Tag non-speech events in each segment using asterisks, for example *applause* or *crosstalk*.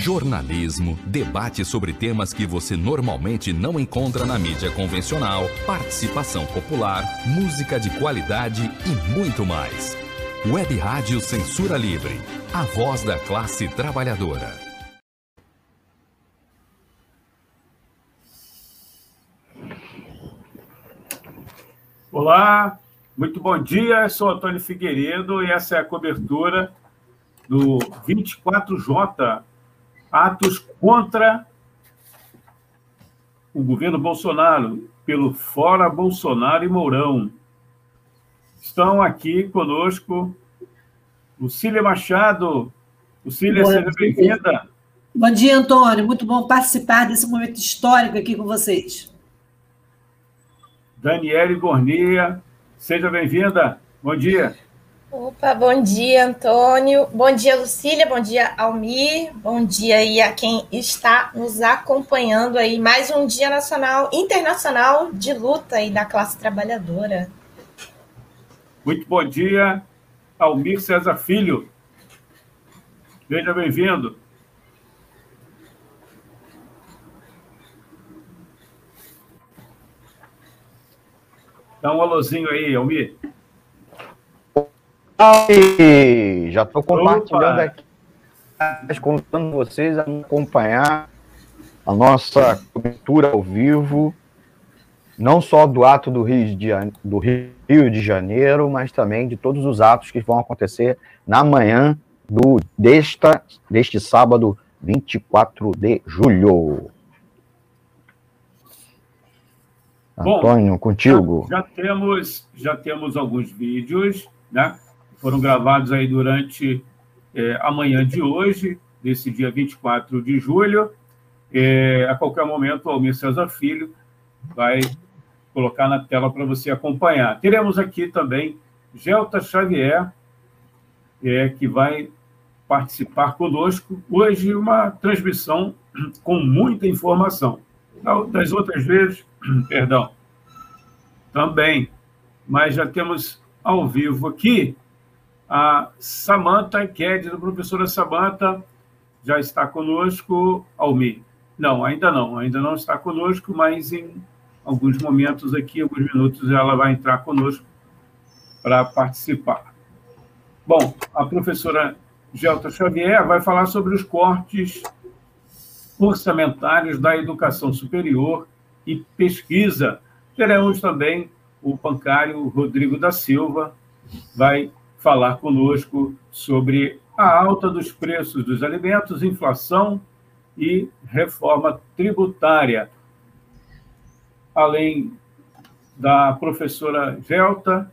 Jornalismo, debate sobre temas que você normalmente não encontra na mídia convencional, participação popular, música de qualidade e muito mais. Web Rádio Censura Livre, a voz da classe trabalhadora. Olá, muito bom dia. Sou Antônio Figueiredo e essa é a cobertura do 24J, atos contra o governo Bolsonaro, pelo Fora Bolsonaro e Mourão. Estão aqui conosco Lucília Machado. Lucília, seja bem-vinda. Bom dia, Antônio. Muito bom participar desse momento histórico aqui com vocês. Daniele Gornia, seja bem-vinda. Bom dia. Opa, bom dia, Antônio. Bom dia, Lucília. Bom dia, Almir. Bom dia aí a quem está nos acompanhando aí. Mais um dia nacional, internacional de luta aí da classe trabalhadora. Muito bom dia, Almir César Filho. Seja bem-vindo. Dá um alôzinho aí, Almir. Oi! Já estou compartilhando Opa. aqui, convidando vocês a acompanhar a nossa cobertura ao vivo, não só do ato do Rio, de, do Rio de Janeiro, mas também de todos os atos que vão acontecer na manhã do, desta, deste sábado, 24 de julho. Bom, Antônio, contigo. Já, já, temos, já temos alguns vídeos, né? Foram gravados aí durante é, a manhã de hoje, desse dia 24 de julho. É, a qualquer momento, o Almir César Filho vai colocar na tela para você acompanhar. Teremos aqui também Gelta Xavier, é, que vai participar conosco. Hoje, uma transmissão com muita informação. Das outras vezes, *clears throat* perdão, também, mas já temos ao vivo aqui a Samanta Kédido, professora Samanta, já está conosco, Almir. Não, ainda não, ainda não está conosco, mas em alguns momentos aqui, alguns minutos, ela vai entrar conosco para participar. Bom, a professora Gelta Xavier vai falar sobre os cortes orçamentários da educação superior e pesquisa. Teremos também o bancário Rodrigo da Silva, vai falar conosco sobre a alta dos preços dos alimentos, inflação e reforma tributária. Além da professora Gelta,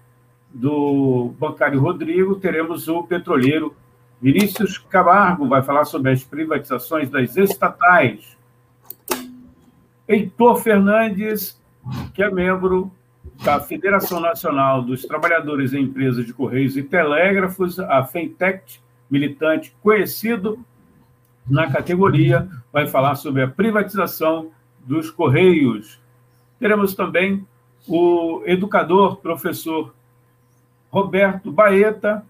do bancário Rodrigo, teremos o petroleiro Vinícius Camargo, vai falar sobre as privatizações das estatais. Heitor Fernandes, que é membro da Federação Nacional dos Trabalhadores em Empresas de Correios e Telégrafos, a FENTECT, militante conhecido na categoria, vai falar sobre a privatização dos Correios. Teremos também o educador, professor Roberto Baeta,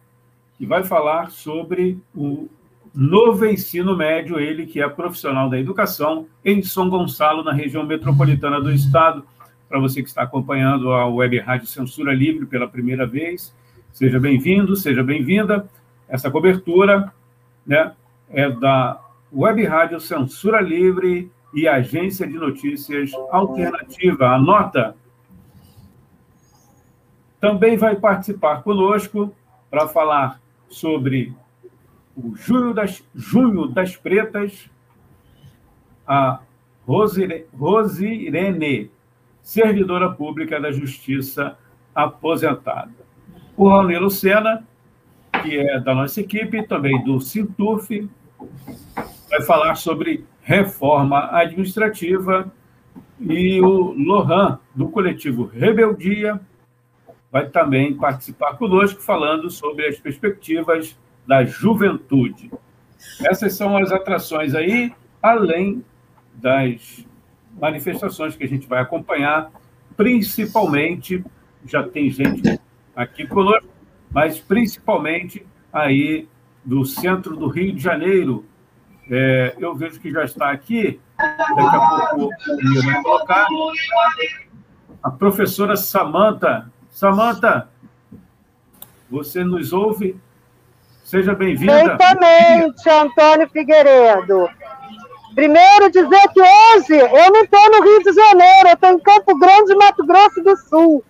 que vai falar sobre o novo ensino médio, ele que é profissional da educação em São Gonçalo, na região metropolitana do estado para você que está acompanhando a Web Rádio Censura Livre pela primeira vez. Seja bem-vindo, seja bem-vinda. Essa cobertura né, é da Web Rádio Censura Livre e Agência de Notícias Alternativa. Anota! Também vai participar conosco para falar sobre o Junho das, Junho das Pretas, a Rosirene servidora pública da Justiça aposentada. O Raoni Lucena, que é da nossa equipe, também do Sintuf, vai falar sobre reforma administrativa e o Lohan, do coletivo Rebeldia, vai também participar conosco falando sobre as perspectivas da juventude. Essas são as atrações aí, além das manifestações que a gente vai acompanhar, principalmente, já tem gente aqui conosco, mas principalmente aí do centro do Rio de Janeiro, É, eu vejo que já está aqui, daqui a pouco Mia vai colocar. A professora Samanta. Samanta, você nos ouve? Seja bem-vinda. Perfeitamente, Antônio Figueiredo. Primeiro, dizer que hoje eu não estou no Rio de Janeiro, eu estou em Campo Grande, Mato Grosso do Sul.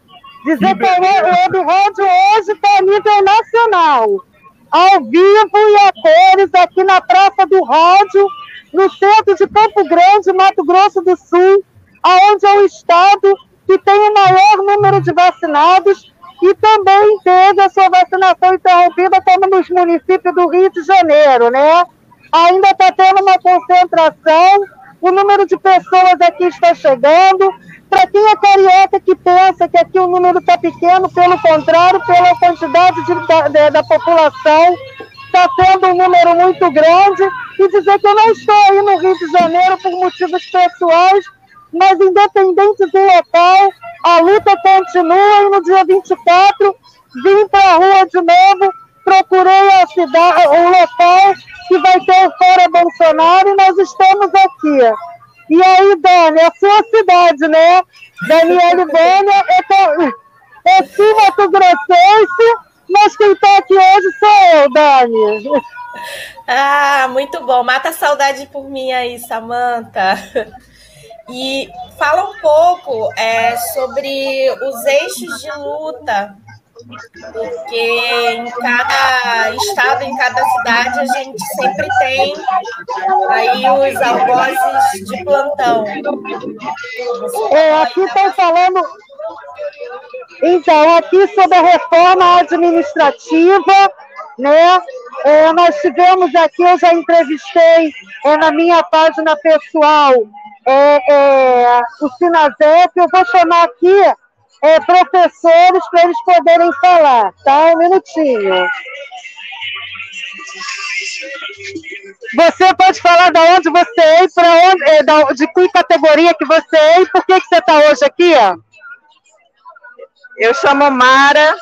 Dizer que, que o Web Rádio hoje está a nível nacional, ao vivo e a cores, aqui na Praça do Rádio, no centro de Campo Grande, Mato Grosso do Sul, aonde é o estado que tem o maior número de vacinados e também teve a sua vacinação interrompida, como nos municípios do Rio de Janeiro, né? Ainda está tendo uma concentração, o número de pessoas aqui está chegando. Para quem é carioca que pensa que aqui o número está pequeno, pelo contrário, pela quantidade de, da, da população, está sendo um número muito grande. E dizer que eu não estou aí no Rio de Janeiro por motivos pessoais, mas independente do local, a luta continua e no dia 24 vim para a rua de novo, procurei a cidade, o local que vai ter Fora Bolsonaro e nós estamos aqui. E aí, Dani, a sua cidade, né? Daniele Bônia, eu, tô, eu sou Mato Grossense, mas quem está aqui hoje sou eu, Dani. Ah, muito bom. Mata a saudade por mim aí, Samanta. E fala um pouco é, sobre os eixos de luta, porque em cada estado, em cada cidade, a gente sempre tem aí os algozes de plantão. É, aqui estão falando. Então, aqui sobre a reforma administrativa, né? É, nós tivemos aqui, eu já entrevistei é, na minha página pessoal é, é, o Sinazep, eu vou chamar aqui é, professores para eles poderem falar, tá? Um minutinho. Você pode falar de onde você é para onde, é, de que categoria que você é e por que, que você está hoje aqui, ó? Eu chamo Mara,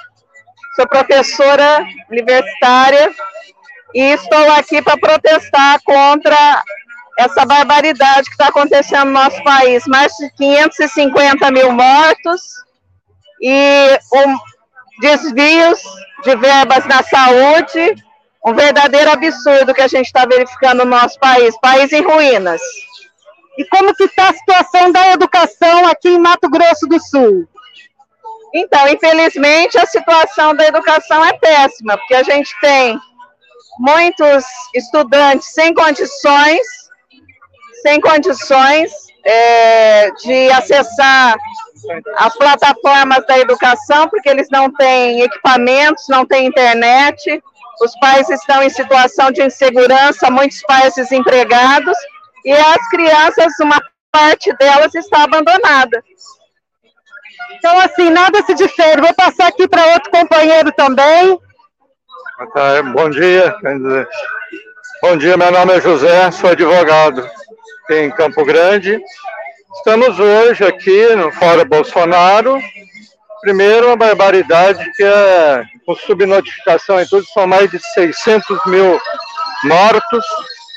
sou professora universitária e estou aqui para protestar contra essa barbaridade que está acontecendo no nosso país. Mais de 550 mil mortos e um, desvios de verbas na saúde, um verdadeiro absurdo que a gente está verificando no nosso país, país em ruínas. E como que está a situação da educação aqui em Mato Grosso do Sul? Então, infelizmente, a situação da educação é péssima, porque a gente tem muitos estudantes sem condições sem condições é, de acessar as plataformas da educação, porque eles não têm equipamentos, não têm internet, os pais estão em situação de insegurança, muitos pais desempregados, e as crianças, uma parte delas está abandonada. Então, assim, nada se difere. Vou passar aqui para outro companheiro também. Bom dia. Bom dia, meu nome é José, sou advogado em Campo Grande. Estamos hoje aqui no Fora Bolsonaro. Primeiro, uma barbaridade que é com subnotificação e tudo, são mais de 600 mil mortos,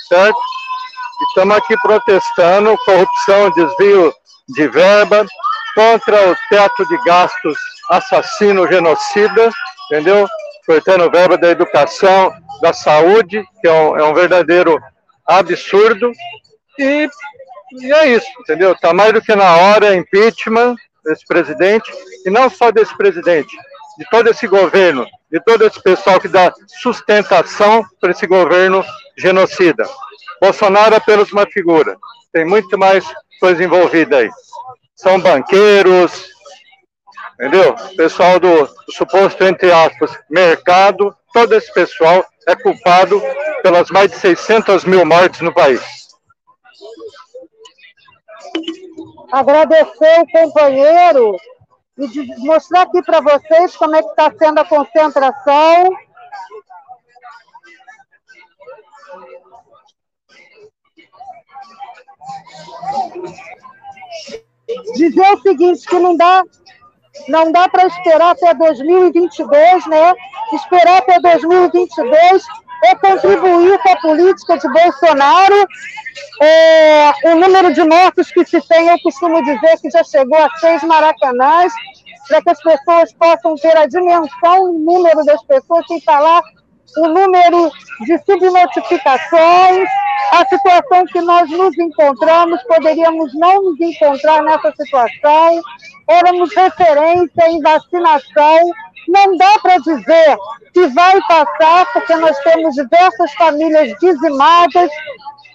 certo? Estamos aqui protestando corrupção, desvio de verba, contra o teto de gastos assassino, genocida, entendeu? Cortando verba da educação, da saúde, que é um, é um verdadeiro absurdo, e, e é isso, entendeu? Está mais do que na hora impeachment desse presidente, e não só desse presidente, de todo esse governo, de todo esse pessoal que dá sustentação para esse governo genocida. Bolsonaro é apenas uma figura, tem muito mais coisa envolvida aí. São banqueiros, entendeu? Pessoal do, do suposto, entre aspas, mercado, todo esse pessoal é culpado pelas mais de 600 mil mortes no país. Agradecer o companheiro e mostrar aqui para vocês como é que está sendo a concentração. Dizer o seguinte, que não dá, não dá para esperar até 2022, né? Esperar até 2022 é contribuir com a política de Bolsonaro. É, o número de mortos que se tem, eu costumo dizer que já chegou a seis maracanãs, para que as pessoas possam ter a dimensão, o número das pessoas, sem falar o número de subnotificações, a situação que nós nos encontramos, poderíamos não nos encontrar nessa situação, éramos referência em vacinação, não dá para dizer que vai passar, porque nós temos diversas famílias dizimadas,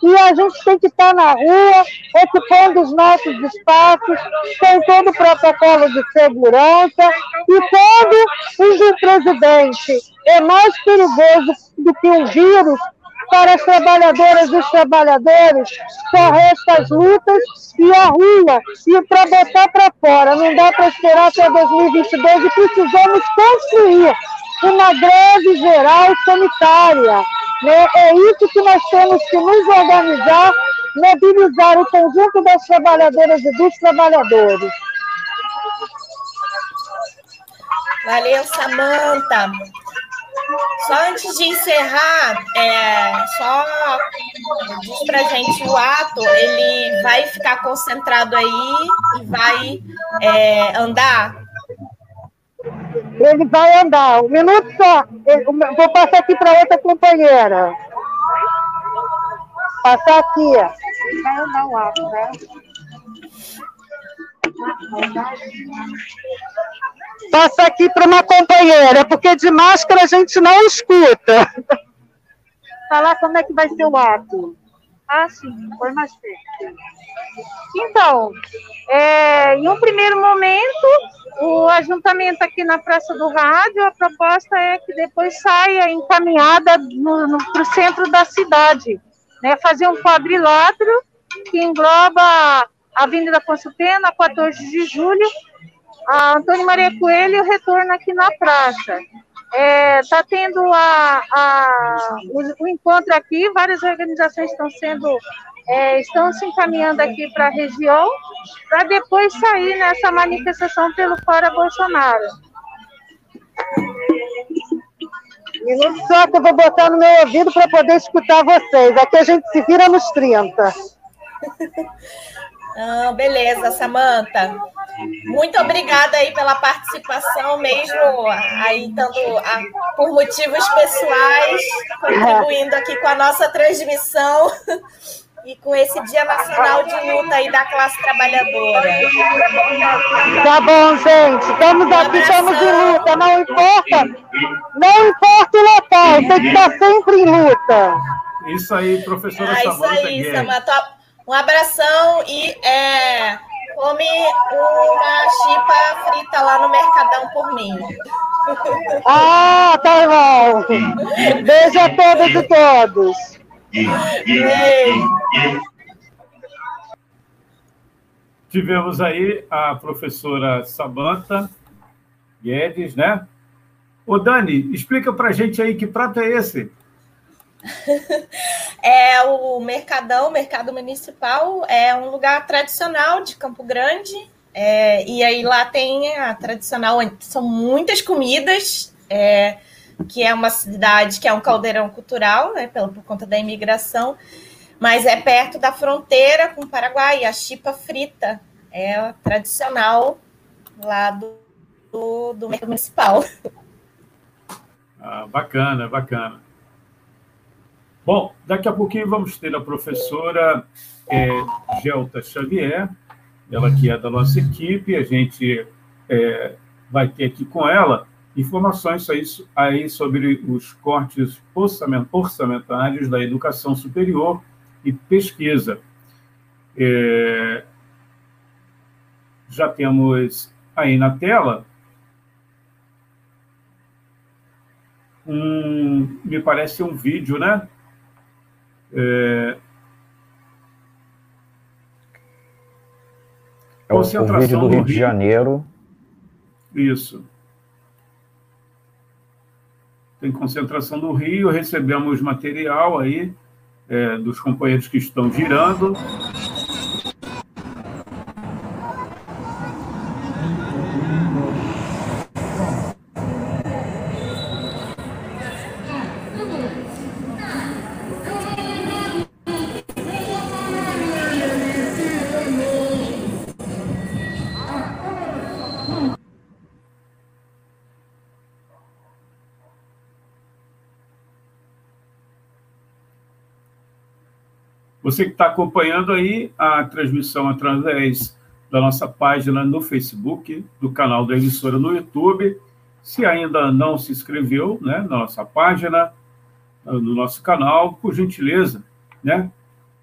e a gente tem que estar na rua, ocupando os nossos espaços, com todo o protocolo de segurança, e quando o presidente é mais perigoso do que um vírus, para as trabalhadoras e os trabalhadores, só resta as lutas e a rua, e para botar para fora. Não dá para esperar até 2022 e precisamos construir uma greve geral sanitária. Né? É isso que nós temos que nos organizar, mobilizar o conjunto das trabalhadoras e dos trabalhadores. Valeu, Samanta. Só antes de encerrar, é, só diz pra gente o ato, ele vai ficar concentrado aí e vai é, andar? Ele vai andar. Um minuto só. Eu vou passar aqui para outra companheira. Passar aqui. Vai andar o ato, né? Passa aqui para uma companheira, porque de máscara a gente não escuta. Falar como é que vai ser o ato. Ah, sim, foi mais perto. Então, é, em um primeiro momento, o ajuntamento aqui na Praça do Rádio, a proposta é que depois saia encaminhada para o centro da cidade, né, fazer um quadrilátero que engloba a Avenida Afonso Pena, 14 de julho, a Antônio Maria Coelho retorna aqui na praça. Está é, tá tendo a, a, o, o, encontro aqui, várias organizações estão sendo, é, estão se encaminhando aqui para a região, para depois sair nessa manifestação pelo Fora Bolsonaro. Minuto só que eu vou botar no meu ouvido para poder escutar vocês. Aqui a gente se vira nos 30. *laughs* Ah, beleza, Samanta. Muito obrigada aí pela participação, mesmo aí estando a, por motivos pessoais, contribuindo aqui com a nossa transmissão *laughs* e com esse Dia Nacional de Luta aí da classe trabalhadora. Tá bom, gente. Estamos aqui, estamos em luta. Não importa, não importa o local, tem que estar sempre em luta. Isso aí, professora é Isso aí, Samanta. Um abração e é, come uma chipa frita lá no Mercadão por mim. Ah, tá bom. Beijo a todas e todos. Tivemos aí a professora Samanta Guedes, né? Ô, Dani, explica pra gente aí que prato é esse? *laughs* é o Mercadão, Mercado Municipal, é um lugar tradicional de Campo Grande. É, e aí lá tem a tradicional, são muitas comidas, é, que é uma cidade que é um caldeirão cultural, né, pela, por conta da imigração, mas é perto da fronteira com o Paraguai, a chipa frita é tradicional lá do, do, do mercado municipal. Ah, bacana, bacana. Bom, daqui a pouquinho vamos ter a professora é, Gelta Xavier, ela que é da nossa equipe, a gente é, vai ter aqui com ela informações aí, sobre os cortes orçamentários da educação superior e pesquisa. É, já temos aí na tela um, me parece um vídeo, né? É... É o, o vídeo do Rio, Rio de Janeiro. Isso. Tem concentração do Rio, recebemos material aí é, dos companheiros que estão girando. Você que está acompanhando aí a transmissão através da nossa página no Facebook, do canal da emissora no YouTube. Se ainda não se inscreveu né, na nossa página, no nosso canal, por gentileza, né?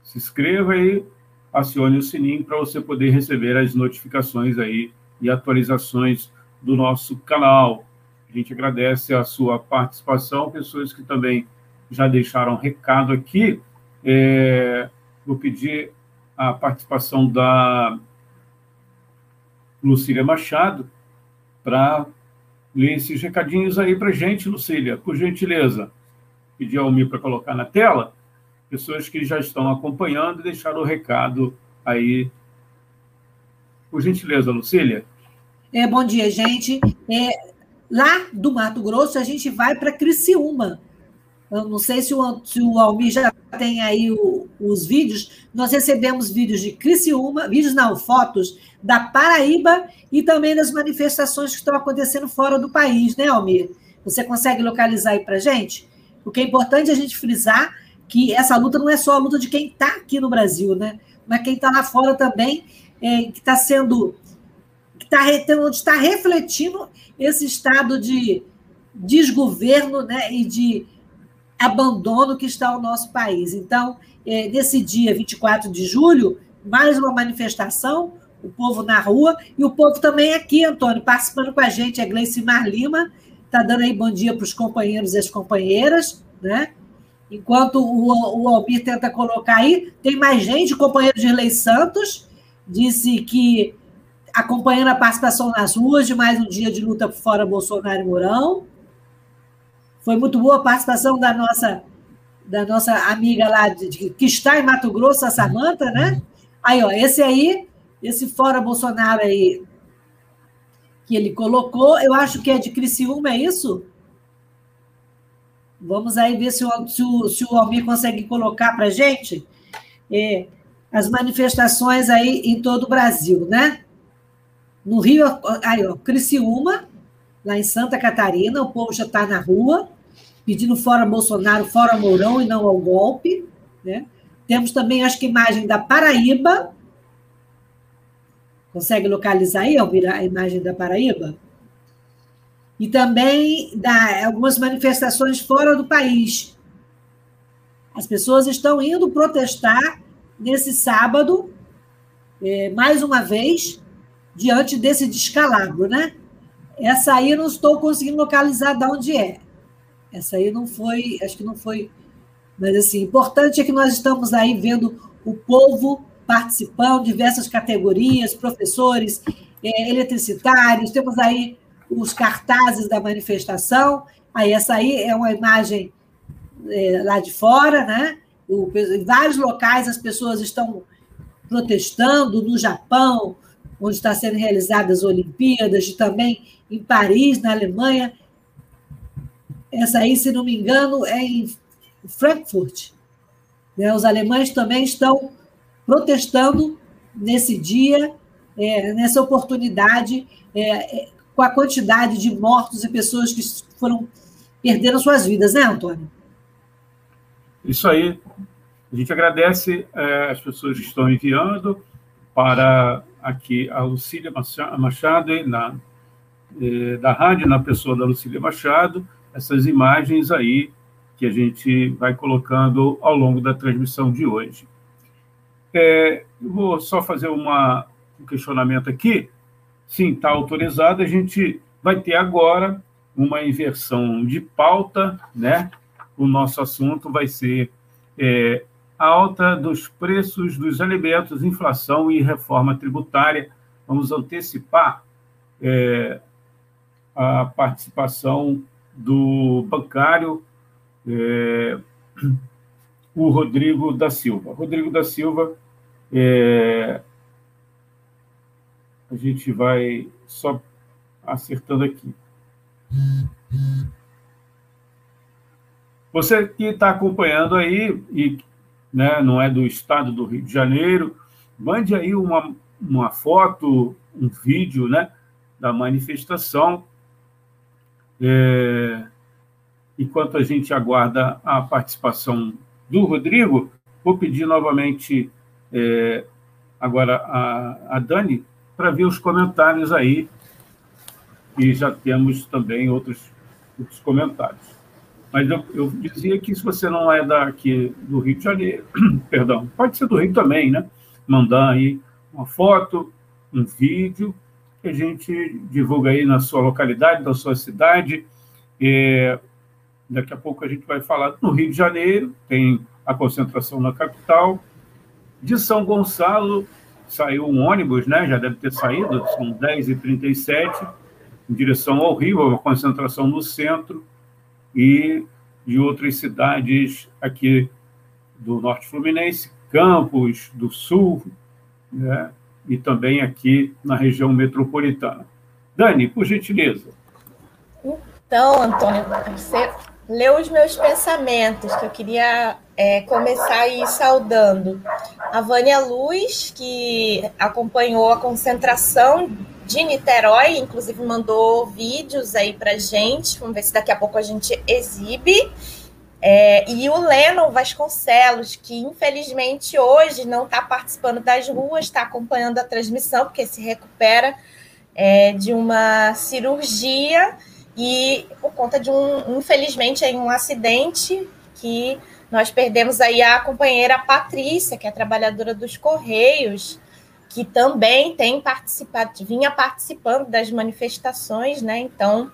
Se inscreva e acione o sininho para você poder receber as notificações aí e atualizações do nosso canal. A gente agradece a sua participação, pessoas que também já deixaram recado aqui. É, vou pedir a participação da Lucília Machado para ler esses recadinhos aí para gente, Lucília, por gentileza. Pedir ao Mi para colocar na tela, pessoas que já estão acompanhando e deixaram o recado aí. Por gentileza, Lucília. É, bom dia, gente. É, lá do Mato Grosso, a gente vai para Criciúma. Eu não sei se o, se o Almir já tem aí o, os vídeos. Nós recebemos vídeos de Criciúma, vídeos não, fotos da Paraíba e também das manifestações que estão acontecendo fora do país, né, Almir? Você consegue localizar aí para gente? Porque é importante a gente frisar que essa luta não é só a luta de quem está aqui no Brasil, né? Mas quem está lá fora também, é, que está sendo. que está está refletindo esse estado de desgoverno né, e de abandono que está o nosso país. Então, é, nesse dia 24 de julho, mais uma manifestação, o povo na rua, e o povo também aqui, Antônio, participando com a gente, é Gleice Mar Lima, está dando aí bom dia para os companheiros e as companheiras, né? Enquanto o, o Almir tenta colocar aí, tem mais gente, o companheiro de Lei Santos disse que acompanhando a participação nas ruas de mais um dia de luta fora Bolsonaro e Mourão. Foi muito boa a participação da nossa da nossa amiga lá de, de, que está em Mato Grosso, a Samanta, né? Aí, ó, esse aí, esse fora Bolsonaro aí que ele colocou, eu acho que é de Criciúma, é isso? Vamos aí ver se o, se o, se o Almir consegue colocar para gente é, as manifestações aí em todo o Brasil, né? No Rio, aí, ó, Criciúma, lá em Santa Catarina, o povo já está na rua, pedindo fora Bolsonaro, fora Mourão e não ao golpe. Né? Temos também, acho que, imagem da Paraíba. Consegue localizar aí, Alvira, a imagem da Paraíba? E também da, algumas manifestações fora do país. As pessoas estão indo protestar nesse sábado, é, mais uma vez, diante desse descalabro, né? Essa aí eu não estou conseguindo localizar de onde é. Essa aí não foi, acho que não foi. Mas, assim, importante é que nós estamos aí vendo o povo participando, diversas categorias, professores, é, eletricitários, temos aí os cartazes da manifestação. Aí, essa aí é uma imagem é, lá de fora, né? O, em vários locais as pessoas estão protestando, no Japão, onde está sendo realizadas as Olimpíadas, e também em Paris, na Alemanha. Essa aí, se não me engano, é em Frankfurt. Né? Os alemães também estão protestando nesse dia, é, nessa oportunidade, é, com a quantidade de mortos e pessoas que foram perderam suas vidas, né, Antônio? Isso aí. A gente agradece é, as pessoas que estão enviando para aqui a Lucília Machado, na, eh, da rádio, na pessoa da Lucília Machado, essas imagens aí que a gente vai colocando ao longo da transmissão de hoje. É, vou só fazer uma, um questionamento aqui. Sim, está autorizado. A gente vai ter agora uma inversão de pauta, né? O nosso assunto vai ser é, alta dos preços dos alimentos, inflação e reforma tributária. Vamos antecipar é, a participação do bancário, é, o Rodrigo da Silva. Rodrigo da Silva, é, a gente vai só acertando aqui. Você que está acompanhando aí e né, não é do estado do Rio de Janeiro, mande aí uma, uma foto, um vídeo né, da manifestação. É, enquanto a gente aguarda a participação do Rodrigo, Vou pedir novamente é, agora a, a Dani para ver os comentários aí, e já temos também outros, outros comentários. Mas eu, eu, dizia que se você não é daqui do Rio de Janeiro, *clears throat* perdão, pode ser do Rio também, né? Mandar aí uma foto, um vídeo, que a gente divulga aí na sua localidade, na sua cidade. É, daqui a pouco a gente vai falar no Rio de Janeiro, tem a concentração na capital. De São Gonçalo saiu um ônibus, né? Já deve ter saído, são 10h37, em direção ao Rio, uma concentração no centro e de outras cidades aqui do Norte Fluminense, Campos, do Sul, né? e também aqui na região metropolitana. Dani, por gentileza. Então, Antônio, você leu os meus pensamentos, que eu queria é, começar aí saudando a Vânia Luz, que acompanhou a concentração de Niterói, inclusive mandou vídeos aí para gente. Vamos ver se daqui a pouco a gente exibe. É, e o Lennon Vasconcelos, que infelizmente hoje não está participando das ruas, está acompanhando a transmissão, porque se recupera é, de uma cirurgia e por conta de um, infelizmente, um acidente que nós perdemos aí a companheira Patrícia, que é trabalhadora dos Correios, que também tem participado, vinha participando das manifestações, né? Então,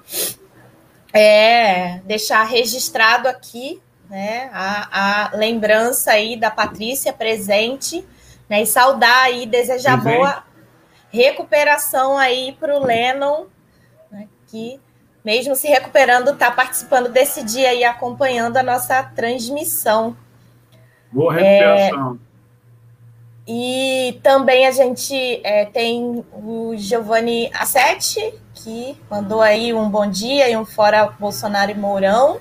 é, deixar registrado aqui né, a, a lembrança aí da Patrícia presente, né? E saudar aí, desejar presente. boa recuperação aí para o Lennon, né, que mesmo se recuperando, está participando desse dia e acompanhando a nossa transmissão. Boa recuperação. É, e também a gente é, tem o Giovanni Assetti, que mandou aí um bom dia e um fora Bolsonaro e Mourão.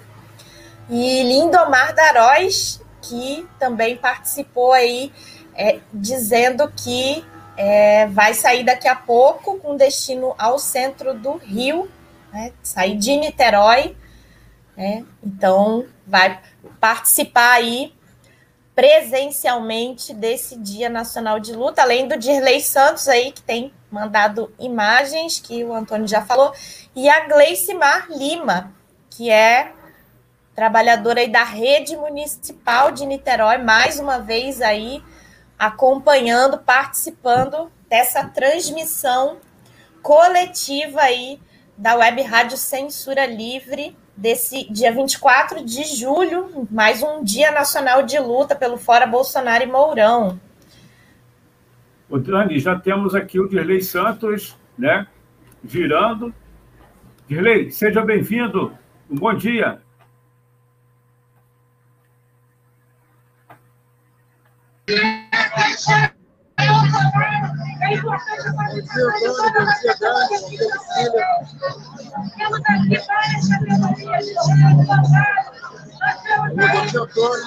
E Lindomar Daróis, que também participou aí, é, dizendo que é, vai sair daqui a pouco com destino ao centro do Rio, né, sair de Niterói. Né, então, vai participar aí presencialmente desse Dia Nacional de Luta, além do Dirley Santos aí, que tem mandado imagens, que o Antônio já falou, e a Gleicimar Lima, que é trabalhadora aí da rede municipal de Niterói, mais uma vez aí acompanhando, participando dessa transmissão coletiva aí da Web Rádio Censura Livre desse dia 24 de julho, mais um dia nacional de luta pelo Fora Bolsonaro e Mourão. O Dani, já temos aqui o Dirley Santos, né, girando. Dirley, seja bem-vindo. Um bom dia. É importante dia, Antônio. Bom dia, Dani. Bom dia, Lucília. Temos aqui várias categorias de dia, Antônio.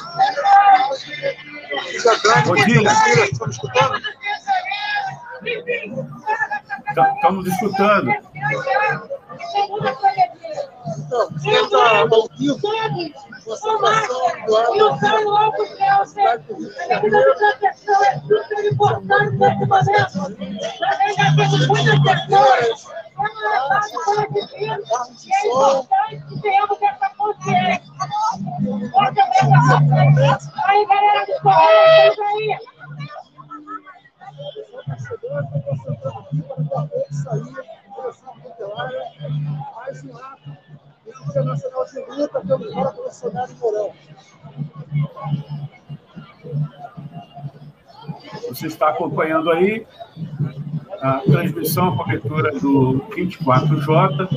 Bom dia, Lucília. Estamos escutando? Estamos escutando. Então, temos muitas pessoas. É importante que tenhamos essa consciência. Bota a Aí, galera do Correio, aí. mais um ato do Dia Nacional de Luta pelo Fora Bolsonaro e Mourão. Você está acompanhando aí a transmissão, a cobertura do 24J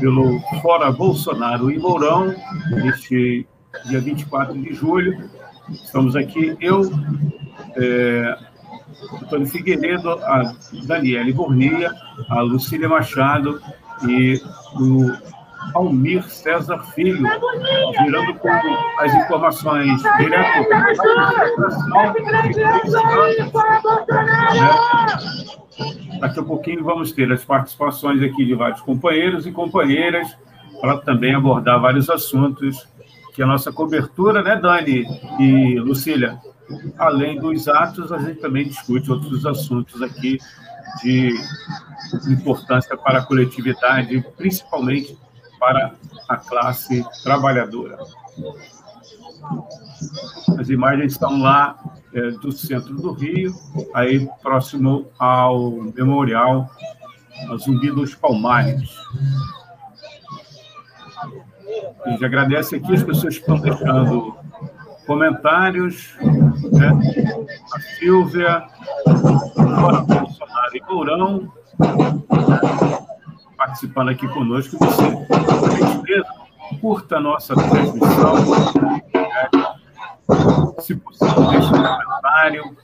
pelo Fora Bolsonaro e Mourão, neste dia 24 de julho. Estamos aqui, eu, é, Antônio Figueiredo, a Daniele Bornia, a Lucília Machado e o Almir César Filho, virando com as informações direto. Daqui a pouquinho vamos ter as participações aqui de vários companheiros e companheiras para também abordar vários assuntos aqui a nossa cobertura, né, Dani e Lucília? Além dos atos, a gente também discute outros assuntos aqui de importância para a coletividade, principalmente para a classe trabalhadora. As imagens estão lá é, do centro do Rio, aí próximo ao memorial Zumbi dos Palmares. A gente agradece aqui as pessoas que estão deixando comentários. Né? A Silvia, Fora Bolsonaro e Mourão, participando aqui conosco. Você, curta a nossa transmissão. Né? Se possível, deixe um comentário.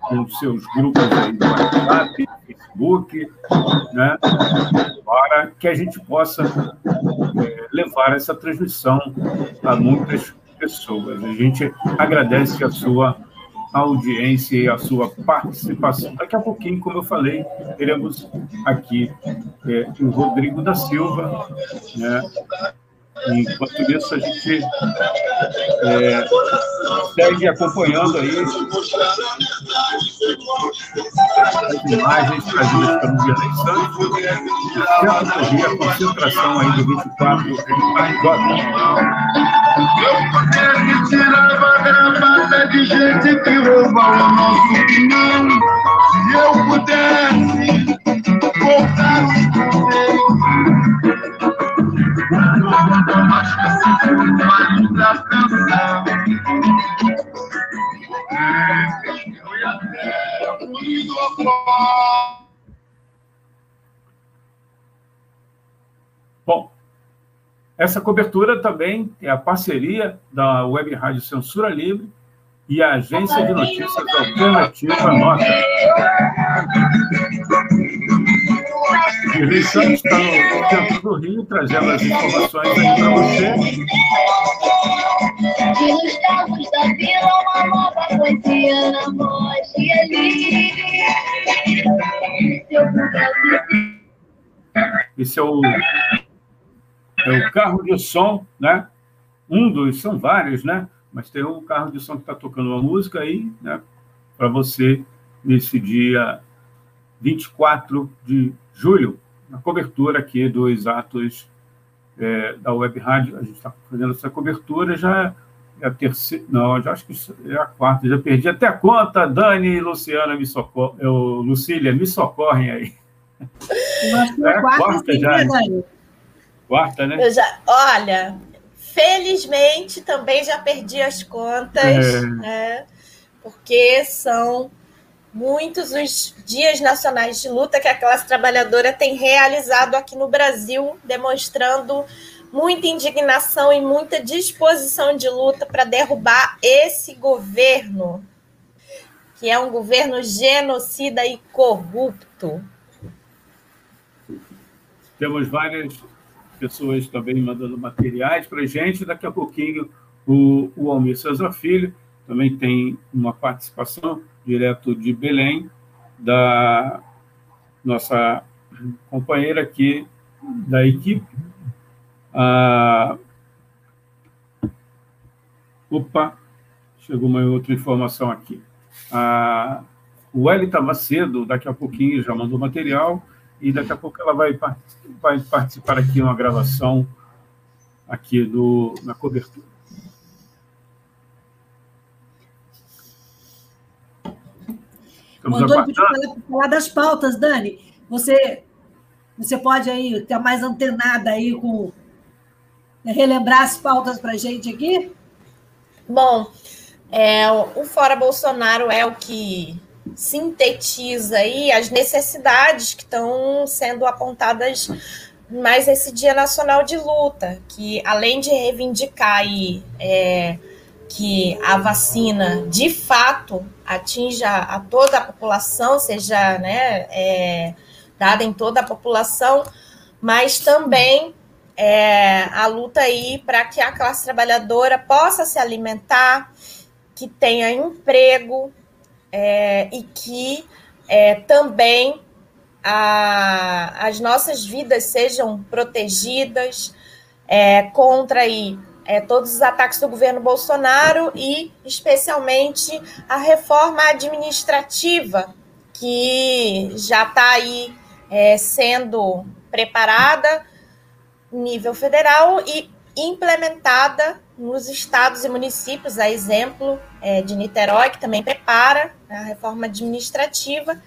Com seus grupos aí do WhatsApp, Facebook, né? para que a gente possa é, levar essa transmissão a muitas pessoas. A gente agradece a sua audiência e a sua participação. Daqui a pouquinho, como eu falei, teremos aqui é, o Rodrigo da Silva, né? Enquanto isso, a gente é, segue acompanhando aí. As imagens trazidas pelo Via Santos, tenta correr a concentração aí do 24 Eu pudesse tirar a gravata de gente que rouba o nosso não. Se eu pudesse voltar Bom, essa cobertura também é a parceria da Web Rádio Censura Livre e a Agência de Notícias Alternativa Nossa. Dirley Santos está no centro do Rio, trazendo as informações aí para você. da vila, uma nova poesia na voz de Esse é o, é o carro de som, né? Um dos, são vários, né? Mas tem um carro de som que está tocando uma música aí, né? Para você, nesse dia 24 de julho, na cobertura aqui dos atos é, da Web Rádio. A gente está fazendo essa cobertura, já é a terceira, não, já acho que é a quarta, já perdi até a conta. Dani e Luciana me socorrem, eu, Lucília, me socorrem aí. *laughs* é a quarta já. Né? Quarta, né? Já, olha, felizmente também já perdi as contas, é. né? Porque são muitos os dias nacionais de luta que a classe trabalhadora tem realizado aqui no Brasil, demonstrando muita indignação e muita disposição de luta para derrubar esse governo, que é um governo genocida e corrupto. Temos várias pessoas também mandando materiais para a gente. Daqui a pouquinho, o, o Almir César Filho também tem uma participação direto de Belém, da nossa companheira aqui da equipe. Ah, opa, chegou uma outra informação aqui. Ah, o Elita Macedo, daqui a pouquinho, já mandou material, e daqui a pouco ela vai, vai participar aqui uma gravação aqui do, na cobertura. Estamos o Antônio falar, falar das pautas, Dani. Você, você pode aí estar mais antenada aí com relembrar as pautas para a gente aqui? Bom, é, o Fora Bolsonaro é o que sintetiza aí as necessidades que estão sendo apontadas mais esse Dia Nacional de Luta, que além de reivindicar aí, é, que a vacina de fato atinja a toda a população, seja né, é, dada em toda a população, mas também é, a luta aí para que a classe trabalhadora possa se alimentar, que tenha emprego é, e que é, também a, as nossas vidas sejam protegidas, é, contra aí é, todos os ataques do governo Bolsonaro e, especialmente, a reforma administrativa, que já está aí é, sendo preparada nível federal e implementada nos estados e municípios, a exemplo é, de Niterói, que também prepara a reforma administrativa,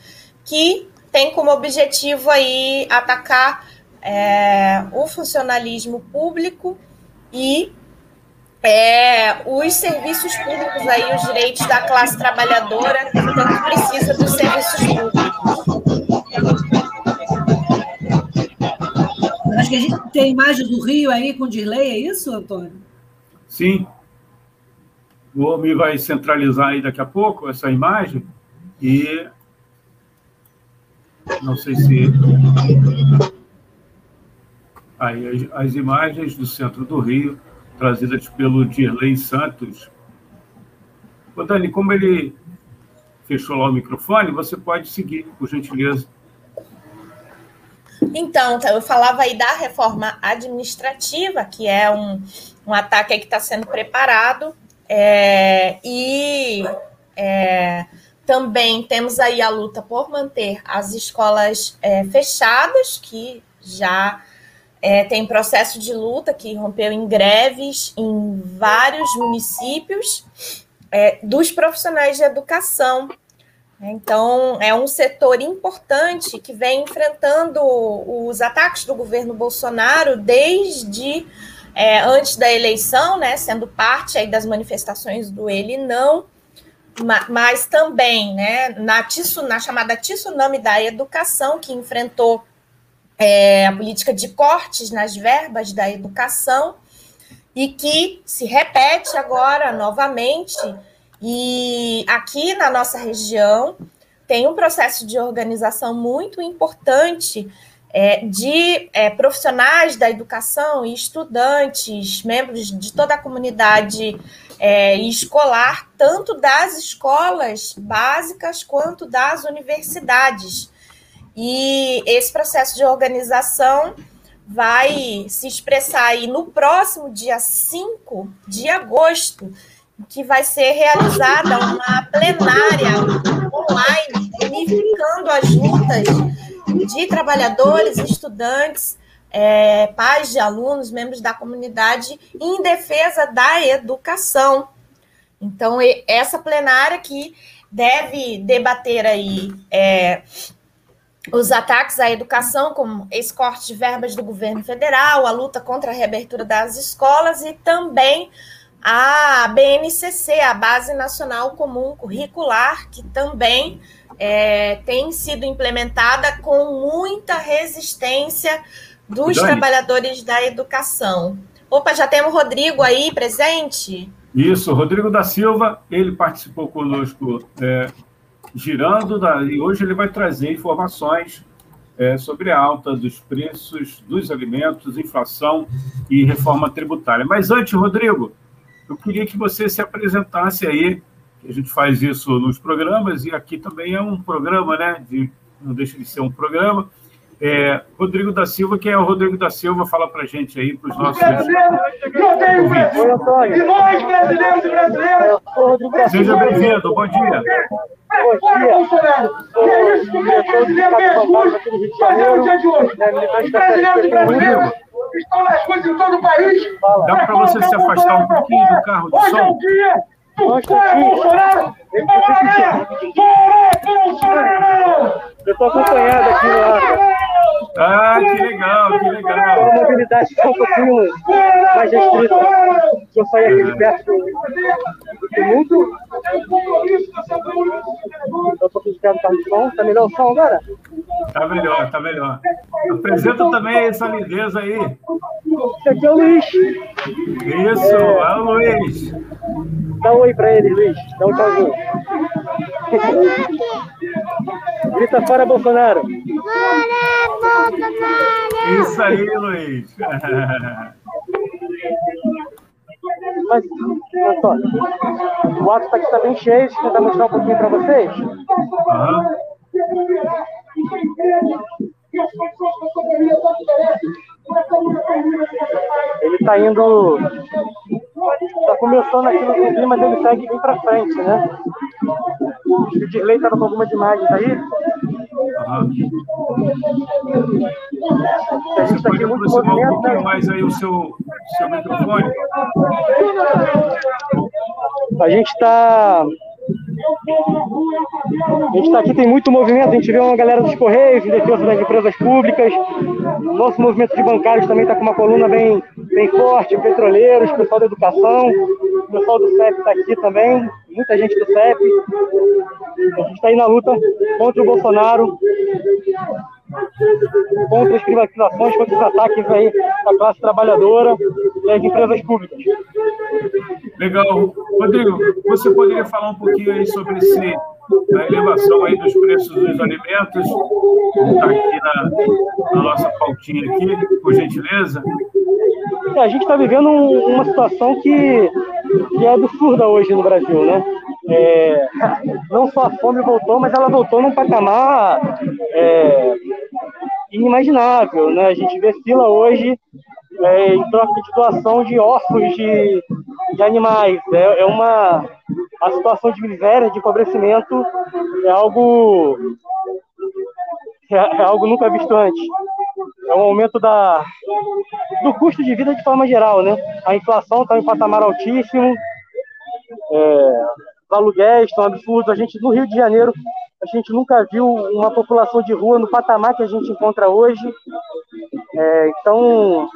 que tem como objetivo aí atacar é, o funcionalismo público e é, os serviços públicos aí, os direitos da classe trabalhadora, que tanto precisa dos serviços públicos. Acho que a gente tem imagens do Rio aí com delay, é isso, Antônio? Sim. O homem vai centralizar aí daqui a pouco essa imagem e não sei se aí as, as imagens do centro do Rio trazidas pelo Dirley Santos. Ô, Dani, como ele fechou lá o microfone, você pode seguir, por gentileza. Então, tá, eu falava aí da reforma administrativa, que é um, um ataque que está sendo preparado, é, e é, também temos aí a luta por manter as escolas é, fechadas, que já é, tem processo de luta que rompeu em greves em vários municípios é, dos profissionais de educação. Então, é um setor importante que vem enfrentando os ataques do governo Bolsonaro desde é, antes da eleição, né, sendo parte aí das manifestações do ele não, mas também né, na, na chamada tsunami da educação, que enfrentou é, a política de cortes nas verbas da educação e que se repete agora novamente e aqui na nossa região tem um processo de organização muito importante é, de é, profissionais da educação e estudantes, membros de toda a comunidade é, escolar, tanto das escolas básicas quanto das universidades. E esse processo de organização vai se expressar aí no próximo dia 5 de agosto, que vai ser realizada uma plenária online, unificando as lutas de trabalhadores, estudantes, é, pais de alunos, membros da comunidade, em defesa da educação. Então, essa plenária que deve debater aí é, os ataques à educação, como esse corte de verbas do governo federal, a luta contra a reabertura das escolas e também a BNCC, a Base Nacional Comum Curricular, que também é, tem sido implementada com muita resistência dos Dani. trabalhadores da educação. Opa, já temos o Rodrigo aí presente? Isso, Rodrigo da Silva, ele participou conosco é, girando, da, e hoje ele vai trazer informações é, sobre a alta dos preços dos alimentos, inflação e reforma tributária. Mas antes, Rodrigo, eu queria que você se apresentasse aí, a gente faz isso nos programas, e aqui também é um programa, né? De, não deixa de ser um programa. É, Rodrigo da Silva, quem é o Rodrigo da Silva? Fala para a gente aí, para os nossos ouvintes. Oi, Antônio. nós, brasileiros e brasileiras. Seja bem-vindo, bom dia. Dia. Bolsonaro. é isso que o brasileiro mergulha fazer no dia de hoje. Os brasileiros e brasileiras estão nas coisas em todo o país. Dá para você se afastar um pouquinho do carro de som? Hoje é o dia do Bolsonaro. Bora, Bolsonaro! Eu estou acompanhado aqui no ar. Ah, que legal, que legal. A mobilidade está um pouquinho mais restrita. Eu saí aqui de perto do, do mundo. Eu estou aqui de perto do carro de som. Está melhor o som agora? Está melhor, está melhor. Apresenta também essa lindeza aí. Esse aqui é o Luiz. Isso, é, é o Luiz. Dá um oi para ele, Luiz. Dá um tchauzinho. Grita fora, Bolsonaro. Fora, Bolsonaro. Isso aí, Luiz. Mas, Antônio, o ato está aqui bem cheio. Deixa eu tentar mostrar um pouquinho para vocês. Uhum. Ele está indo. Está começando aqui no Zumbi, mas ele segue bem para frente, né? O Dirley estava com algumas imagens aí. Uhum. A gente Você pode aproximar um pouquinho né? mais aí o seu, seu microfone? A gente está a gente está aqui, tem muito movimento, a gente vê uma galera dos Correios, de defesa das empresas públicas. Nosso movimento de bancários também está com uma coluna bem, bem forte, petroleiros, pessoal da educação, pessoal do CEP está aqui também, muita gente do CEP. A gente está aí na luta contra o Bolsonaro, contra as privatizações, contra os ataques aí à classe trabalhadora e às empresas públicas. Legal. Rodrigo, você poderia falar um pouquinho aí sobre esse, a elevação aí dos preços dos alimentos, está aqui na, na, nossa pautinha aqui, por gentileza? É, a gente está vivendo uma situação que, que é absurda hoje no Brasil, né? É, não só a fome voltou, mas ela voltou num patamar é, inimaginável, né? A gente vê fila hoje é, em troca de doação de ossos de, de animais. É, é uma a situação de miséria, de empobrecimento, é algo é, é algo nunca visto antes. É um aumento da, do custo de vida de forma geral, né? A inflação está em patamar altíssimo, é, os aluguéis estão absurdos. A gente, no Rio de Janeiro, a gente nunca viu uma população de rua no patamar que a gente encontra hoje. É, então,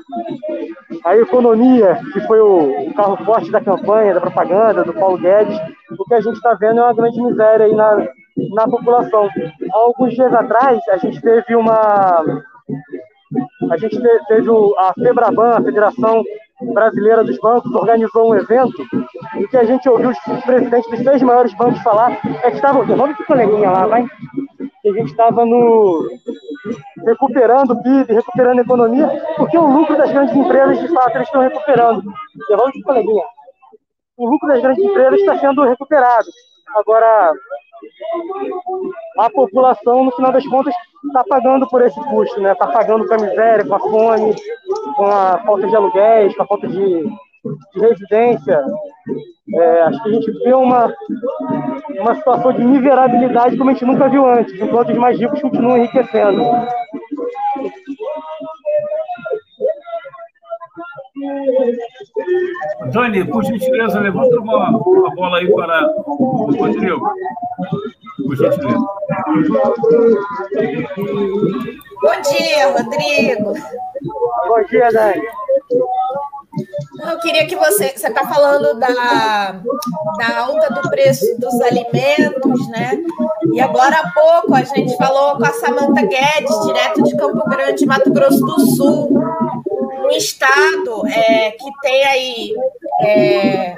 a economia, que foi o carro forte da campanha, da propaganda, do Paulo Guedes, o que a gente está vendo é uma grande miséria aí na, na população. Há alguns dias atrás, a gente teve uma. A gente teve a FEBRABAN, a Federação Brasileira dos Bancos, organizou um evento em que a gente ouviu os presidentes dos três maiores bancos falar é que estavam. Devolve esse coleguinha lá, vai. Que a gente estava no. recuperando o PIB, recuperando a economia, porque o lucro das grandes empresas, de fato, eles estão recuperando. Devolve esse coleguinha. O lucro das grandes empresas está sendo recuperado. Agora, a população, no final das contas, está pagando por esse custo, né? Está pagando com a miséria, com a fome, com a falta de aluguéis, com a falta de, de residência. É, acho que a gente vê uma, uma situação de miserabilidade como a gente nunca viu antes, enquanto os mais ricos continuam enriquecendo. Dani, por gentileza, levanta uma, uma bola aí para o Rodrigo. Por gentileza. Bom dia, Rodrigo. Bom dia, Dani. Eu queria que você. Você está falando da, da alta do preço dos alimentos, né? E agora há pouco a gente falou com a Samanta Guedes, direto de Campo Grande, Mato Grosso do Sul, um estado é, que tem aí é,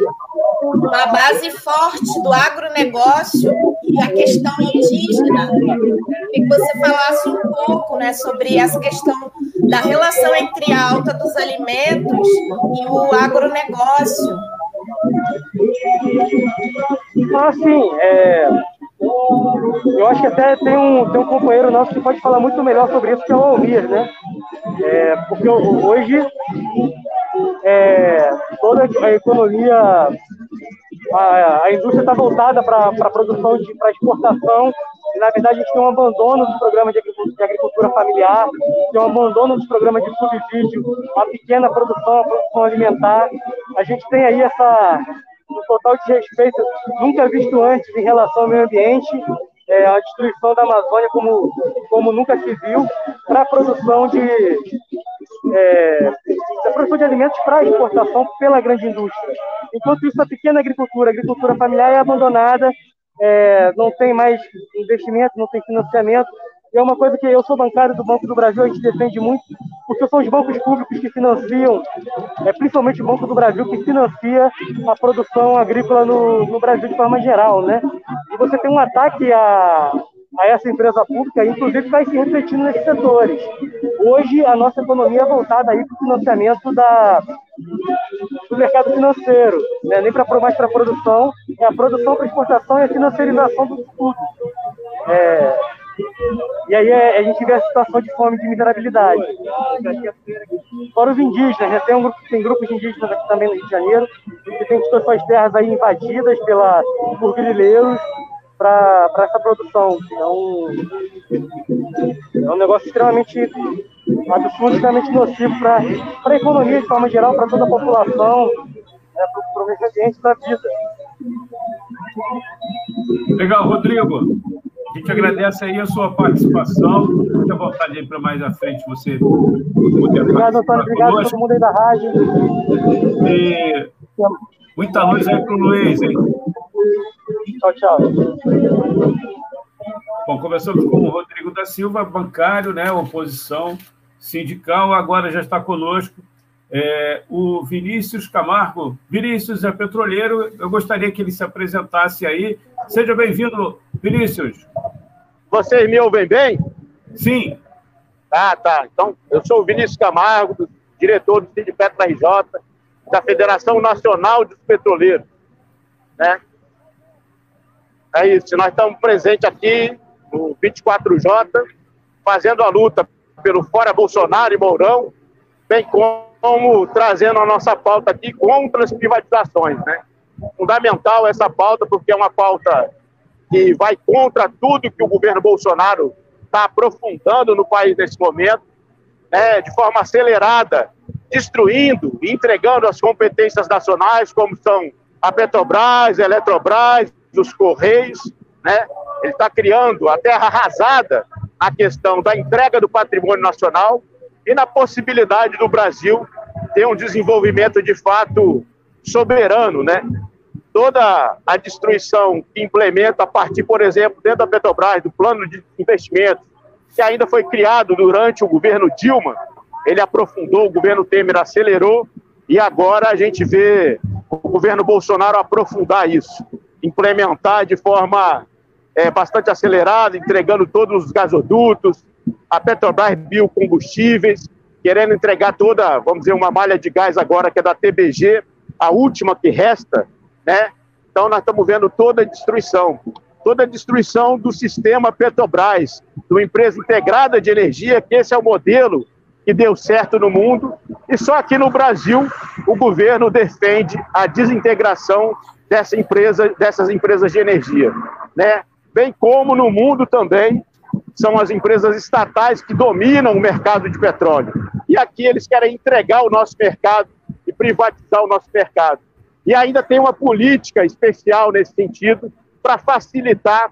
uma base forte do agronegócio e a questão indígena. E que você falasse um pouco né, sobre essa questão da relação entre a alta dos alimentos e o agronegócio. Ah, sim. É... Eu acho que até tem um, tem um companheiro nosso que pode falar muito melhor sobre isso, que é o Almir, né? É, porque hoje é, toda a economia, a, a indústria está voltada para a produção, para exportação, e na verdade a gente tem um abandono dos programas de agricultura, de agricultura familiar, tem um abandono dos programas de subsídio, a pequena produção, a produção alimentar. A gente tem aí essa, um total desrespeito nunca visto antes em relação ao meio ambiente, é, a destruição da Amazônia como, como nunca se viu, para a produção de, é, a produção de alimentos para exportação pela grande indústria. Enquanto isso, a pequena agricultura, a agricultura familiar é abandonada, é, não tem mais investimento, não tem financiamento, é uma coisa que eu sou bancário do Banco do Brasil, a gente defende muito, porque são os bancos públicos que financiam, é, principalmente o Banco do Brasil, que financia a produção agrícola no, no Brasil de forma geral, né? E você tem um ataque a, a essa empresa pública, inclusive vai se refletindo nesses setores. Hoje, a nossa economia é voltada para o financiamento da, do mercado financeiro, né? nem para mais para a produção, é a produção para exportação e a financiarização do tudo. É, E aí é, a gente vê a situação de fome e de miserabilidade. Fora os indígenas, né? tem, um grupo, tem grupos indígenas aqui também no Rio de Janeiro, que tem suas terras aí invadidas pela, por grileiros para essa produção. É um, é um negócio extremamente absurdo, extremamente nocivo para a economia de forma geral, para toda a população, né, para o meio ambiente da vida. Legal, Rodrigo. A gente agradece aí a sua participação. Fique à vontade aí para mais à frente você poder Obrigado, Antônio. Obrigado a todo mundo aí da rádio. E muita luz aí para o Luiz, hein? Tchau, tchau. Bom, começamos com o Rodrigo da Silva, bancário, né, oposição sindical, agora já está conosco é, o Vinícius Camargo. Vinícius é petroleiro, eu gostaria que ele se apresentasse aí. Seja bem-vindo, Vinícius. Vocês me ouvem bem? Sim. Ah, tá. Então, eu sou o Vinícius Camargo, diretor do Sindicato RJ, da Federação Nacional dos Petroleiros. Né? É isso, nós estamos presentes aqui no 24J, fazendo a luta pelo Fora Bolsonaro e Mourão, bem como trazendo a nossa pauta aqui contra as privatizações. Né? Fundamental essa pauta, porque é uma pauta que vai contra tudo que o governo Bolsonaro está aprofundando no país nesse momento, né, de forma acelerada, destruindo e entregando as competências nacionais, como são a Petrobras, a Eletrobras, os Correios, né? Ele está criando a terra arrasada na questão da entrega do patrimônio nacional e na possibilidade do Brasil ter um desenvolvimento de fato soberano, né? Toda a destruição que implementa a partir, por exemplo, dentro da Petrobras, do plano de investimento, que ainda foi criado durante o governo Dilma, ele aprofundou, o governo Temer acelerou, e agora a gente vê o governo Bolsonaro aprofundar isso implementar de forma é, bastante acelerada, entregando todos os gasodutos, a Petrobras Biocombustíveis, querendo entregar toda, vamos dizer, uma malha de gás agora que é da TBG, a última que resta, né? Então nós estamos vendo toda a destruição, toda a destruição do sistema Petrobras, de uma empresa integrada de energia, que esse é o modelo que deu certo no mundo, e só aqui no Brasil o governo defende a desintegração dessa empresa, dessas empresas de energia, né? Bem como no mundo também são as empresas estatais que dominam o mercado de petróleo. E aqui eles querem entregar o nosso mercado e privatizar o nosso mercado. E ainda tem uma política especial nesse sentido para facilitar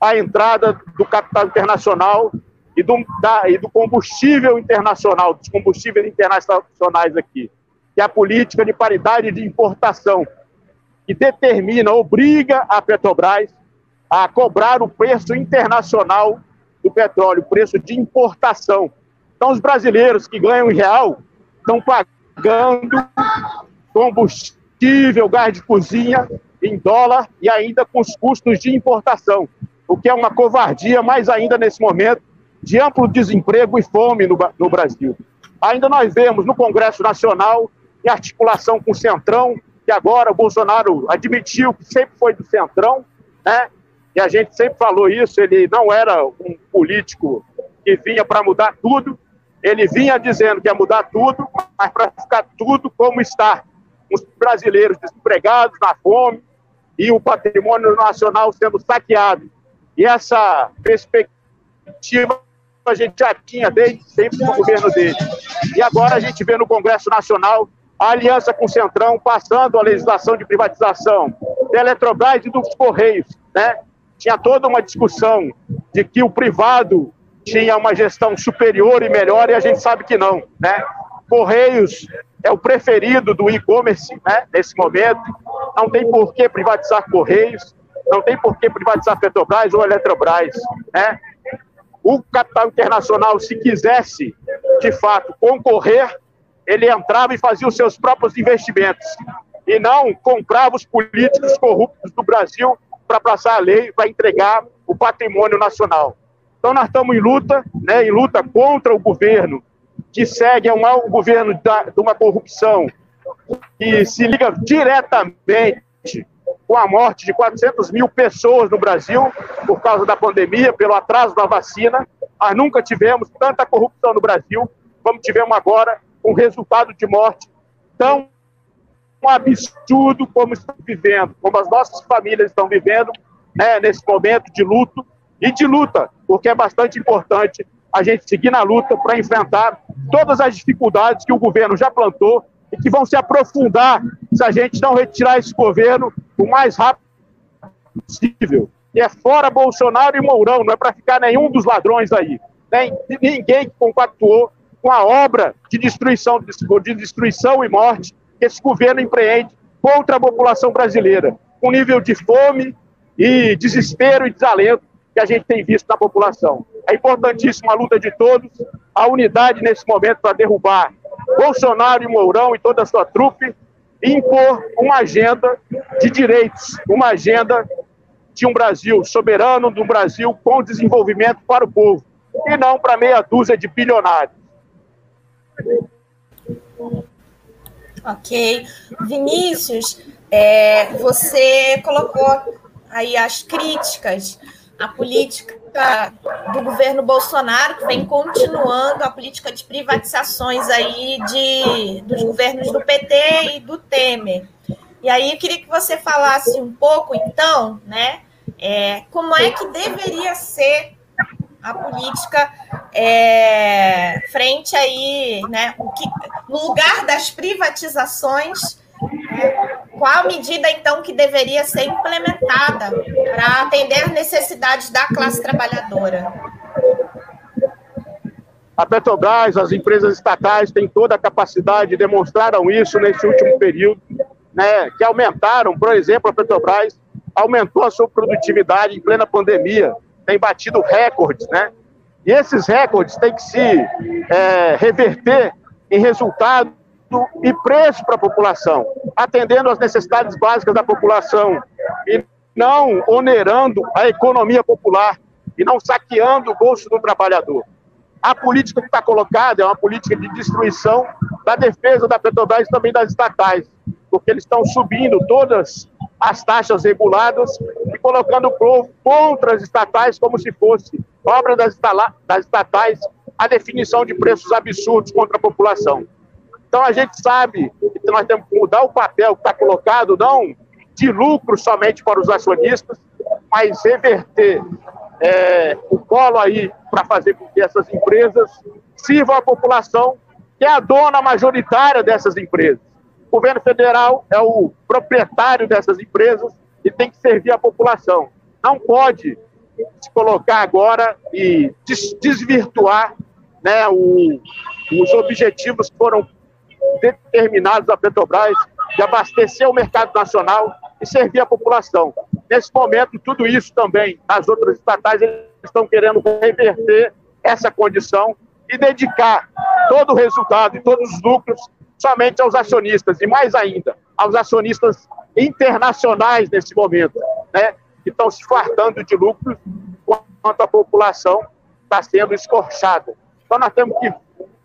a entrada do capital internacional e do, da, e do combustível internacional, dos combustíveis internacionais aqui, que é a política de paridade de importação, que determina, obriga a Petrobras a cobrar o preço internacional do petróleo, o preço de importação. Então, os brasileiros que ganham em real estão pagando combustível, gás de cozinha em dólar e ainda com os custos de importação, o que é uma covardia, mais ainda nesse momento de amplo desemprego e fome no, no Brasil. Ainda nós vemos no Congresso Nacional, em articulação com o Centrão, que agora o Bolsonaro admitiu que sempre foi do centrão, né? E a gente sempre falou isso, ele não era um político que vinha para mudar tudo, ele vinha dizendo que ia mudar tudo, mas para ficar tudo como está. Os brasileiros desempregados, na fome, e o patrimônio nacional sendo saqueado. E essa perspectiva a gente já tinha desde sempre no governo dele. E agora a gente vê no Congresso Nacional a aliança com o Centrão, passando a legislação de privatização da Eletrobras e dos Correios, né? Tinha toda uma discussão de que o privado tinha uma gestão superior e melhor, e a gente sabe que não, né? Correios é o preferido do e-commerce, né? Nesse momento, não tem por que privatizar Correios, não tem por que privatizar Petrobras ou Eletrobras, né? O capital internacional, se quisesse, de fato, concorrer ele entrava e fazia os seus próprios investimentos e não comprava os políticos corruptos do Brasil para passar a lei, para entregar o patrimônio nacional. Então nós estamos em luta, né, em luta contra o governo que segue um, um governo da, de uma corrupção que se liga diretamente com a morte de 400 mil pessoas no Brasil por causa da pandemia, pelo atraso da vacina. Nós nunca tivemos tanta corrupção no Brasil como tivemos agora, com resultado de morte tão absurdo como estamos vivendo, como as nossas famílias estão vivendo né, nesse momento de luto e de luta, porque é bastante importante a gente seguir na luta para enfrentar todas as dificuldades que o governo já plantou e que vão se aprofundar se a gente não retirar esse governo o mais rápido possível. E é fora Bolsonaro e Mourão, não é para ficar nenhum dos ladrões aí. Nem, ninguém que compactuou com a obra de destruição, de destruição e morte que esse governo empreende contra a população brasileira. Um nível de fome e desespero e desalento que a gente tem visto na população. É importantíssima a luta de todos, a unidade nesse momento para derrubar Bolsonaro e Mourão e toda a sua trupe e impor uma agenda de direitos, uma agenda de um Brasil soberano, de um Brasil com desenvolvimento para o povo, e não para meia dúzia de bilionários. Ok. Vinícius, é, você colocou aí as críticas à política do governo Bolsonaro, que vem continuando a política de privatizações aí de, dos governos do PT e do Temer. E aí eu queria que você falasse um pouco, então, né, é, como é que deveria ser a política é, frente aí, né, o que, no lugar das privatizações, né, qual medida então que deveria ser implementada para atender as necessidades da classe trabalhadora? A Petrobras, as empresas estatais têm toda a capacidade, demonstraram isso nesse último período, né, que aumentaram, por exemplo, a Petrobras aumentou a sua produtividade em plena pandemia, tem batido recordes, né? E esses recordes têm que se é, reverter em resultado e preço para a população, atendendo às necessidades básicas da população e não onerando a economia popular e não saqueando o bolso do trabalhador. A política que está colocada é uma política de destruição da defesa da Petrobras e também das estatais, porque eles estão subindo todas as taxas reguladas e colocando o povo contra as estatais como se fosse obra das, das estatais a definição de preços absurdos contra a população. Então a gente sabe que nós temos que mudar o papel que está colocado, não de lucro somente para os acionistas, mas reverter é, o colo aí para fazer com que essas empresas sirvam à população, que é a dona majoritária dessas empresas. O governo federal é o proprietário dessas empresas e tem que servir a população. Não pode se colocar agora e desvirtuar né, o, os objetivos que foram determinados da Petrobras de abastecer o mercado nacional e servir a população. Nesse momento, tudo isso também, as outras estatais estão querendo reverter essa condição e dedicar todo o resultado e todos os lucros somente aos acionistas, e mais ainda, aos acionistas internacionais nesse momento, né, que estão se fartando de lucros, enquanto a população está sendo escorchada. Então, nós temos que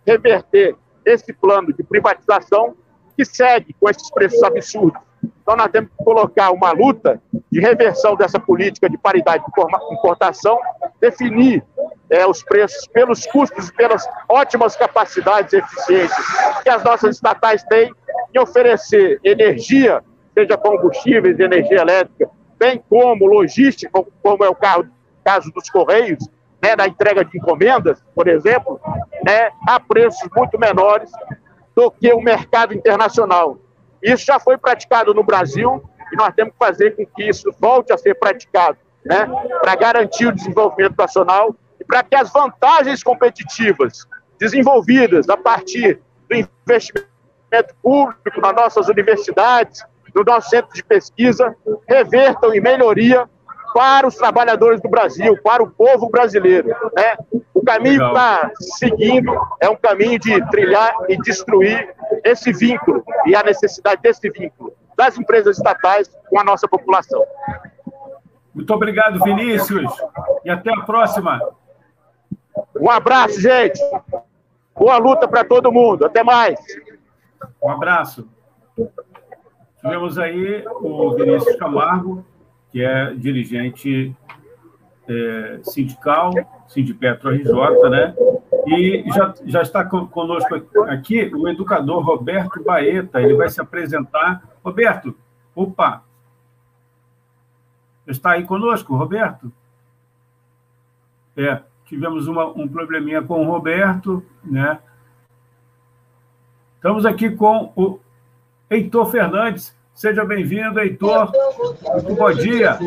reverter esse plano de privatização que segue com esses preços absurdos. Então, nós temos que colocar uma luta de reversão dessa política de paridade de importação, definir é, os preços pelos custos e pelas ótimas capacidades e eficiências que as nossas estatais têm em oferecer energia, seja combustíveis, energia elétrica, bem como logística, como é o caso dos Correios, né, da entrega de encomendas, por exemplo, né, a preços muito menores do que o mercado internacional. Isso já foi praticado no Brasil e nós temos que fazer com que isso volte a ser praticado, né, para garantir o desenvolvimento nacional para que as vantagens competitivas desenvolvidas a partir do investimento público nas nossas universidades, no nosso centro de pesquisa, revertam em melhoria para os trabalhadores do Brasil, para o povo brasileiro. Né? O caminho que está seguindo é um caminho de trilhar e destruir esse vínculo e a necessidade desse vínculo das empresas estatais com a nossa população. Muito obrigado, Vinícius, e até a próxima. Um abraço, gente. Boa luta para todo mundo. Até mais. Um abraço. Tivemos aí o Vinícius Camargo, que é dirigente é, sindical, Sindipetro RJ, né? E já, já está conosco aqui o educador Roberto Baeta, ele vai se apresentar. Roberto, opa! Está aí conosco, Roberto? É, tivemos uma, um probleminha com o Roberto, né? Estamos aqui com o Heitor Fernandes. Seja bem-vindo, Heitor. Muito bom dia.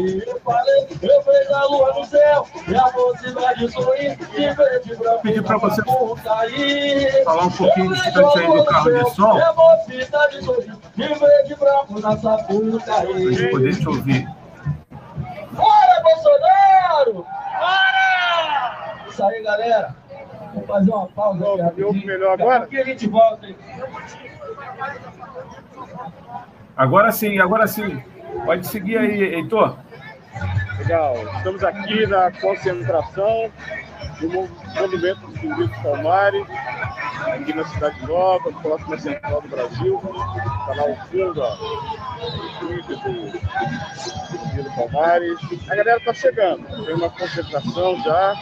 Pedir para você falar um pouquinho distante aí do carro de som. Para a gente poder te ouvir. Bora, Bolsonaro! Bora! Isso aí, galera. Vou fazer uma pausa aqui melhor agora? Aqui a gente volta. Hein? Agora sim, agora sim. Pode seguir aí, Heitor. Legal. Estamos aqui na concentração do movimento dos Zumbis Palmares, aqui na Cidade Nova, próxima central do Brasil. Ó, do, do Palmares. A galera está chegando. Tem uma concentração já.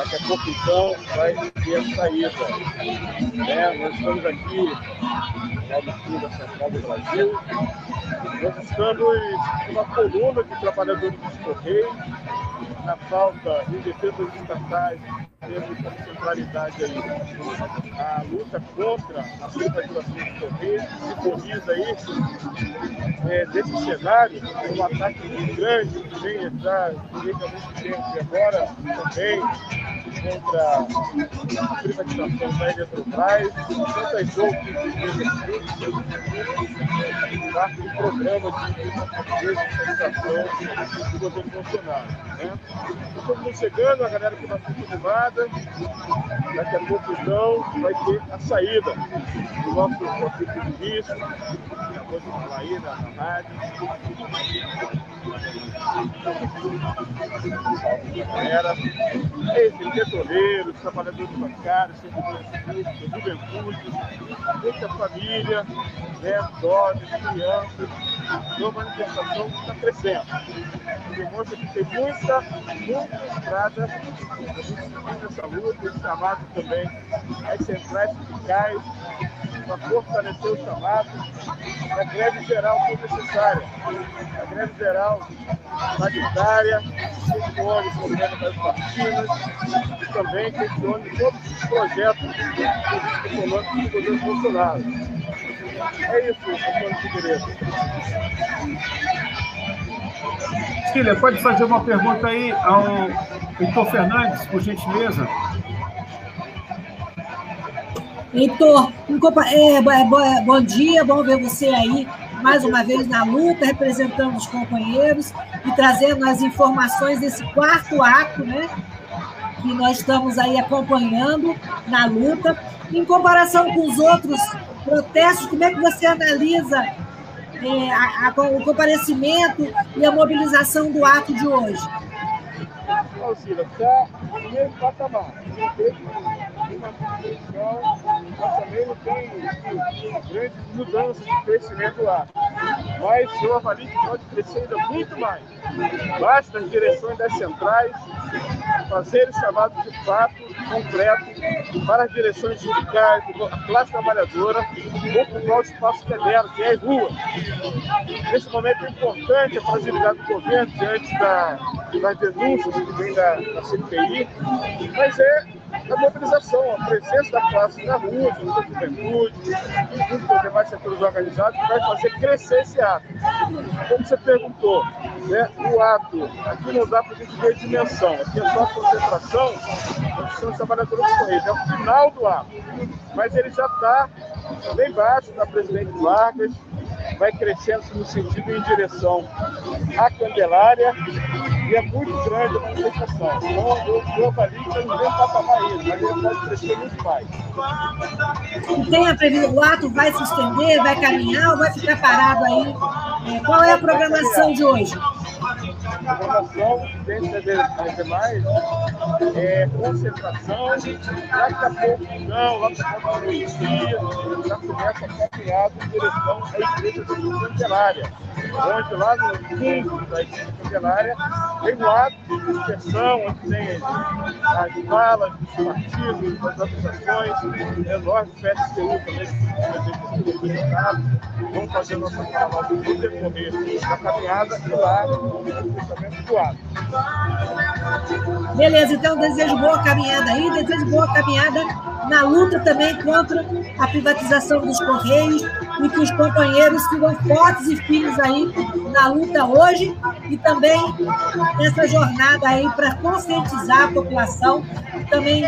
A pouco, então, vai ter saída. É, nós estamos aqui no fundo da Central do Brasil. Nós estamos numa coluna de trabalhadores dos Correios, na falta em defesa dos estatais, temos como centralidade aí a luta contra a privatização dos Correios, simboliza isso é, desse cenário, um ataque grande que vem já durante muito tempo e agora também contra a privatização da Eletrobras, tantas outras empresas parte do programa de descentralização do governo Bolsonaro. Né? Estamos chegando, a galera que está acostumada, daqui a pouco então vai ter a saída do nosso professor de ministro, depois de falar aí na, na rádio. Galera, esses petroleiros, trabalhadores bancários, servidores públicos, juventude, muita família, né, jovens, crianças, uma manifestação que está crescendo. Demonstra que tem muita, muita estrada nessa luta, esse chamado também às centrais sindicais, para fortalecer o chamado. A greve geral foi necessária. A greve geral sanitária, questione o problema das vacinas e também questione todos os projetos econômicos do governo Bolsonaro. É isso, Antônio Figueiredo. Cília, pode fazer uma pergunta aí ao Heitor Fernandes, por gentileza? Heitor, é, é, bom dia, bom ver você aí mais uma vez na luta, representando os companheiros e trazendo as informações desse quarto ato, né? Que nós estamos aí acompanhando na luta. Em comparação com os outros protestos, como é que você analisa é, a, a, o comparecimento e a mobilização do ato de hoje? Alcira, está no patamar. Não uma mas também não tem grandes mudanças de crescimento lá. Mas avalio que pode crescer ainda muito mais. Basta as direções das centrais fazer chamados de fato concreto para as direções sindicais, a classe trabalhadora, ocupar o espaço que é dela, que é rua. Nesse momento é importante a fragilidade do governo diante da, das denúncias que vem da, da CPI, mas é a mobilização, a presença da classe na rua, junto com a juventude, junto com os demais setores organizados, que vai fazer crescer esse ato. Como você perguntou, né, o ato, aqui não dá para a gente ver dimensão, aqui é só a concentração, são os trabalhadores do Correio, é o final do ato. Mas ele já está lá embaixo da presidente Vargas, vai crescendo no sentido em direção à Candelária e é muito grande a manifestação. Então, eu, eu avalio que não vem patamar isso, mas ele pode crescer muito mais. Tem a previsão, o ato vai se estender, vai caminhar ou vai ficar parado aí? É, qual é a programação de hoje? A programação, dentre as demais, é concentração, daqui a pouco, não, lá para o dia, já começa essa caminhada em direção à igreja da Candelária, onde lá no fundo da igreja Candelária tem um ato de expressão, onde tem as falas dos partidos, das associações, é, do PSTU também, vamos fazer nossa fala no decorrer da caminhada e lá no fechamento do ato. Beleza, então desejo boa caminhada aí, desejo boa caminhada na luta também contra a privatização dos Correios e que os companheiros ficam fortes e firmes aí na luta hoje e também nessa jornada aí para conscientizar a população e também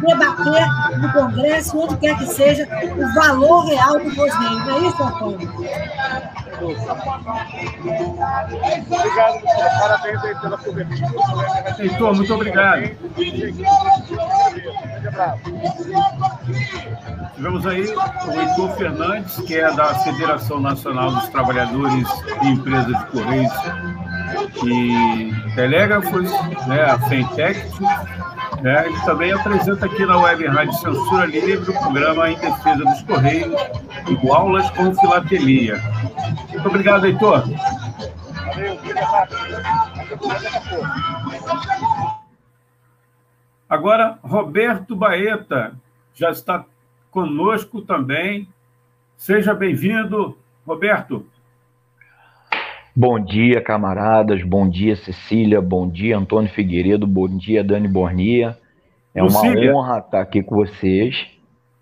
debater no Congresso, onde quer que seja, o valor real do Correio. Não é isso, Antônio? Obrigado, Parabéns aí pela cobertura. Heitor, muito obrigado. Tivemos aí o Heitor Fernandes, que é da Federação Nacional dos Trabalhadores e Empresas de Correios e Telégrafos, né, a Fentec. Né, ele também apresenta aqui na Web Rádio Censura Livre o programa Em Defesa dos Correios, Igualas com Filatelia. Muito obrigado, Heitor. Agora, Roberto Baeta já está conosco também. Seja bem-vindo, Roberto. Bom dia, camaradas. Bom dia, Cecília. Bom dia, Antônio Figueiredo. Bom dia, Dani Bornia. É uma Lucília. honra estar aqui com vocês,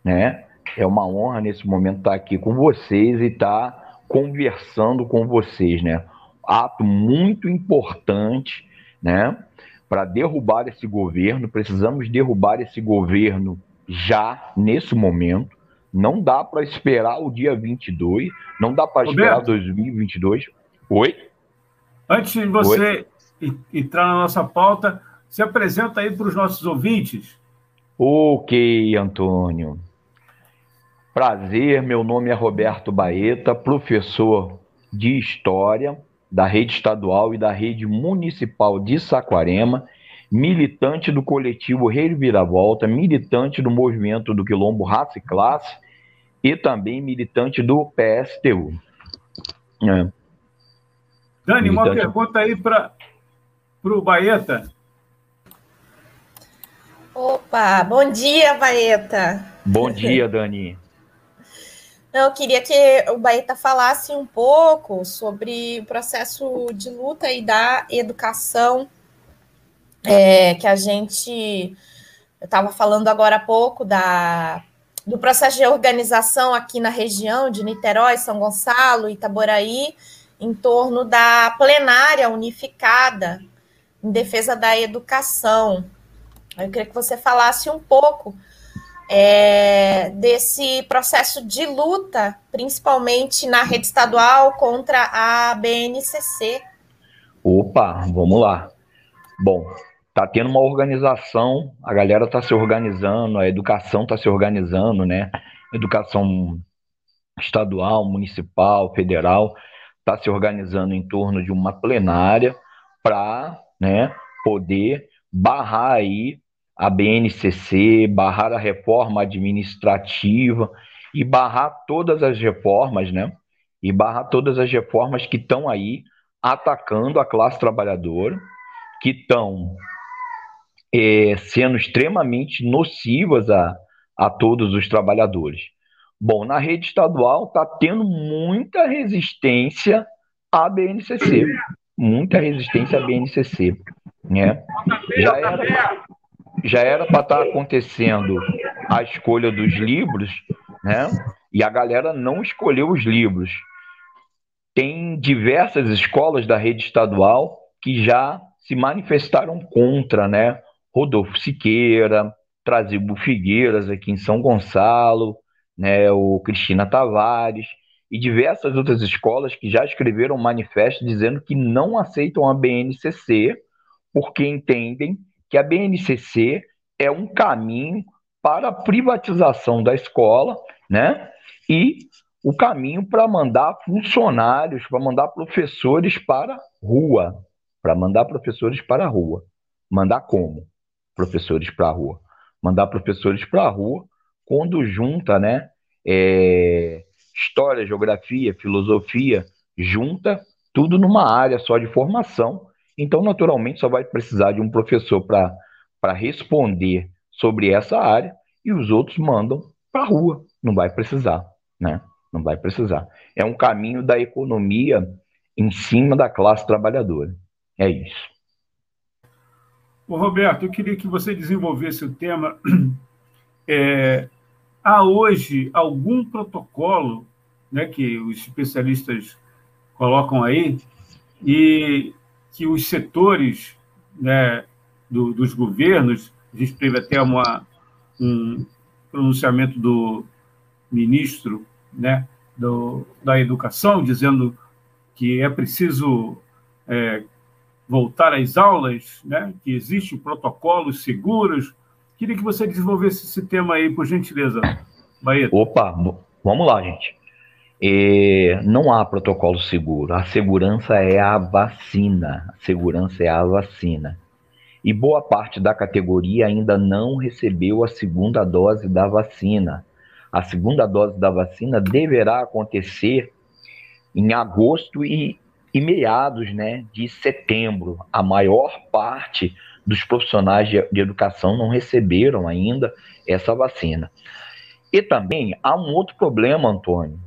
né? É uma honra nesse momento estar aqui com vocês e estar conversando com vocês, né? Ato muito importante, né? para derrubar esse governo, precisamos derrubar esse governo já, nesse momento. Não dá para esperar o dia 22, não dá para esperar 2022. Oi? Antes de você Oi? entrar na nossa pauta, se apresenta aí para os nossos ouvintes. Ok, Antônio. Prazer, meu nome é Roberto Baeta, professor de História da rede estadual e da rede municipal de Saquarema, militante do coletivo Reviravolta, militante do movimento do Quilombo Raça e Classe e também militante do PSTU. É. Dani, militante... uma pergunta aí para o Baeta. Opa, bom dia, Baeta. Bom dia, Dani. Eu queria que o Baeta falasse um pouco sobre o processo de luta e da educação é, que a gente eu estava falando agora há pouco da, do processo de organização aqui na região de Niterói, São Gonçalo, Itaboraí, em torno da plenária unificada em defesa da educação. Eu queria que você falasse um pouco é, desse processo de luta, principalmente na rede estadual contra a BNCC. Opa, vamos lá. Bom, tá tendo uma organização, a galera tá se organizando, a educação tá se organizando, né? Educação estadual, municipal, federal, tá se organizando em torno de uma plenária para, né, poder barrar aí a BNCC, barrar a reforma administrativa e barrar todas as reformas, né? E barrar todas as reformas que estão aí atacando a classe trabalhadora, que estão é, sendo extremamente nocivas a, a todos os trabalhadores. Bom, na rede estadual está tendo muita resistência à BNCC, muita resistência à BNCC, né? Já era, já era para estar tá acontecendo a escolha dos livros, né? E a galera não escolheu os livros. Tem diversas escolas da rede estadual que já se manifestaram contra, né? Rodolfo Siqueira, Trazibo Figueiras aqui em São Gonçalo, né? O Cristina Tavares e diversas outras escolas que já escreveram um manifesto dizendo que não aceitam a BNCC porque entendem que a BNCC é um caminho para a privatização da escola, né? E o caminho para mandar funcionários, para mandar professores para rua, para mandar professores para a rua. Mandar como? Professores para a rua. Mandar professores para a rua quando junta, né? é, história, geografia, filosofia, junta tudo numa área só de formação. Então, naturalmente, só vai precisar de um professor para responder sobre essa área e os outros mandam para a rua. Não vai precisar, né? Não vai precisar. É um caminho da economia em cima da classe trabalhadora. É isso. Ô, Roberto, eu queria que você desenvolvesse o tema. *clears throat* É, há hoje algum protocolo né, que os especialistas colocam aí e que os setores né, do, dos governos, a gente teve até uma, um pronunciamento do ministro né, do, da Educação, dizendo que é preciso é, voltar às aulas, né, que existem protocolos seguros. Queria que você desenvolvesse esse tema aí, por gentileza, Baeta. Opa, vamos lá, gente. É, não há protocolo seguro. A segurança é a vacina. A segurança é a vacina. E boa parte da categoria ainda não recebeu a segunda dose da vacina. A segunda dose da vacina deverá acontecer em agosto e, e meados né, de setembro. A maior parte dos profissionais de, de educação não receberam ainda essa vacina. E também há um outro problema, Antônio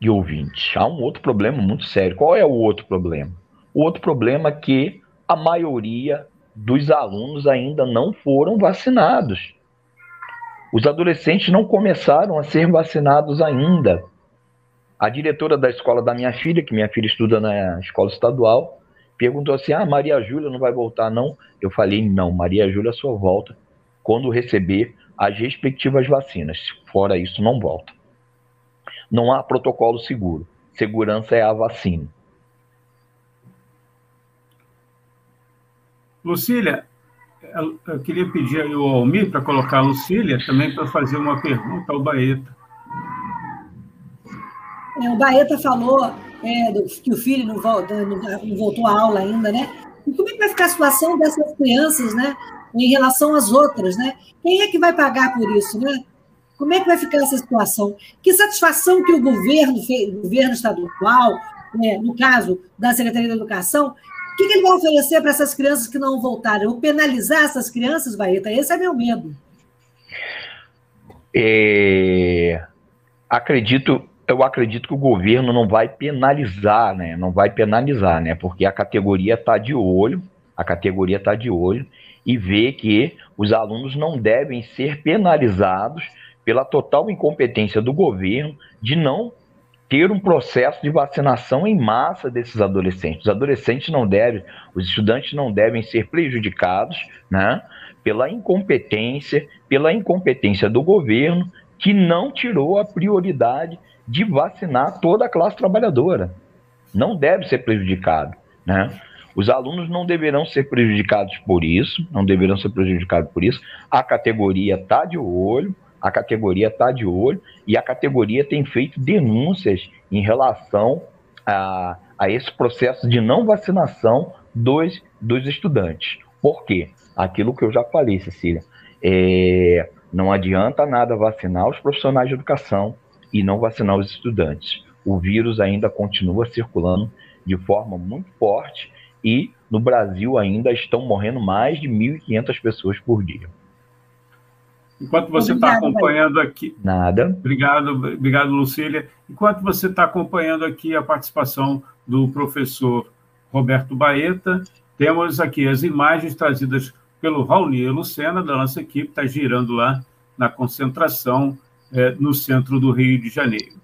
e ouvintes. Há um outro problema muito sério. Qual é o outro problema? O outro problema é que a maioria dos alunos ainda não foram vacinados. Os adolescentes não começaram a ser vacinados ainda. A diretora da escola da minha filha, que minha filha estuda na escola estadual, perguntou assim: Ah, Maria Júlia não vai voltar, não? Eu falei: Não, Maria Júlia só volta quando receber as respectivas vacinas. Fora isso, não volta. Não há protocolo seguro. Segurança é a vacina. Lucília, eu queria pedir aí ao Almir para colocar a Lucília também para fazer uma pergunta ao Baeta. É, o Baeta falou é, do, que o filho não, volta, não, voltou à aula ainda, né? E como é que vai ficar a situação dessas crianças, né? Em relação às outras, né? Quem é que vai pagar por isso, né? Como é que vai ficar essa situação? Que satisfação que o governo, o governo estadual, né, no caso da Secretaria da Educação, o que, que ele vai oferecer para essas crianças que não voltaram? Ou penalizar essas crianças, Baeta? Esse é meu medo. É... Acredito, eu acredito que o governo não vai penalizar, né? Não vai penalizar, né? Porque a categoria está de olho, a categoria está de olho e vê que os alunos não devem ser penalizados pela total incompetência do governo de não ter um processo de vacinação em massa desses adolescentes. Os adolescentes não devem, os estudantes não devem ser prejudicados, né, pela incompetência, pela incompetência do governo que não tirou a prioridade de vacinar toda a classe trabalhadora. Não deve ser prejudicado, né? Os alunos não deverão ser prejudicados por isso, não deverão ser prejudicados por isso. A categoria está de olho, a categoria está de olho e a categoria tem feito denúncias em relação a, a esse processo de não vacinação dos, dos estudantes. Por quê? Aquilo que eu já falei, Cecília. É, não adianta nada vacinar os profissionais de educação e não vacinar os estudantes. O vírus ainda continua circulando de forma muito forte e no Brasil ainda estão morrendo mais de 1.500 pessoas por dia. Enquanto você está acompanhando aqui. Nada. Obrigado, obrigado, Lucília. Enquanto você está acompanhando aqui a participação do professor Roberto Baeta, temos aqui as imagens trazidas pelo Raoni Lucena, da nossa equipe, está girando lá na concentração é, no centro do Rio de Janeiro.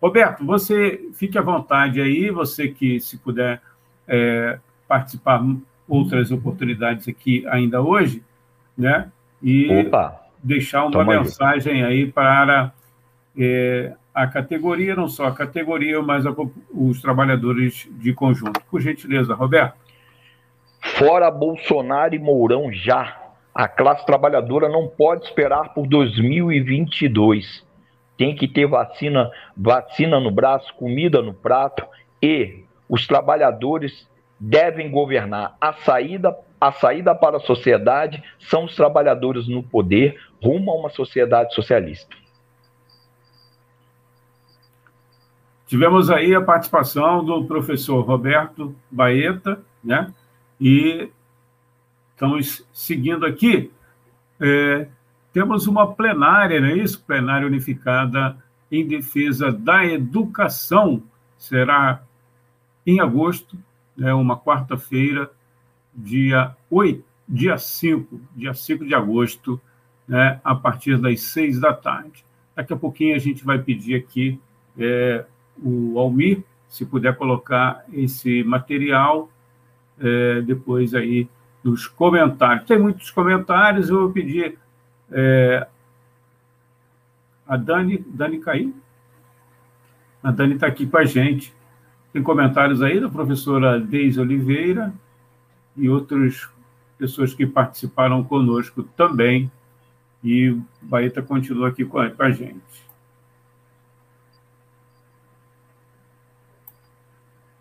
Roberto, você fique à vontade aí, você que, se puder é, participar outras oportunidades aqui ainda hoje, né? e Opa. deixar uma mensagem aí, aí para é, a categoria, não só a categoria, mas a, os trabalhadores de conjunto. Por gentileza, Roberto. Fora Bolsonaro e Mourão já. A classe trabalhadora não pode esperar por 2022. Tem que ter vacina, vacina no braço, comida no prato e os trabalhadores devem governar. A saída a saída para a sociedade são os trabalhadores no poder rumo a uma sociedade socialista. tivemos aí a participação do professor Roberto Baeta, né? E estamos seguindo aqui. É, temos uma plenária, não é isso? Plenária unificada em defesa da educação. Será em agosto, né, uma quarta-feira, dia 8, dia 5, dia 5 de agosto, né, a partir das 6 da tarde. Daqui a pouquinho a gente vai pedir aqui é, o Almir, se puder colocar esse material é, depois aí dos comentários. Tem muitos comentários, eu vou pedir é, a Dani, Dani caiu? A Dani está aqui com a gente. Tem comentários aí da professora Deise Oliveira e outras pessoas que participaram conosco também. E o Baeta continua aqui com a, gente.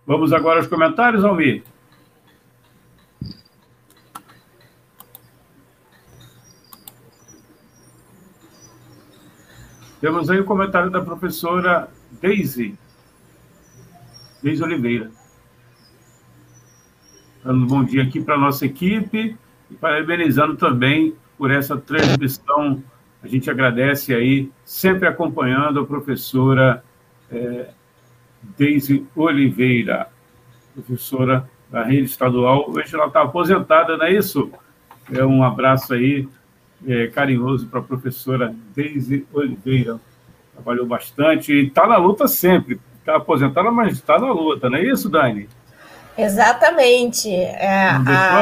Vamos agora aos comentários, Almir. Temos aí o comentário da professora Deise, Deise Oliveira. Dando um bom dia aqui para a nossa equipe e parabenizando também por essa transmissão. A gente agradece aí, sempre acompanhando a professora é, Deise Oliveira, professora da rede estadual. Hoje ela está aposentada, não é isso? É um abraço aí é, carinhoso para a professora Deise Oliveira. Trabalhou bastante e está na luta sempre. Está aposentada, mas está na luta, não é isso, Dani? Exatamente. É, a,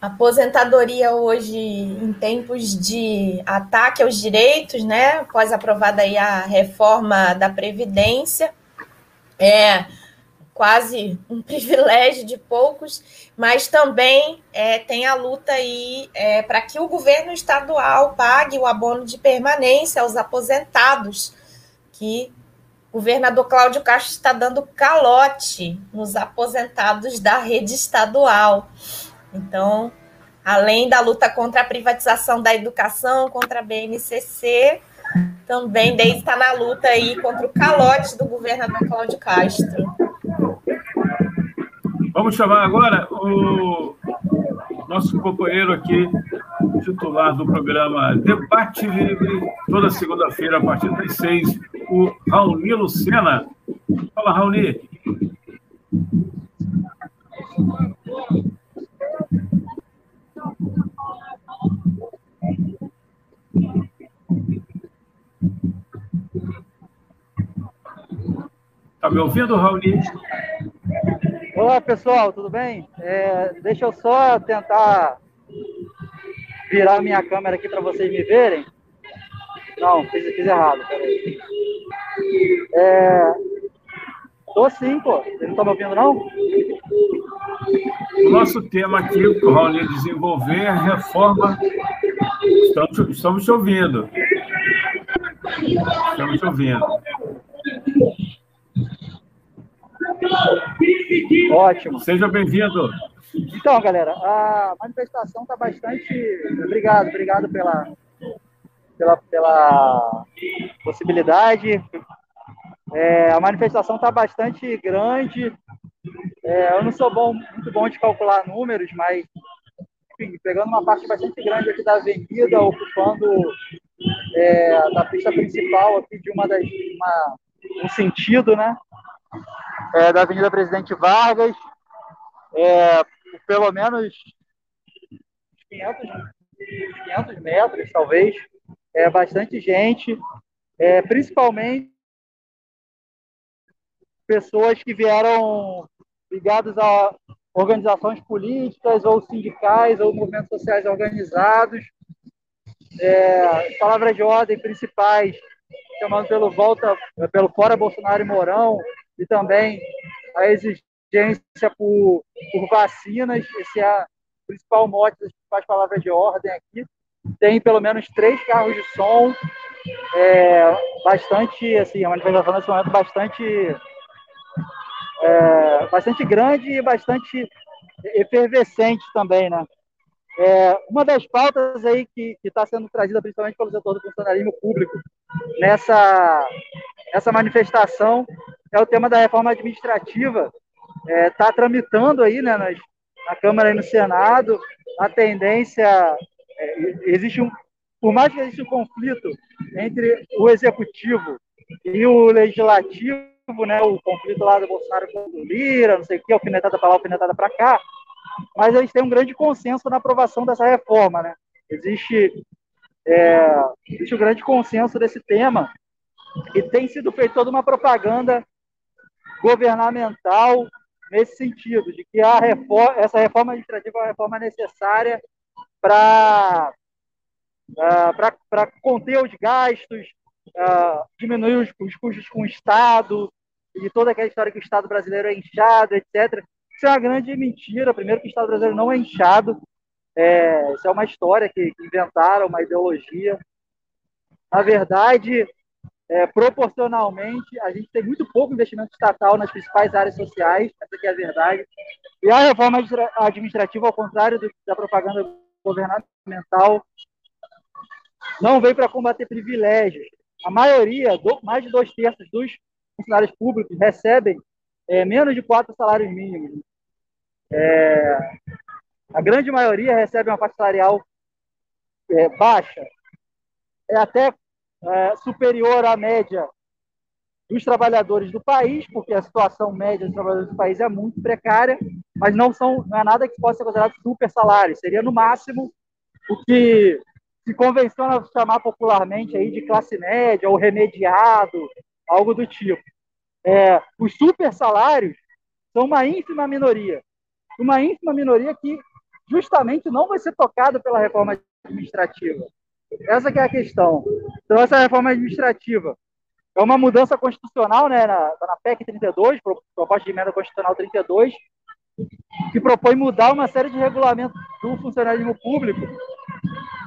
a aposentadoria hoje, em tempos de ataque aos direitos, né? Após aprovada aí a reforma da Previdência, é quase um *laughs* privilégio de poucos, mas também é, tem a luta aí é, para que o governo estadual pague o abono de permanência aos aposentados, que o governador Cláudio Castro está dando calote nos aposentados da rede estadual. Então, além da luta contra a privatização da educação, contra a BNCC, também desde está na luta aí contra o calote do governador Cláudio Castro. Vamos chamar agora o nosso companheiro aqui, titular do programa Debate Livre, toda segunda-feira, a partir das seis, o Raoni Lucena. Fala, Raoni. Está me ouvindo, Raoni? Olá, pessoal, tudo bem? É, deixa eu só tentar virar minha câmera aqui para vocês me verem. Não, fiz, fiz errado, peraí. É, sim, pô. Vocês não estão me ouvindo, não? O nosso tema aqui, o Raul desenvolver, é a reforma. Estamos, estamos te ouvindo. Estamos te ouvindo. Ótimo. Seja bem-vindo. Então, galera, a manifestação está bastante. Obrigado, obrigado pela, pela, pela possibilidade. É, a manifestação está bastante grande. É, eu não sou bom, muito bom de calcular números, mas enfim, pegando uma parte bastante grande aqui da avenida, ocupando é, da pista principal aqui de uma das uma, um sentido, né? É, da Avenida Presidente Vargas, é, pelo menos 500, 500 metros, talvez, é bastante gente, é, principalmente pessoas que vieram ligadas a organizações políticas ou sindicais ou movimentos sociais organizados. É, palavras de ordem principais, chamando pelo volta, pelo fora Bolsonaro e Mourão, e também a exigência por, por vacinas. Esse é a principal mote das principais palavras de ordem aqui. Tem pelo menos três carros de som, é, bastante, assim, a manifestação nesse momento bastante, é, bastante grande e bastante efervescente também, né? É, uma das pautas aí que está sendo trazida principalmente pelo setor do funcionalismo público nessa, nessa manifestação é o tema da reforma administrativa. Está é, tá tramitando aí né, nas, na Câmara e no Senado. A tendência. É, existe um. Por mais que exista um conflito entre o executivo e o legislativo, né, o conflito lá do Bolsonaro com o Lira, não sei o que, alfinetada para lá, alfinetada para cá, mas eles têm um grande consenso na aprovação dessa reforma. Né? Existe, é, existe um grande consenso desse tema e tem sido feita toda uma propaganda governamental nesse sentido, de que a reforma, essa reforma administrativa é uma reforma necessária para para conter os gastos, uh, diminuir os, os, custos com o Estado, e toda aquela história que o Estado brasileiro é inchado, etc. Isso é uma grande mentira. Primeiro, que o Estado brasileiro não é inchado. É, isso é uma história que, que inventaram, uma ideologia. Na verdade, é, proporcionalmente, a gente tem muito pouco investimento estatal nas principais áreas sociais, essa é a verdade. E a reforma administrativa, ao contrário do, da propaganda governamental, não vem para combater privilégios. A maioria, do, mais de dois terços dos funcionários públicos recebem é, menos de quatro salários mínimos. É, a grande maioria recebe uma faixa salarial é, baixa, é até é, superior à média dos trabalhadores do país, porque a situação média dos trabalhadores do país é muito precária, mas não, são, não é nada que possa ser considerado super salário. Seria, no máximo, o que se convenciona chamar popularmente aí de classe média ou remediado, algo do tipo. É, os super salários são uma ínfima minoria. Uma ínfima minoria que justamente não vai ser tocada pela reforma administrativa. Essa é a questão. Então, essa reforma administrativa é uma mudança constitucional, né, na, na PEC 32, proposta de emenda constitucional 32, que propõe mudar uma série de regulamentos do funcionalismo público,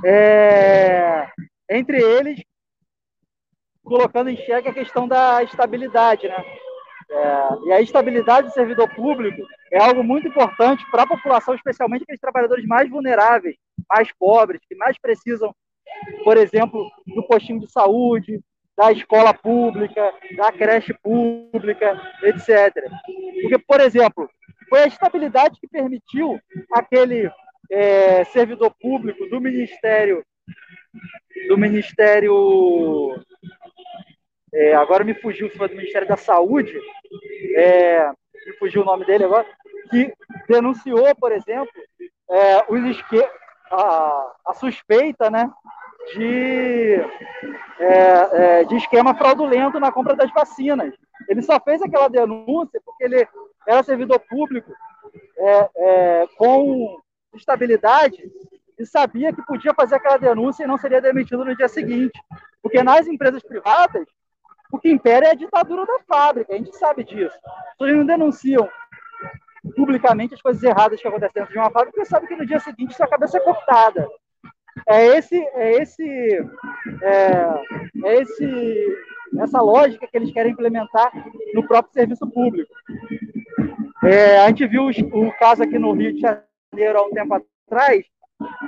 é, entre eles colocando em xeque a questão da estabilidade, né? É, e a estabilidade do servidor público é algo muito importante para a população, especialmente aqueles trabalhadores mais vulneráveis, mais pobres, que mais precisam, por exemplo, do postinho de saúde, da escola pública, da creche pública, etc. Porque, por exemplo, foi a estabilidade que permitiu aquele é, servidor público do Ministério do Ministério é, agora me fugiu foi do Ministério da Saúde, é, me fugiu o nome dele agora, que denunciou, por exemplo, é, os esque a, a, suspeita né, de, é, é, de esquema fraudulento na compra das vacinas. Ele só fez aquela denúncia porque ele era servidor público é, com estabilidade e sabia que podia fazer aquela denúncia e não seria demitido no dia seguinte. Porque nas empresas privadas, o que impera é a ditadura da fábrica, a gente sabe disso. Pessoas não denunciam publicamente as coisas erradas que acontecem dentro de uma fábrica, porque sabe que no dia seguinte sua cabeça é cortada. É esse, é esse, é, é esse, essa lógica que eles querem implementar no próprio serviço público. É, a gente viu o caso aqui no Rio de Janeiro há um tempo atrás,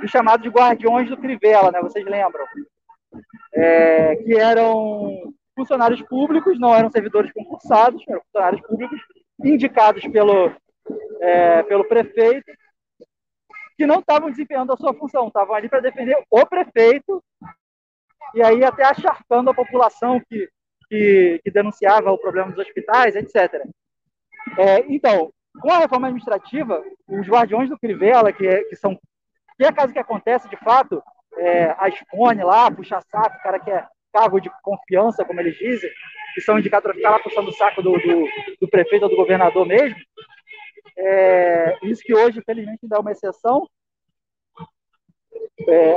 do chamado de guardiões do Crivella, né? Vocês lembram? É, que eram funcionários públicos, não eram servidores concursados, eram funcionários públicos indicados pelo, é, pelo prefeito, que não estavam desempenhando a sua função, estavam ali para defender o prefeito, e aí até acharcando a população que, que, que denunciava o problema dos hospitais, etc. É, então, com a reforma administrativa, os guardiões do Crivella, que, é, que são que é caso que acontece, de fato, é, a expone lá, puxa saco, o cara que é cargo de confiança, como eles dizem, que são indicados para ficar lá puxando o saco do, do, do, prefeito ou do governador mesmo. É, isso que hoje, felizmente, ainda é uma exceção. É,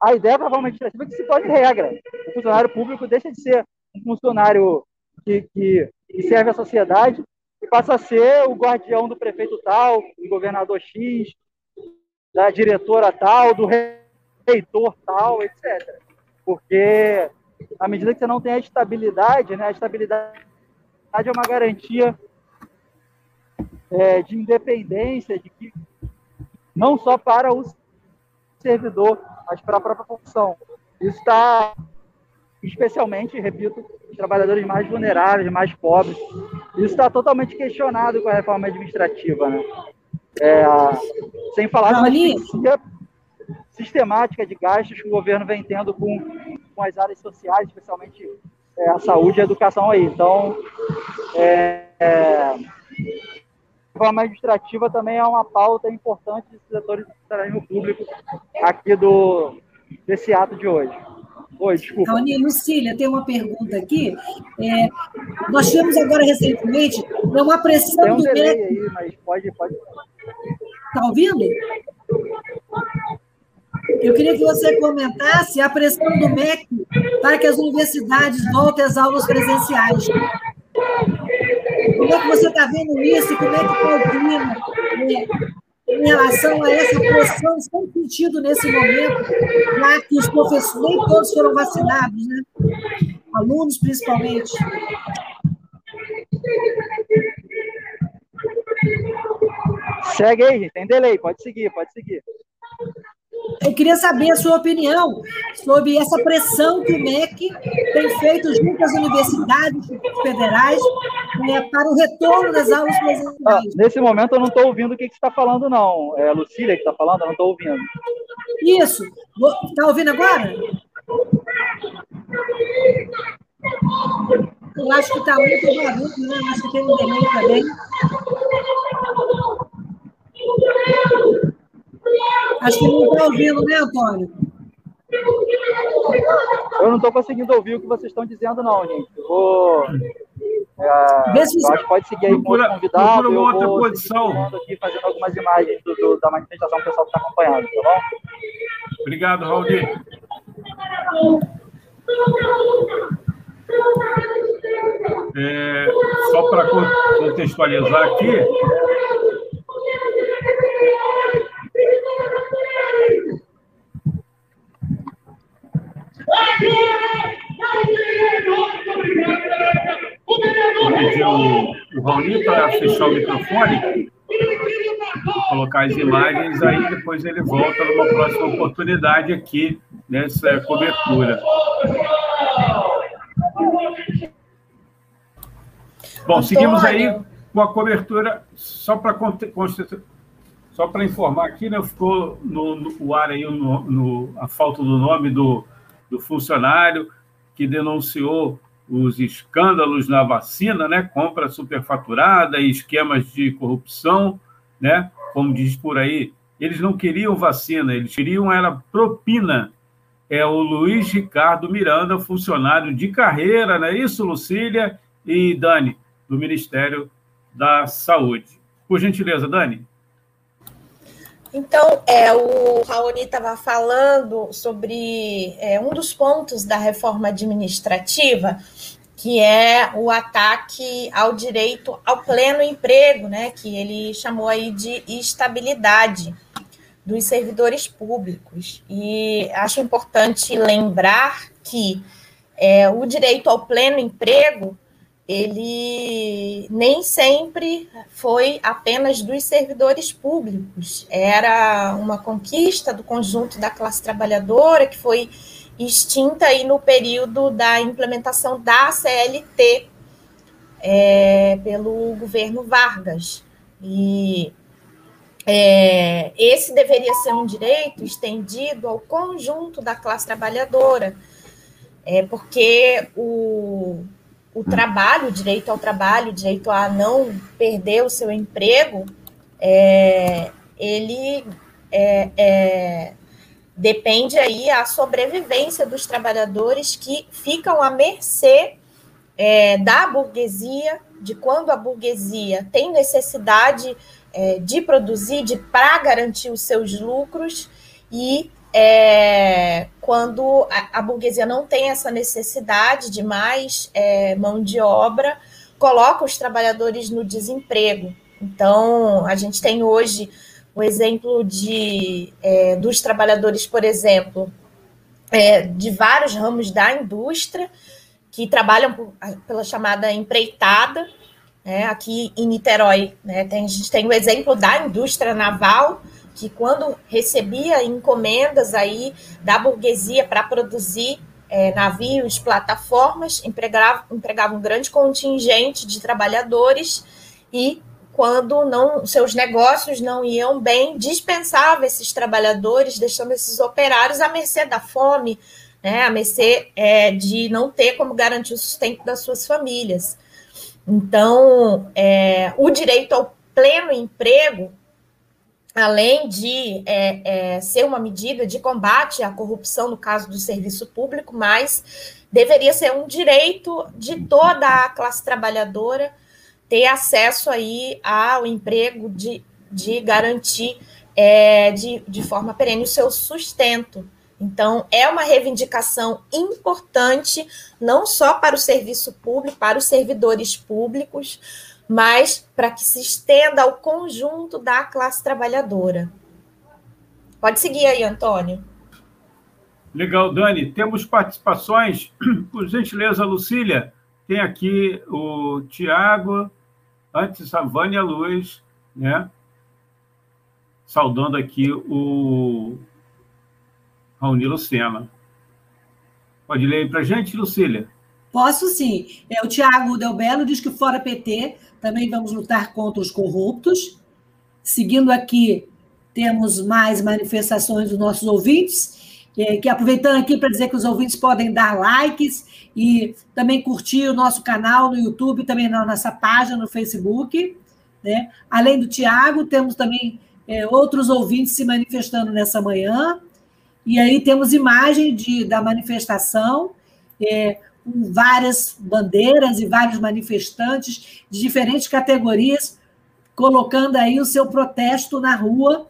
a ideia administrativa é que se torne regra. O funcionário público deixa de ser um funcionário que, que, que serve à sociedade e passa a ser o guardião do prefeito tal, do governador X, da diretora tal, do reitor tal, etc porque à medida que você não tem a estabilidade, né, a estabilidade é uma garantia é, de independência, de que não só para o servidor, mas para a própria função. Isso está especialmente, repito, os trabalhadores mais vulneráveis, mais pobres. Isso está totalmente questionado com a reforma administrativa, né? É, sem falar da sistemática de gastos que o governo vem tendo com, com as áreas sociais, especialmente é, a saúde e a educação aí. Então, é, é, reforma administrativa também é uma pauta importante dos setores do funcionalismo público aqui do, desse ato de hoje. Oi, desculpa. Raoni, Lucília, tem uma pergunta aqui. É, nós tivemos agora recentemente uma pressão tem um do delay aí, mas pode, pode. Está ouvindo? Eu queria que você comentasse a pressão do MEC para que as universidades voltem às aulas presenciais. Como é que você está vendo isso? Como é que está o clima é, em relação a essa pressão sem sentido nesse momento, já que os professores, nem todos foram vacinados, né? Alunos, principalmente. Segue aí, tem delay, pode seguir, pode seguir. Eu queria saber a sua opinião sobre essa pressão que o MEC tem feito junto às universidades federais né, para o retorno das aulas presenciais. Ah, nesse momento eu não estou ouvindo o que, que você está falando, não. É a Lucília que está falando, eu não estou ouvindo. Isso. Está ouvindo agora? Eu acho que está muito barulho, né? Acho que tem um delay também. Acho que não está ouvindo, né, Antônio? Eu não estou conseguindo ouvir o que vocês estão dizendo, não, gente. Eu vou. É, eu acho que pode seguir aí com o convidado. Procura uma outra posição. aqui fazendo algumas imagens do, do, da manifestação que o pessoal está acompanhando, tá bom? Obrigado, Raul. É, só para contextualizar aqui, o, o Raoni para fechar o microfone, colocar as imagens, aí depois ele volta numa próxima oportunidade aqui nessa cobertura. Bom, seguimos aí com a cobertura, só para só para informar aqui, né, ficou no, no ar aí no, no, a falta do nome do, do funcionário que denunciou os escândalos na vacina, né, compra superfaturada e esquemas de corrupção, né, como diz por aí, eles não queriam vacina, eles queriam era propina. É o Luiz Ricardo Miranda, funcionário de carreira, não é isso, Lucília e Dani, do Ministério da Saúde. Por gentileza, Dani. Então, é, o Raoni estava falando sobre é, um dos pontos da reforma administrativa, que é o ataque ao direito ao pleno emprego, né, que ele chamou aí de estabilidade dos servidores públicos. E acho importante lembrar que é, o direito ao pleno emprego ele nem sempre foi apenas dos servidores públicos, era uma conquista do conjunto da classe trabalhadora que foi extinta aí no período da implementação da CLT é, pelo governo Vargas. E é, esse deveria ser um direito estendido ao conjunto da classe trabalhadora, é, porque o o trabalho, o direito ao trabalho, o direito a não perder o seu emprego, é, ele é, é, depende aí a sobrevivência dos trabalhadores que ficam à mercê é, da burguesia, de quando a burguesia tem necessidade é, de produzir, de para garantir os seus lucros e é, quando a, a, burguesia não tem essa necessidade de mais é, mão de obra, coloca os trabalhadores no desemprego. Então, a gente tem hoje o exemplo de, é, dos trabalhadores, por exemplo, é, de vários ramos da indústria que trabalham por, pela chamada empreitada. Né? Aqui em Niterói, né? tem, a gente tem o exemplo da indústria naval, que quando recebia encomendas aí da burguesia para produzir é, navios, plataformas, empregavam, empregavam um grande contingente de trabalhadores e quando não seus negócios não iam bem, dispensava esses trabalhadores, deixando esses operários à mercê da fome, né, à mercê é, de não ter como garantir o sustento das suas famílias. Então, é, o direito ao pleno emprego, além de é, é, ser uma medida de combate à corrupção no caso do serviço público, mas deveria ser um direito de toda a classe trabalhadora ter acesso aí ao emprego de, de garantir é, de, de forma perene o seu sustento. Então, é uma reivindicação importante, não só para o serviço público, para os servidores públicos, mas para que se estenda ao conjunto da classe trabalhadora. Pode seguir aí, Antônio. Legal, Dani. Temos participações. *clears throat* Por gentileza, Lucília, tem aqui o Tiago, antes a Vânia Luz, né? Saudando aqui o Raoni Lucena. Pode ler aí para a gente, Lucília? Posso sim. É, o Tiago Del Belo diz que fora PT também vamos lutar contra os corruptos. Seguindo aqui, temos mais manifestações dos nossos ouvintes, é, que aproveitando aqui para dizer que os ouvintes podem dar likes e também curtir o nosso canal no YouTube, também na nossa página no Facebook. Né? Além do Tiago, temos também é, outros ouvintes se manifestando nessa manhã. E aí temos imagem de, da manifestação, é, com várias bandeiras e vários manifestantes de diferentes categorias, colocando aí o seu protesto na rua,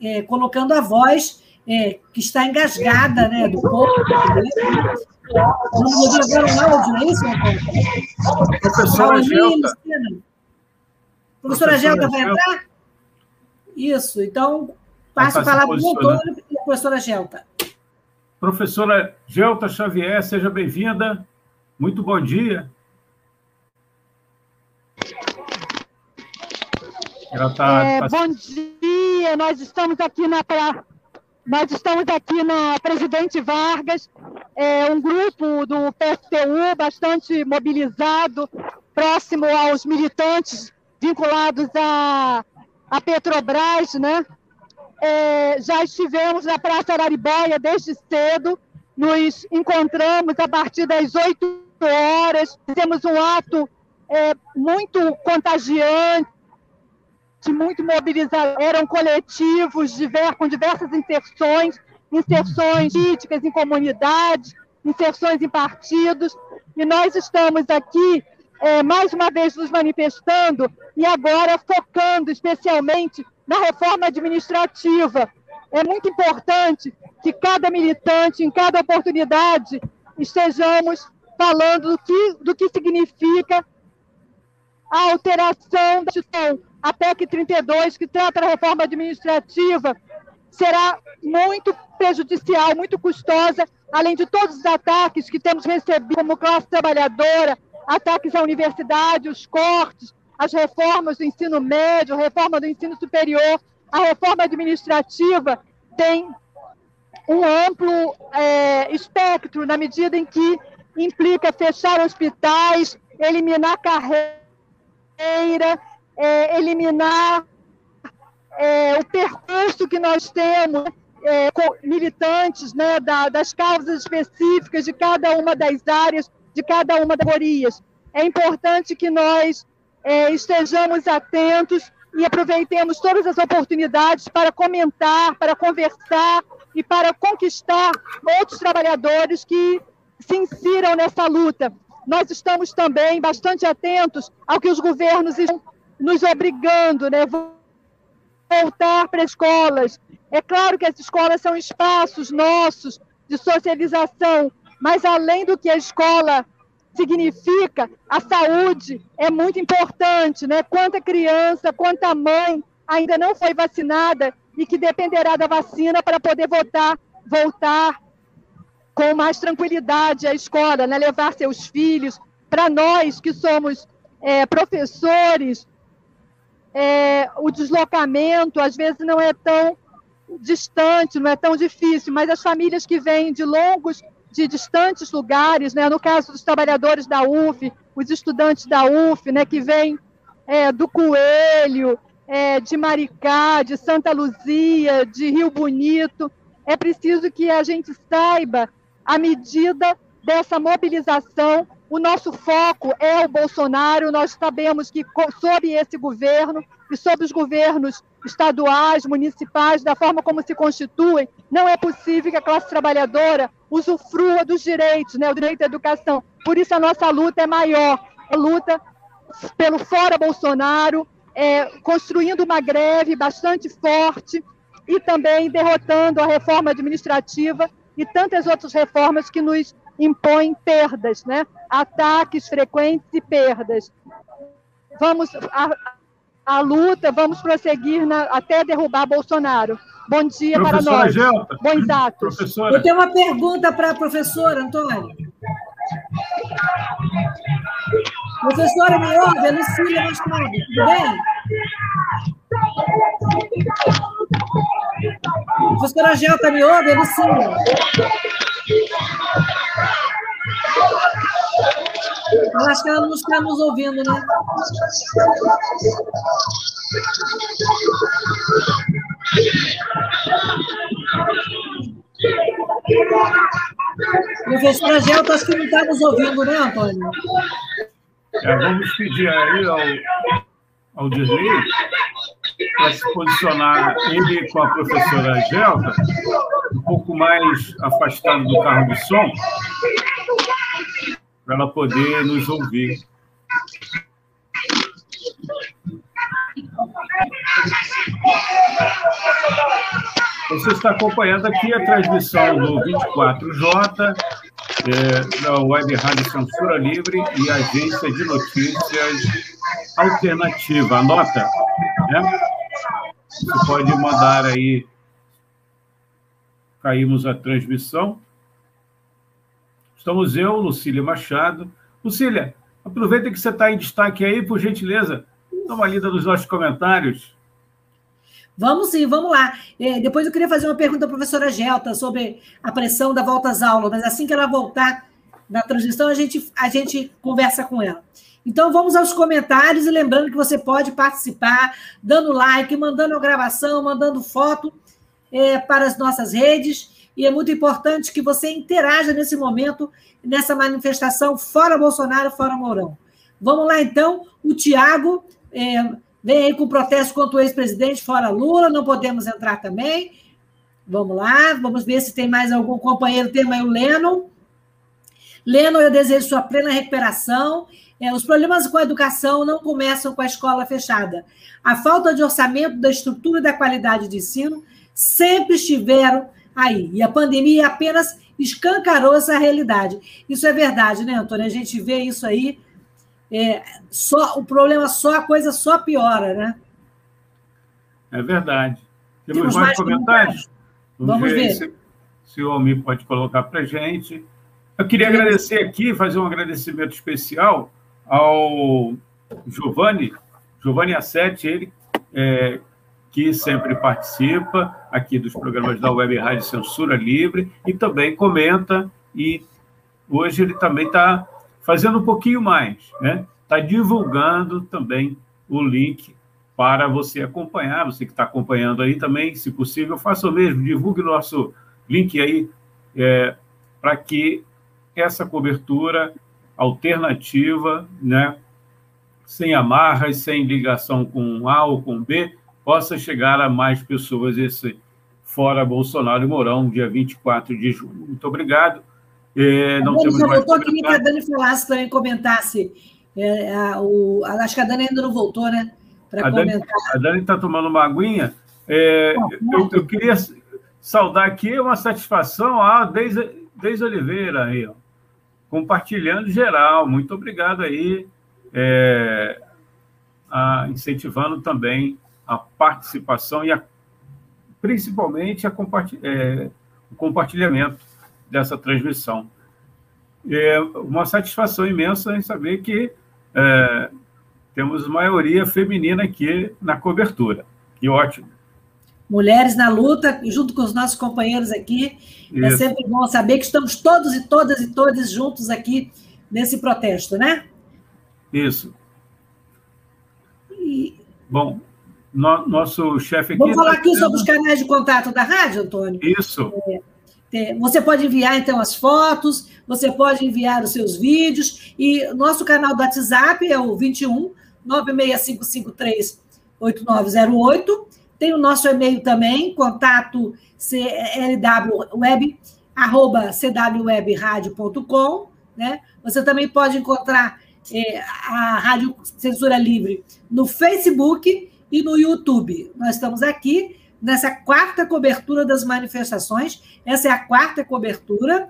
é, colocando a voz é, que está engasgada né, do povo. Vamos um áudio, é isso, Professora Gelta. Professora Gelta vai entrar? Isso, então passo a palavra para o doutor e a professora Gelta. Professora Gelta Xavier, seja bem-vinda. Muito bom dia. Tá, é, tá... Bom dia, nós estamos aqui na pra... nós estamos aqui na Presidente Vargas, é um grupo do PSTU bastante mobilizado, próximo aos militantes vinculados à, à Petrobras, né? É, já estivemos na Praça Araribóia desde cedo, nos encontramos a partir das 8 horas, fizemos um ato é, muito contagiante, muito mobilizador, eram coletivos diver, com diversas inserções, inserções políticas em comunidades, inserções em partidos, e nós estamos aqui é, mais uma vez nos manifestando e agora focando especialmente na reforma administrativa. É muito importante que cada militante, em cada oportunidade, estejamos falando do que, do que significa a alteração da Constituição. A PEC 32, que trata da reforma administrativa, será muito prejudicial, muito custosa, além de todos os ataques que temos recebido como classe trabalhadora, ataques à universidade, os cortes, as reformas do ensino médio, a reforma do ensino superior, a reforma administrativa tem um amplo é, espectro na medida em que implica fechar hospitais, eliminar carreira, é, eliminar é, o percurso que nós temos é, militantes né, da, das causas específicas de cada uma das áreas, de cada uma das categorias. É importante que nós é, estejamos atentos e aproveitemos todas as oportunidades para comentar, para conversar e para conquistar outros trabalhadores que se insiram nessa luta. Nós estamos também bastante atentos ao que os governos estão nos obrigando, né? Voltar para escolas. É claro que as escolas são espaços nossos de socialização, mas além do que a escola significa a saúde é muito importante, né? Quanta criança, quanta mãe ainda não foi vacinada e que dependerá da vacina para poder votar, voltar com mais tranquilidade à escola, né? levar seus filhos. Para nós que somos é, professores, é, o deslocamento às vezes não é tão distante, não é tão difícil, mas as famílias que vêm de longos de distantes lugares, né? no caso dos trabalhadores da UF, os estudantes da UF, né, que vêm é, do Coelho, é, de Maricá, de Santa Luzia, de Rio Bonito. É preciso que a gente saiba a medida dessa mobilização. O nosso foco é o Bolsonaro. Nós sabemos que, sob esse governo e sob os governos estaduais, municipais, da forma como se constituem, não é possível que a classe trabalhadora usufrua dos direitos, né, o direito à educação. Por isso a nossa luta é maior, a luta pelo fora Bolsonaro, é, construindo uma greve bastante forte e também derrotando a reforma administrativa e tantas outras reformas que nos impõem perdas, né? ataques frequentes e perdas. Vamos a, a luta, vamos prosseguir na, até derrubar Bolsonaro. Bom dia professora para nós. Gelta. Bons atos. Professora. Eu tenho uma pergunta para a professora, Antônio. Professora Maior, Lucília Machado, tudo bem? Professora Gelta me ouve, Lucília? Eu acho que ela não está nos ouvindo, né? Professora Gelta, acho que não está nos ouvindo, né, Antônio? É, vamos pedir aí ao, ao Dirley para se posicionar ele com a professora Gelta, um pouco mais afastado do carro de som, para ela poder nos ouvir. Você está acompanhando aqui a transmissão do 24J, é, da Web Rádio Censura Livre e Agência de Notícias Alternativa. Anota, né? Você pode mandar aí. Caímos a transmissão. Estamos eu, Lucília Machado. Lucília, aproveita que você está em destaque aí, por gentileza, dá uma lida nos nossos comentários. Vamos sim, vamos lá. É, depois eu queria fazer uma pergunta à professora Gelta sobre a pressão da volta às aulas, mas assim que ela voltar na transmissão, a gente, a gente conversa com ela. Então vamos aos comentários e lembrando que você pode participar, dando like, mandando a gravação, mandando foto é, para as nossas redes. E é muito importante que você interaja nesse momento, nessa manifestação fora Bolsonaro, fora Mourão. Vamos lá, então. O Tiago. É, Vem aí com protesto contra o ex-presidente, fora Lula, não podemos entrar também. Vamos lá, vamos ver se tem mais algum companheiro. Tem aí o Leno. Leno, eu desejo sua plena recuperação. É, os problemas com a educação não começam com a escola fechada. A falta de orçamento da estrutura e da qualidade de ensino sempre estiveram aí. E a pandemia apenas escancarou essa realidade. Isso é verdade, né, Antônio? A gente vê isso aí é, só, o problema só, a coisa só piora, né? É verdade. Temos, Temos mais, mais, comentários? Vamos, Vamos ver, ver. Se, se, o Almir pode colocar para a gente. Eu queria agradecer aqui, fazer um agradecimento especial ao Giovanni, Giovanni Assetti, ele é, que sempre participa aqui dos programas da Web Rádio Censura Livre e também comenta e hoje ele também está fazendo um pouquinho mais, né? Está divulgando também o link para você acompanhar, você que está acompanhando aí também, se possível, faça o mesmo, divulgue nosso link aí é, para que essa cobertura alternativa, né, sem amarras, sem ligação com A ou com B, possa chegar a mais pessoas esse fora Bolsonaro e Mourão, dia 24 de junho. Muito obrigado. É, não temos mais voltou, queria que a Dani falasse também, comentasse. É, a, o, acho que a Dani ainda não voltou, né? Para comentar. a Dani está tomando uma aguinha. É, eu, eu, queria saudar aqui uma satisfação a Deise, Deise Oliveira aí, ó, compartilhando geral. Muito obrigado aí, é, a, incentivando também a participação e a, principalmente a é, o compartilhamento dessa transmissão. É uma satisfação imensa em saber que é, temos maioria feminina aqui na cobertura. Que ótimo. Mulheres na luta, junto com os nossos companheiros aqui. É Isso. É sempre bom saber que estamos todos e todas e todos juntos aqui nesse protesto, né? Isso. E... Bom, no, nosso chefe aqui. Vamos falar aqui sobre os canais de contato da rádio, Antônio? Isso. É, é, você pode enviar, então, as fotos, você pode enviar os seus vídeos, e nosso canal do WhatsApp é o 21 96553 8908. Tem o nosso e-mail também, contato cwweb.cwwebradio.com. Né? Você também pode encontrar é, a Rádio Censura Livre no Facebook e no YouTube. Nós estamos aqui nessa quarta cobertura das manifestações. Essa é a quarta cobertura.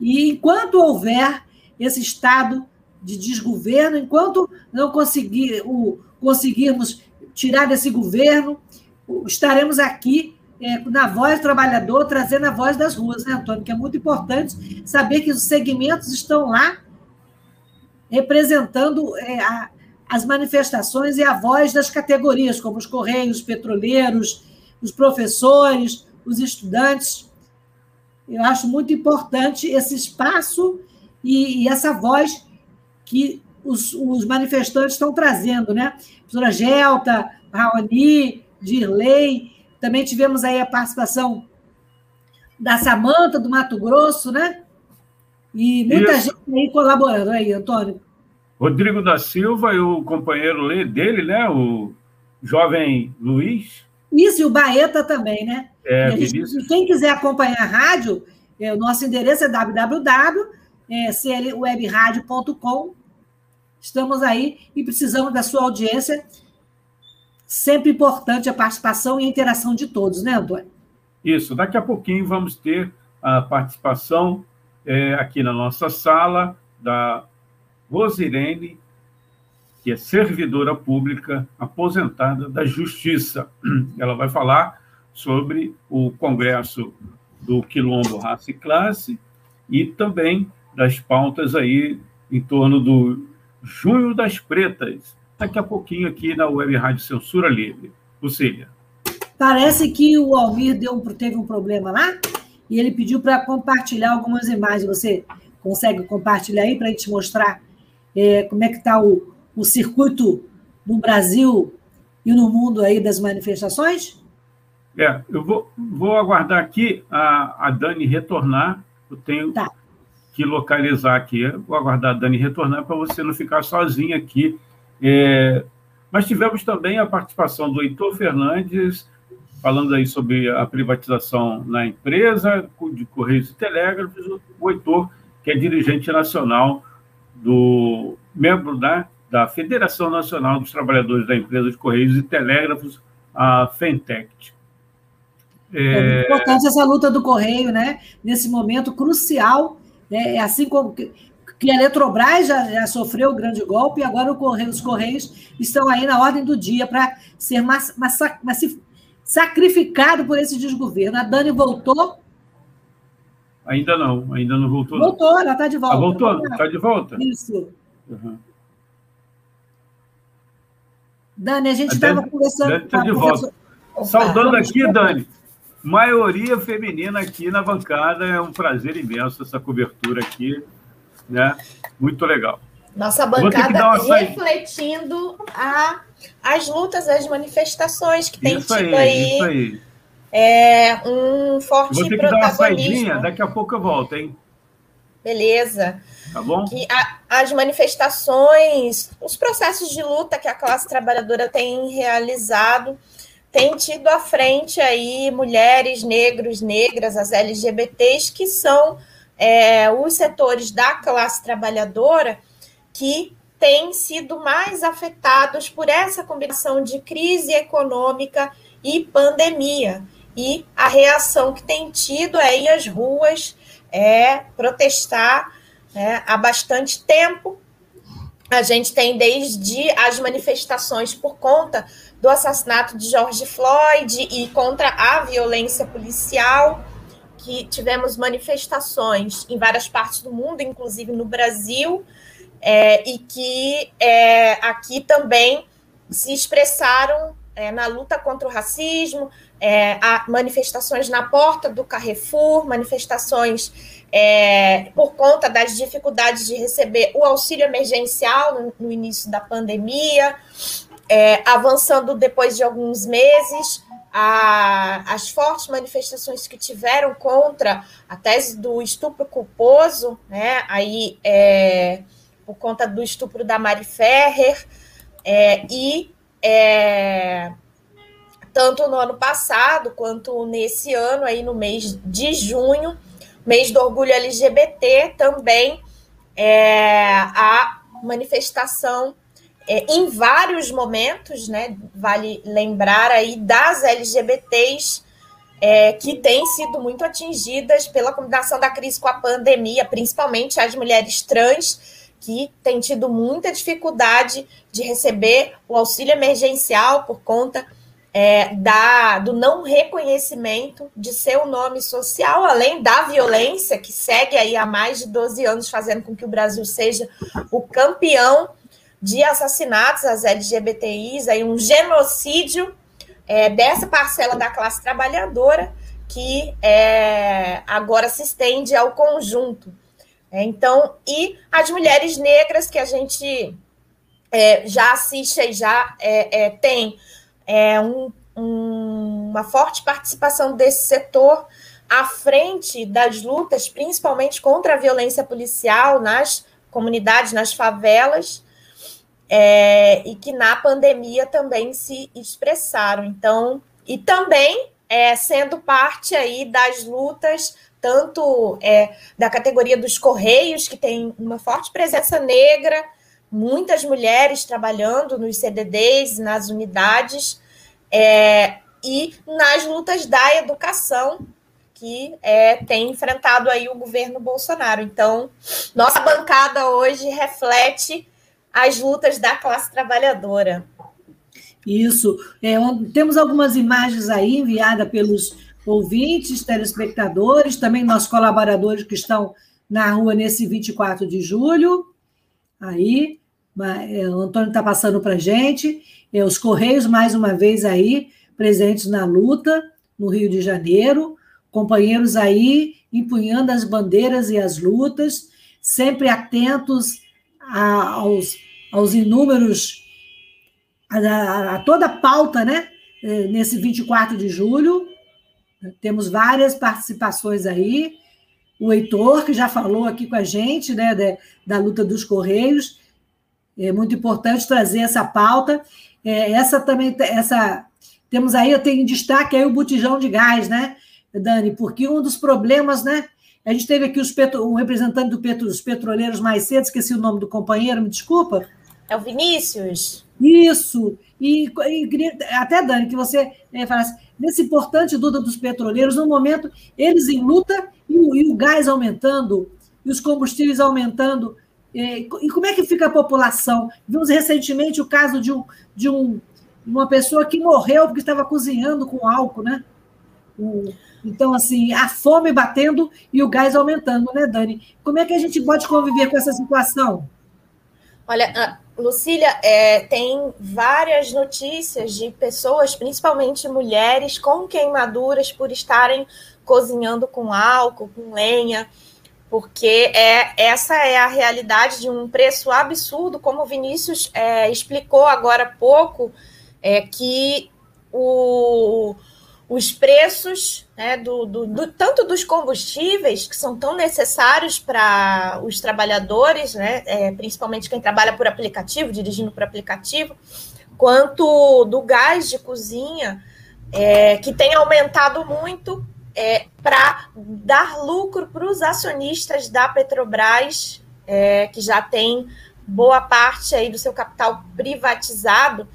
E enquanto houver esse estado de desgoverno, enquanto não conseguir, o, conseguirmos tirar desse governo, estaremos aqui é, na voz do trabalhador, trazendo a voz das ruas, né, Antônio? Que é muito importante saber que os segmentos estão lá representando é, a, as manifestações e a voz das categorias, como os correios, os petroleiros, os professores, os estudantes. Eu acho muito importante esse espaço e, e essa voz que os, os manifestantes estão trazendo, né? A professora Gelta, Raoni, Dirley, também tivemos aí a participação da Samanta, do Mato Grosso, né? E muita Isso. gente aí colaborando aí, Antônio. Rodrigo da Silva e o companheiro dele, né? O jovem Luiz. Isso, e o Baeta também, né? É, e gente, quem quiser acompanhar a rádio, é, o nosso endereço é www.clwebradio.com. Estamos aí e precisamos da sua audiência sempre importante a participação e a interação de todos, né, Antônio? Isso, daqui a pouquinho vamos ter a participação é, aqui na nossa sala da Rosirene, que é servidora pública aposentada da Justiça. *clears throat* Ela vai falar sobre o Congresso do Quilombo Raça e Classe e também das pautas aí em torno do Junho das Pretas, daqui a pouquinho aqui na Web Rádio Censura Livre. Lucília. Parece que o Almir deu, teve um problema lá e ele pediu para compartilhar algumas imagens. Você consegue compartilhar aí para a gente mostrar é, como é que está o, o circuito no Brasil e no mundo aí das manifestações? É, eu vou, vou aguardar aqui a, a Dani retornar. Eu tenho tá. que localizar aqui. vou aguardar a Dani retornar para você não ficar sozinha aqui é, mas tivemos também a participação do Heitor Fernandes, falando aí sobre a privatização na empresa de Correios e Telégrafos, o Heitor, que é dirigente nacional do membro da, da Federação Nacional dos Trabalhadores da Empresa de Correios e Telégrafos, a Fentec. É... é importante essa luta do Correio, né? Nesse momento crucial, né? assim como que a Eletrobras já, já sofreu o grande golpe e agora Correio, os Correios estão aí na ordem do dia para ser mas, sacrificado por esse desgoverno. A Dani voltou? Ainda não, ainda não voltou. Voltou, não. ela está de volta. Ah, voltou? Está de volta? Isso. Uhum. Dani, a gente estava conversando. Dani está de volta. Saudando aqui, Dani, maioria feminina aqui na bancada. É um prazer imenso essa cobertura aqui né? Muito legal. Nossa bancada refletindo a, as lutas, as manifestações que tem tido aí, aí, isso aí. É, um forte Vou ter que dar uma saidinha, daqui a pouco eu volto, hein? Beleza. Tá bom? Que a, as manifestações, os processos de luta que a classe trabalhadora tem realizado, tem tido à frente aí mulheres, negros, negras, as LGBTs, que são é, os setores da classe trabalhadora que têm sido mais afetados por essa combinação de crise econômica e pandemia. E a reação que tem tido é ir às ruas, é protestar é, há bastante tempo. A gente tem desde as manifestações por conta do assassinato de George Floyd e contra a violência policial, que tivemos manifestações em várias partes do mundo, inclusive no Brasil, é, e que é, aqui também se expressaram é, na luta contra o racismo, é, manifestações na porta do Carrefour, manifestações é, por conta das dificuldades de receber o auxílio emergencial no, no início da pandemia, é, avançando depois de alguns meses, a, as fortes manifestações que tiveram contra a tese do estupro culposo, né, aí é, por conta do estupro da Mari Ferrer, é, e é, tanto no ano passado quanto nesse ano, aí no mês de junho, mês do orgulho LGBT, também é, a manifestação é, em vários momentos, né? Vale lembrar aí das LGBTs é, que têm sido muito atingidas pela combinação da crise com a pandemia, principalmente as mulheres trans que têm tido muita dificuldade de receber o auxílio emergencial por conta é, da, do não reconhecimento de seu nome social, além da violência que segue aí há mais de 12 anos, fazendo com que o Brasil seja o campeão de assassinatos às LGBTIs, aí um genocídio é, dessa parcela da classe trabalhadora que é, agora se estende ao conjunto. É, então, e as mulheres negras que a gente é, já assiste e já é, é, tem um, um, uma forte participação desse setor à frente das lutas, principalmente contra a violência policial nas comunidades, nas favelas, é, e que na pandemia também se expressaram. Então, e também é, sendo parte aí das lutas tanto é, da categoria dos Correios, que tem uma forte presença negra, muitas mulheres trabalhando nos CDDs, nas unidades, é, e nas lutas da educação, que é, tem enfrentado aí o governo Bolsonaro. Então, nossa bancada hoje reflete as lutas da classe trabalhadora. Isso. É, temos algumas imagens aí enviadas pelos ouvintes, telespectadores, também nossos colaboradores que estão na rua nesse 24 de julho. Aí, é, o Antônio está passando para a gente. É, os Correios, mais uma vez, aí, presentes na luta no Rio de Janeiro. Companheiros aí empunhando as bandeiras e as lutas, sempre atentos a, aos, aos inúmeros, a, a, toda a pauta, né? É, nesse 24 de julho. Temos várias participações aí. O Heitor, que já falou aqui com a gente, né, da, da luta dos Correios. É muito importante trazer essa pauta. É, essa também, essa temos aí, tenho em destaque aí o botijão de gás, né, Dani? Porque um dos problemas, né? A gente teve aqui petro, um representante do petro, dos petroleiros mais cedo, esqueci o nome do companheiro, me desculpa. É o Vinícius. Isso. E, e até, Dani, que você é, falasse, nesse importante luta dos petroleiros, no momento, eles em luta e o, e o gás aumentando, e os combustíveis aumentando. É, e como é que fica a população? Vimos recentemente o caso de, um, de um, uma pessoa que morreu porque estava cozinhando com álcool, né? O, então, assim, a fome batendo e o gás aumentando, né, Dani? Como é que a gente pode conviver com essa situação? Olha, Lucília, é, tem várias notícias de pessoas, principalmente mulheres, com queimaduras por estarem cozinhando com álcool, com lenha, porque é, essa é a realidade de um preço absurdo, como o Vinícius é, explicou agora há pouco, é que o os preços né, do, do, do, tanto dos combustíveis que são tão necessários para os trabalhadores, né, é, principalmente quem trabalha por aplicativo, dirigindo por aplicativo, quanto do gás de cozinha, é, que tem aumentado muito é, para dar lucro para os acionistas da Petrobras, é, que já tem boa parte aí do seu capital privatizado.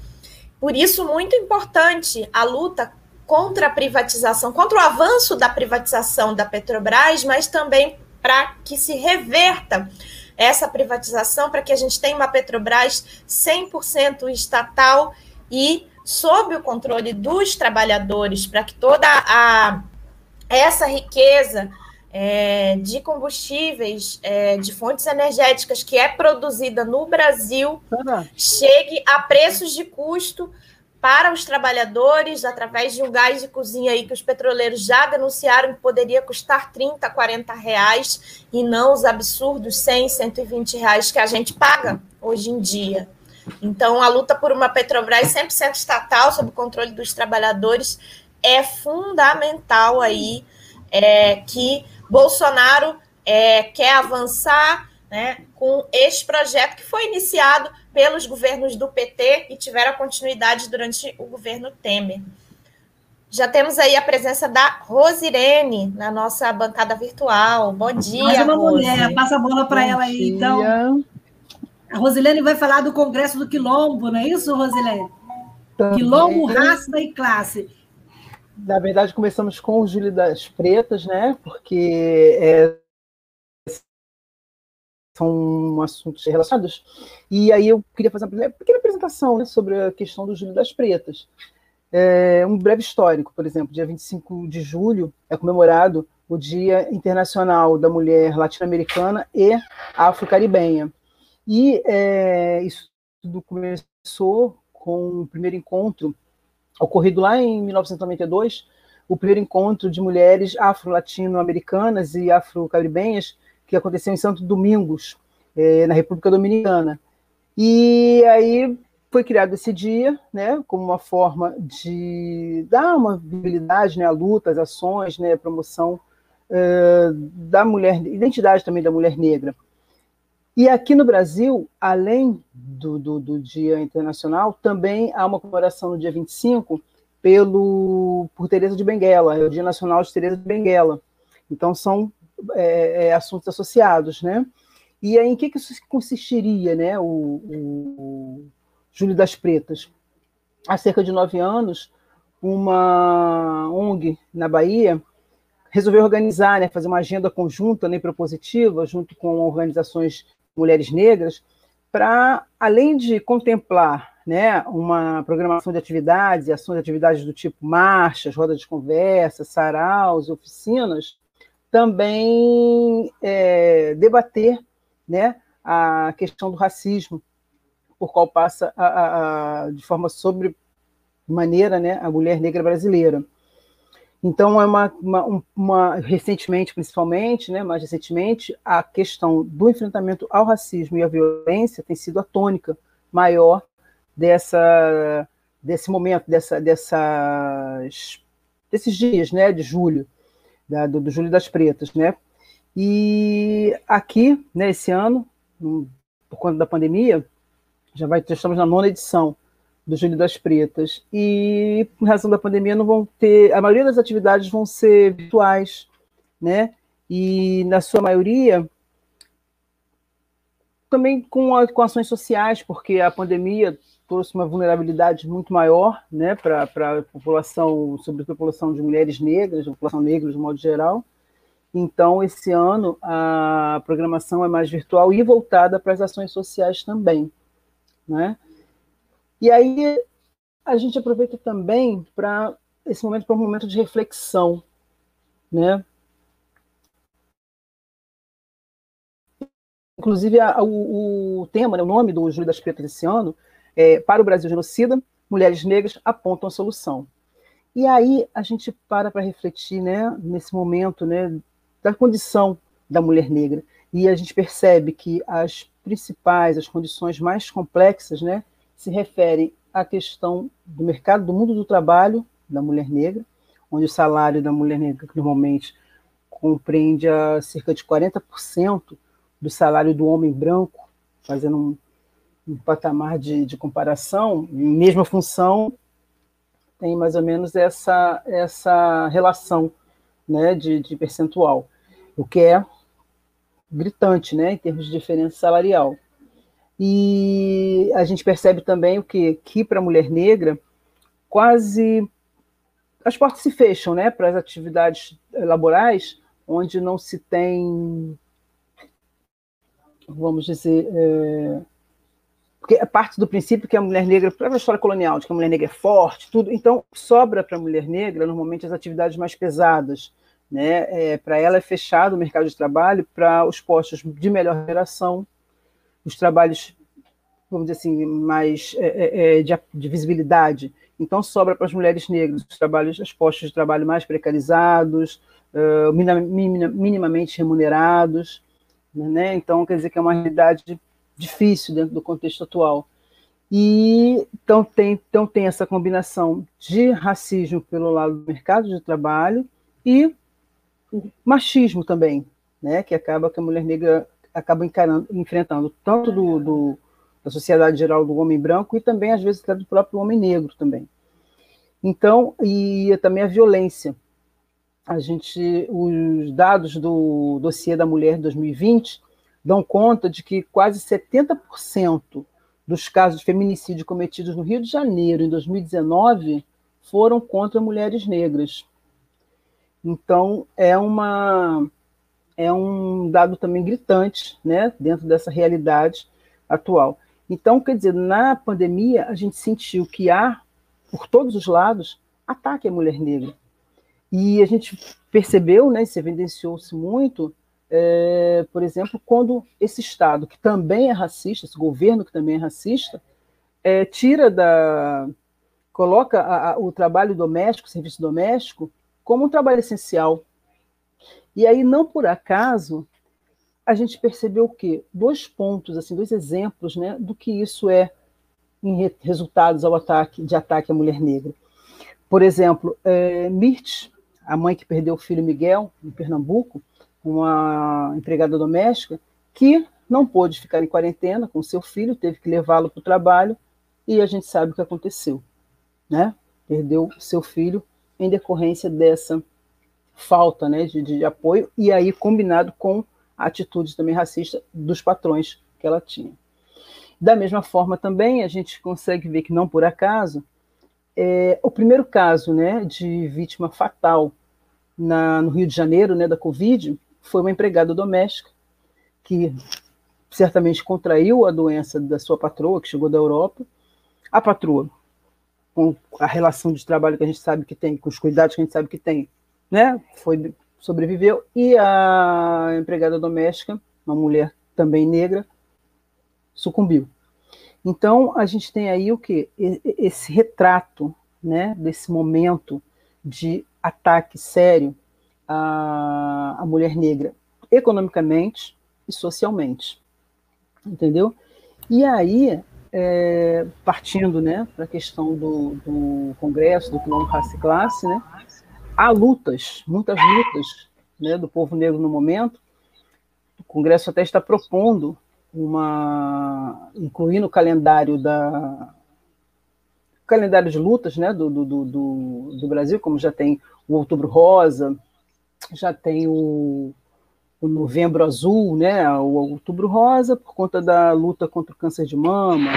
Por isso, muito importante a luta contra a privatização, contra o avanço da privatização da Petrobras, mas também para que se reverta essa privatização, para que a gente tenha uma Petrobras 100% estatal e sob o controle dos trabalhadores, para que toda a essa riqueza é, de combustíveis, é, de fontes energéticas que é produzida no Brasil, chegue a preços de custo para os trabalhadores, através de um gás de cozinha aí que os petroleiros já denunciaram que poderia custar 30, 40 reais, e não os absurdos 100, 120 reais que a gente paga hoje em dia. Então, a luta por uma Petrobras 100% estatal, sob controle dos trabalhadores, é fundamental aí é, que Bolsonaro é, quer avançar né, com este projeto que foi iniciado pelos governos do PT e tiveram continuidade durante o governo Temer. Já temos aí a presença da Rosirene na nossa bancada virtual. Bom dia. Mais uma Rose. mulher, passa a bola para ela aí, então. A Rosilene vai falar do Congresso do Quilombo, não é isso, Rosilene? Também. Quilombo, raça e classe. Na verdade, começamos com o Júlio das Pretas, né? Porque é, são assuntos relacionados. E aí eu queria fazer uma pequena apresentação né, sobre a questão do Júlio das Pretas. É, um breve histórico, por exemplo, dia 25 de julho é comemorado o Dia Internacional da Mulher Latino-Americana e Afro-Caribenha. E é, isso tudo começou com o primeiro encontro ocorrido lá em 1992, o primeiro encontro de mulheres afro-latino-americanas e afro-caribenhas que aconteceu em Santo Domingos, é, na República Dominicana. E aí foi criado esse dia, né, como uma forma de dar uma visibilidade, né, à luta, às ações, né, à promoção é, da mulher, identidade também da mulher negra. E aqui no Brasil, além do, do, do, Dia Internacional, também há uma comemoração no dia 25 pelo, por Teresa de Benguela, é o Dia Nacional de Teresa de Benguela. Então, são é, é, assuntos associados, né? E aí, em que, que isso consistiria, né, o, o Júlio das Pretas? Há cerca de nove anos, uma ONG na Bahia resolveu organizar, né, fazer uma agenda conjunta, né, propositiva, junto com organizações mulheres negras, para, além de contemplar né, uma programação de atividades e ações de atividades do tipo marchas, rodas de conversa, saraus, oficinas, também é, debater né, a questão do racismo, por qual passa a, a, de forma sobre maneira né, a mulher negra brasileira. Então, é uma, uma, uma, recentemente, principalmente, né, mais recentemente, a questão do enfrentamento ao racismo e à violência tem sido a tônica maior dessa, desse momento, dessa, dessas, desses dias né, de julho, da, do, do Julho das Pretas. Né? E aqui, né, esse ano, por conta da pandemia, já, vai, já estamos na nona edição, do Júlio das Pretas. E, em razão da pandemia, não vão ter. A maioria das atividades vão ser virtuais, né? E, na sua maioria, também com, a, com ações sociais, porque a pandemia trouxe uma vulnerabilidade muito maior né, para a população, sobretudo a população de mulheres negras, a população negra de modo geral. Então, esse ano, a programação é mais virtual e voltada para as ações sociais também. Né? E aí a gente aproveita também para esse momento para um momento de reflexão, né? Inclusive a, o, o, tema, né, o nome do Júlio das Pretas esse ano é Para o Brasil Genocida, Mulheres Negras apontam a solução. E aí a gente para para refletir, né, nesse momento, né, da condição da mulher negra e a gente percebe que as principais, as condições mais complexas, né, se refere à questão do mercado, do mundo do trabalho da mulher negra, onde o salário da mulher negra normalmente compreende a cerca de 40% do salário do homem branco, fazendo um, um patamar de, de comparação, mesma função, tem mais ou menos essa, essa relação né, de, de percentual, o que é gritante né, em termos de diferença salarial. E a gente percebe também o que, que para a mulher negra, quase as portas se fecham né, para as atividades laborais, onde não se tem, vamos dizer, é, porque é parte do princípio que a mulher negra, para a história colonial, de que a mulher negra é forte, tudo, então sobra para a mulher negra normalmente as atividades mais pesadas, né? É, para ela é fechado o mercado de trabalho para os postos de melhor geração, os trabalhos vamos dizer assim, mais é, é, de, de, visibilidade. Então, sobra para as mulheres negras os trabalhos, os postos de trabalho mais precarizados, uh, minimamente remunerados. Né? Então, quer dizer que é uma realidade difícil dentro do contexto atual. E então tem, então tem essa combinação de racismo pelo lado do mercado de trabalho e machismo também, né, que acaba que a mulher negra acaba enfrentando tanto do, do, da sociedade geral do homem branco e também às vezes do próprio homem negro também. Então, e também a violência. A gente, os dados do dossiê da mulher de 2020 dão conta de que quase 70% dos casos de feminicídio cometidos no Rio de Janeiro em 2019 foram contra mulheres negras. Então, é uma é um dado também gritante, né, dentro dessa realidade atual. Então, quer dizer, na pandemia a gente sentiu que há por todos os lados ataque à mulher negra. E a gente percebeu, né, se evidenciou-se muito, é, por exemplo, quando esse Estado, que também é racista, esse governo que também é racista, é, tira da. coloca a, a, o trabalho doméstico, o serviço doméstico, como um trabalho essencial. E aí, não por acaso, a gente percebeu o quê? Dois pontos, assim, dois exemplos né, do que isso é em re resultados ao ataque, de ataque à mulher negra. Por exemplo, é, Mirth, a mãe que perdeu o filho Miguel, em Pernambuco, uma empregada doméstica que não pôde ficar em quarentena com seu filho, teve que levá-lo para o trabalho e a gente sabe o que aconteceu, né? Perdeu seu filho em decorrência dessa falta, né, de, de apoio e aí combinado com a atitude também racista dos patrões que ela tinha. Da mesma forma também a gente consegue ver que não por acaso é, o primeiro caso, né, de vítima fatal na, no Rio de Janeiro, né, da Covid, foi uma empregada doméstica que certamente contraiu a doença da sua patroa, que chegou da Europa. A patroa, com a relação de trabalho que a gente sabe que tem, com os cuidados que a gente sabe que tem, né, foi sobreviveu e a empregada doméstica, uma mulher também negra, sucumbiu. Então a gente tem aí o que esse retrato, né, desse momento de ataque sério a, a mulher negra economicamente e socialmente. Entendeu? E aí, é, partindo né, para a questão do, do Congresso, do Quilombo Raça e Classe, né, há lutas, muitas lutas né, do povo negro no momento. O Congresso até está propondo uma. incluir no calendário da. calendário de lutas né, do, do, do, do Brasil, como já tem o Outubro Rosa, já tem o, o Novembro Azul, né, o Outubro Rosa, por conta da luta contra o câncer de mama,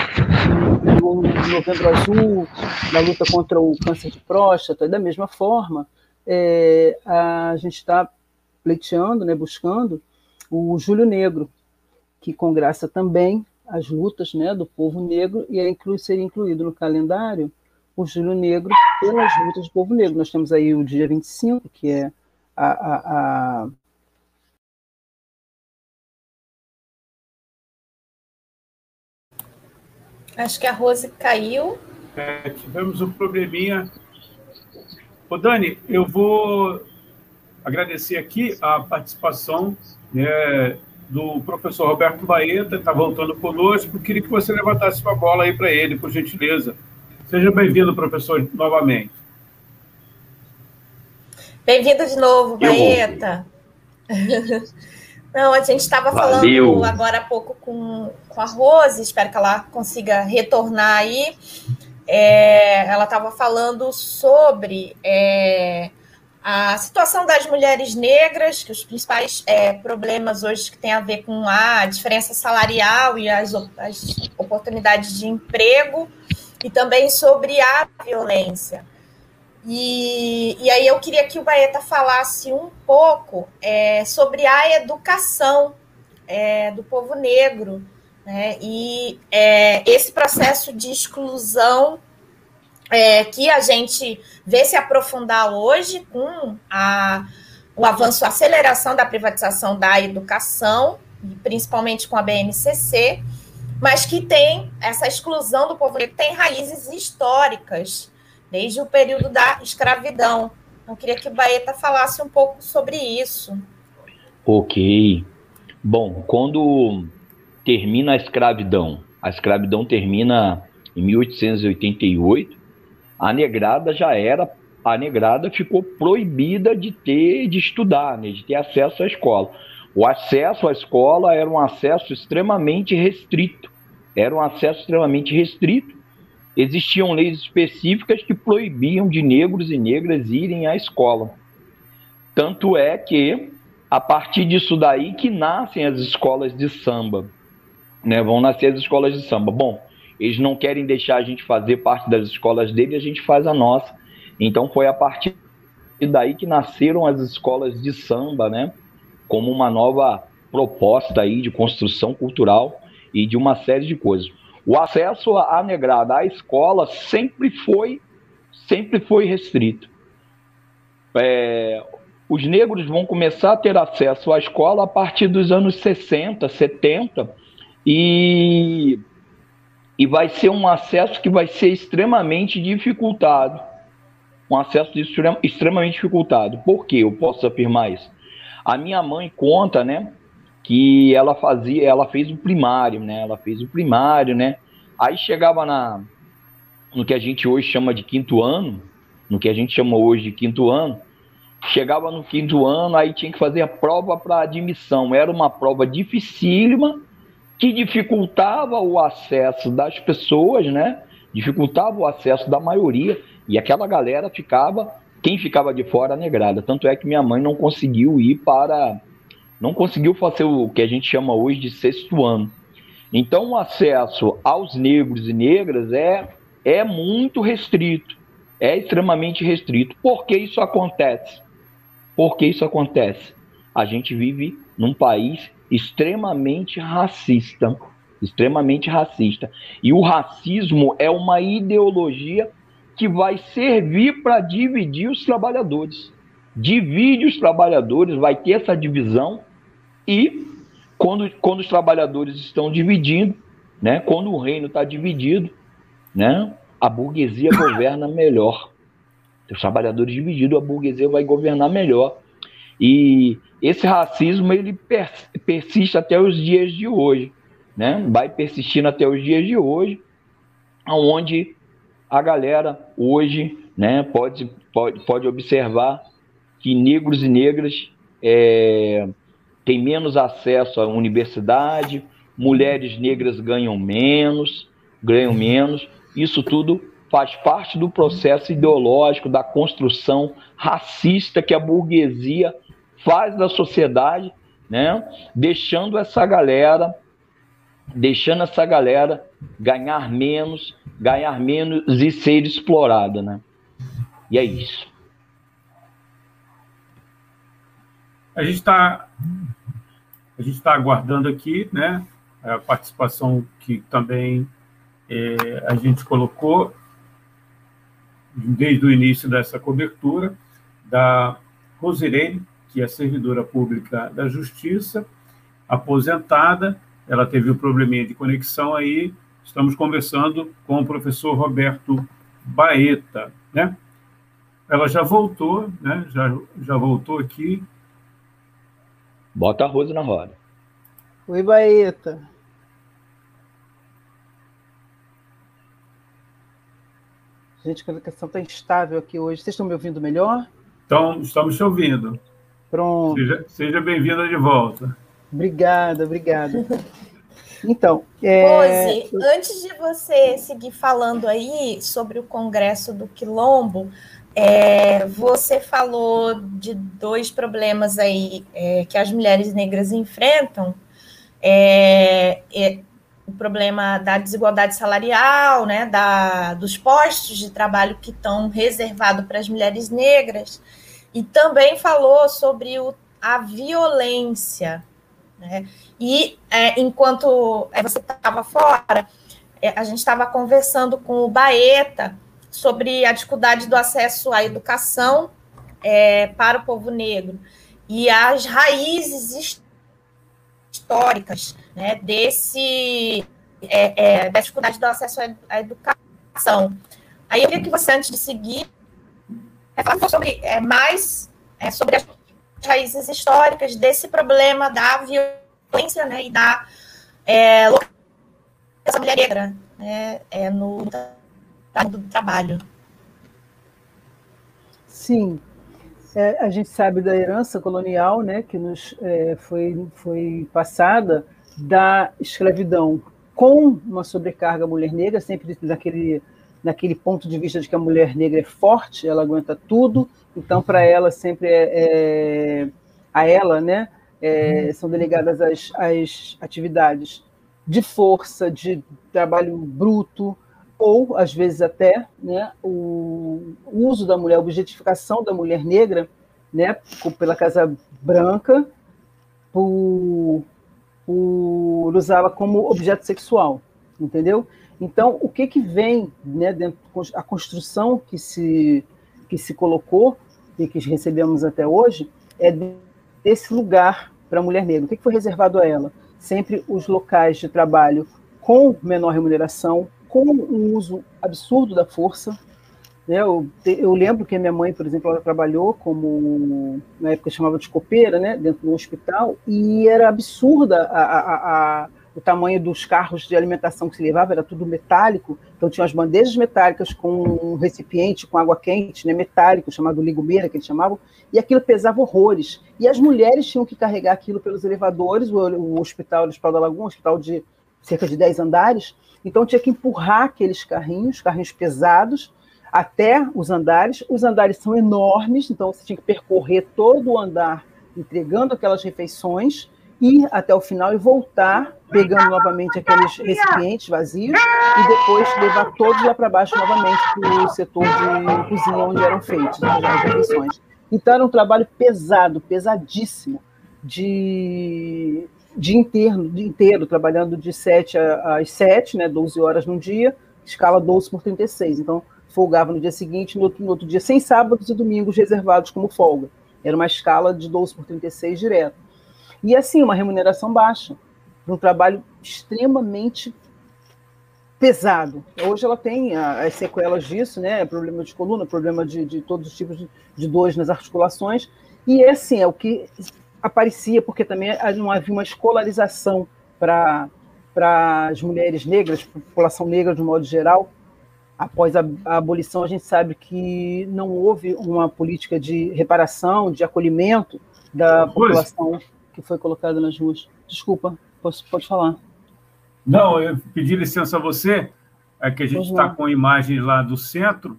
o Novembro Azul, da luta contra o câncer de próstata, e da mesma forma, é, a gente está pleiteando, né, buscando o Júlio Negro, que congraça também as lutas né, do povo negro e é inclu ser incluído no calendário o Júlio Negro pelas lutas do povo negro. Nós temos aí o dia 25, que é a, a, a Acho que a Rose caiu. É, tivemos um probleminha. Ô, Dani, eu vou agradecer aqui a participação né, do professor Roberto Baeta, está voltando conosco. Queria que você levantasse uma bola aí para ele, por gentileza. Seja bem-vindo, professor, novamente. Bem-vindo de novo, Baeta. Não, a gente estava falando agora há pouco com, com a Rose, espero que ela consiga retornar aí. É, ela estava falando sobre é, a situação das mulheres negras, que os principais é, problemas hoje que tem a ver com a diferença salarial e as, as oportunidades de emprego, e também sobre a violência. E, e aí eu queria que o Baeta falasse um pouco é, sobre a educação é, do povo negro, né? E é, esse processo de exclusão é, que a gente vê se aprofundar hoje com a, o avanço, a aceleração da privatização da educação, principalmente com a BNCC, mas que tem essa exclusão do povo negro tem raízes históricas, desde o período da escravidão. Eu queria que o Baeta falasse um pouco sobre isso. Ok. Bom, quando termina a escravidão, a escravidão termina em 1888, a negrada já era a negrada ficou proibida de ter de estudar, né, de ter acesso à escola. O acesso à escola era um acesso extremamente restrito. Era um acesso extremamente restrito. Existiam leis específicas que proibiam de negros e negras irem à escola. Tanto é que a partir disso daí que nascem as escolas de samba. Né? Vão nascer as escolas de samba. Bom, eles não querem deixar a gente fazer parte das escolas dele, a gente faz a nossa. Então foi a partir daí que nasceram as escolas de samba, né? Como uma nova proposta aí de construção cultural e de uma série de coisas. O acesso à negrada à escola sempre foi sempre foi restrito. É, os negros vão começar a ter acesso à escola a partir dos anos 60, 70 e e vai ser um acesso que vai ser extremamente dificultado. Um acesso extremamente dificultado. Por que eu posso afirmar isso? A minha mãe conta, né, que ela fazia, ela fez o primário, né? Ela fez o primário, né? Aí chegava na no que a gente hoje chama de quinto ano, no que a gente chama hoje de quinto ano, chegava no quinto ano, aí tinha que fazer a prova para admissão. Era uma prova dificílima que dificultava o acesso das pessoas, né? Dificultava o acesso da maioria e aquela galera ficava, quem ficava de fora, negrada. Tanto é que minha mãe não conseguiu ir para, não conseguiu fazer o que a gente chama hoje de sexto ano. Então o acesso aos negros e negras é é muito restrito, é extremamente restrito. Por que isso acontece? Por que isso acontece? A gente vive num país extremamente racista, extremamente racista. E o racismo é uma ideologia que vai servir para dividir os trabalhadores. Divide os trabalhadores, vai ter essa divisão e quando, quando os trabalhadores estão dividindo, né, quando o reino está dividido, né, a burguesia governa melhor. Os trabalhadores divididos, a burguesia vai governar melhor. E esse racismo ele persiste até os dias de hoje, né? Vai persistindo até os dias de hoje, aonde a galera hoje, né, pode, pode, pode observar que negros e negras é, têm menos acesso à universidade, mulheres negras ganham menos, ganham menos. Isso tudo faz parte do processo ideológico da construção racista que a burguesia faz da sociedade, né? Deixando essa galera, deixando essa galera ganhar menos, ganhar menos e ser explorada, né? E é isso. A gente está a gente está aguardando aqui, né? A participação que também é, a gente colocou desde o início dessa cobertura da Rosirene, que é servidora pública da Justiça, aposentada. Ela teve um probleminha de conexão aí. Estamos conversando com o professor Roberto Baeta, né? Ela já voltou, né? Já, já voltou aqui. Bota a Rose na roda. Oi, Baeta. Gente, a comunicação está instável aqui hoje. Vocês estão me ouvindo melhor? Então, estamos te ouvindo. Pronto. Seja, seja bem-vinda de volta. Obrigada, obrigada. *laughs* Então, é... Rose, antes de você seguir falando aí sobre o Congresso do Quilombo, é, você falou de dois problemas aí é, que as mulheres negras enfrentam. É, é, o problema da desigualdade salarial, né, da, dos postos de trabalho que estão reservados para as mulheres negras, e também falou sobre o, a violência. Né? E é, enquanto é, você estava fora, é, a gente estava conversando com o Baeta sobre a dificuldade do acesso à educação é, para o povo negro e as raízes históricas né, desse é, é, da dificuldade do acesso à educação. Aí eu queria que você, antes de seguir, falasse sobre, é, mais é, sobre as raízes históricas desse problema da violência né, e da é, da mulher negra né, é, no mundo do trabalho. Sim, é, a gente sabe da herança colonial, né, que nos é, foi, foi passada da escravidão com uma sobrecarga à mulher negra, sempre naquele, naquele ponto de vista de que a mulher negra é forte, ela aguenta tudo, então para ela sempre é, é, a ela, né, é, são delegadas as, as atividades de força, de trabalho bruto, ou às vezes até né, o uso da mulher, a objetificação da mulher negra, né, pela Casa Branca, por, por usá-la como objeto sexual, entendeu? Então, o que que vem, né, dentro a construção que se que se colocou e que recebemos até hoje é desse lugar para a mulher negra. O que, que foi reservado a ela? Sempre os locais de trabalho com menor remuneração, com um uso absurdo da força. Né? Eu, eu, lembro que a minha mãe, por exemplo, ela trabalhou como, na época chamava de copeira, né? dentro do hospital, e era absurda a, a, a, o tamanho dos carros de alimentação que se levava, era tudo metálico, então tinha as bandejas metálicas com um recipiente com água quente, né, metálico, chamado ligumeira, que eles chamavam, e aquilo pesava horrores. E as mulheres tinham que carregar aquilo pelos elevadores, o, o hospital, o Hospital da Lagoa, hospital de cerca de 10 andares, então tinha que empurrar aqueles carrinhos, carrinhos pesados, até os andares. Os andares são enormes, então você tinha que percorrer todo o andar entregando aquelas refeições, ir até o final e voltar, pegando novamente aqueles recipientes vazios e depois levar todos lá para baixo novamente para o setor de cozinha onde eram feitas as refeições. Então era um trabalho pesado, pesadíssimo, de dia inteiro, dia inteiro trabalhando de 7 às 7, né, 12 horas no dia, escala 12 por 36. Então, folgava no dia seguinte, no outro, no outro dia, sem sábados e domingos reservados como folga. Era uma escala de 12 por 36 direto. E assim, uma remuneração baixa, um trabalho extremamente pesado. Hoje ela tem as sequelas disso, né? Problema de coluna, problema de, de todos os tipos de, de dores nas articulações. E é assim, é o que aparecia, porque também não havia uma escolarização para as mulheres negras, para a população negra de um modo geral. Após a, a, abolição, a gente sabe que não houve uma política de reparação, de acolhimento da população que foi colocada nas ruas. Desculpa, posso, pode falar. Não, eu pedi licença a você, é que a gente está com imagens lá do centro.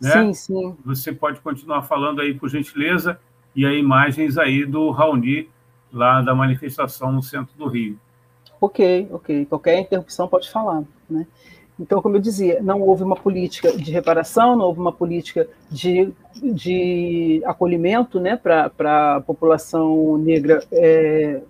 Né? Sim, sim. Você pode continuar falando aí, por gentileza e aí imagens aí do Raoni, lá da manifestação no centro do Rio. Ok, ok. Qualquer interrupção pode falar. Né? Então, como eu dizia, não houve uma política de reparação, não houve uma política de, de acolhimento né, para a população negra é,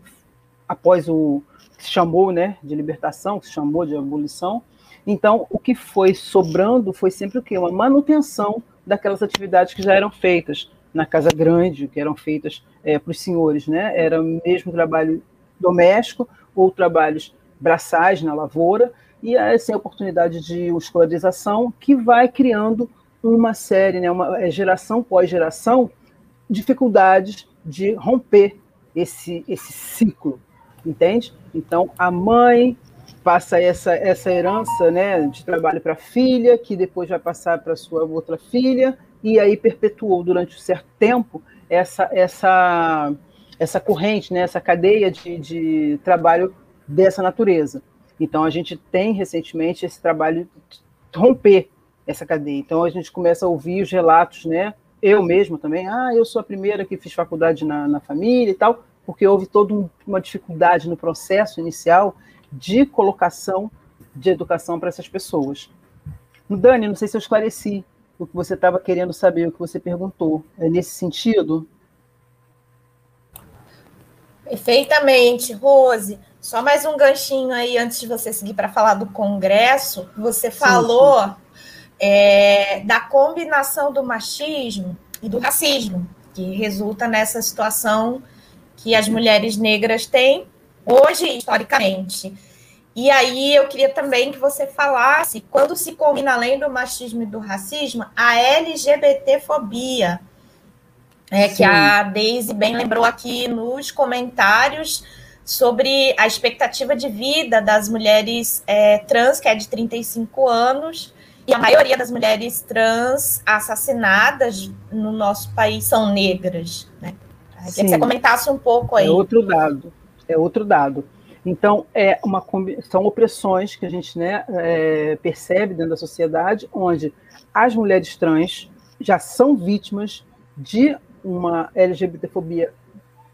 após o que se chamou né, de libertação, que se chamou de abolição. Então, o que foi sobrando foi sempre o quê? Uma manutenção daquelas atividades que já eram feitas, na Casa Grande, que eram feitas é, para os senhores, né? Era mesmo trabalho doméstico ou trabalhos braçais na lavoura, e é a oportunidade de escolarização que vai criando uma série, né, uma é, geração pós geração, dificuldades de romper esse, esse ciclo, entende? Então, a mãe passa essa, essa herança né, de trabalho para a filha, que depois vai passar para sua outra filha, e aí perpetuou durante um certo tempo essa, essa, essa corrente, né, essa cadeia de, de trabalho dessa natureza. Então, a gente tem recentemente esse trabalho de romper essa cadeia. Então, a gente começa a ouvir os relatos, né? Eu mesmo também, ah, eu sou a primeira que fiz faculdade na, na família e tal, porque houve toda uma dificuldade no processo inicial de colocação de educação para essas pessoas. Dani, não sei se eu esclareci o que você estava querendo saber, o que você perguntou. É nesse sentido? Perfeitamente, Rose. Só mais um ganchinho aí antes de você seguir para falar do Congresso. Você falou sim, sim. É, da combinação do machismo e do racismo, que resulta nessa situação que as mulheres negras têm hoje, historicamente. E aí eu queria também que você falasse, quando se combina além do machismo e do racismo, a LGBTfobia, é, que a Daisy bem lembrou aqui nos comentários sobre a expectativa de vida das mulheres é, trans, que é de 35 anos, e a maioria das mulheres trans assassinadas no nosso país são negras. Né? Queria que você comentasse um pouco aí. É outro dado. É outro dado. Então, é uma, são opressões que a gente né, é, percebe dentro da sociedade, onde as mulheres trans já são vítimas de uma LGBTfobia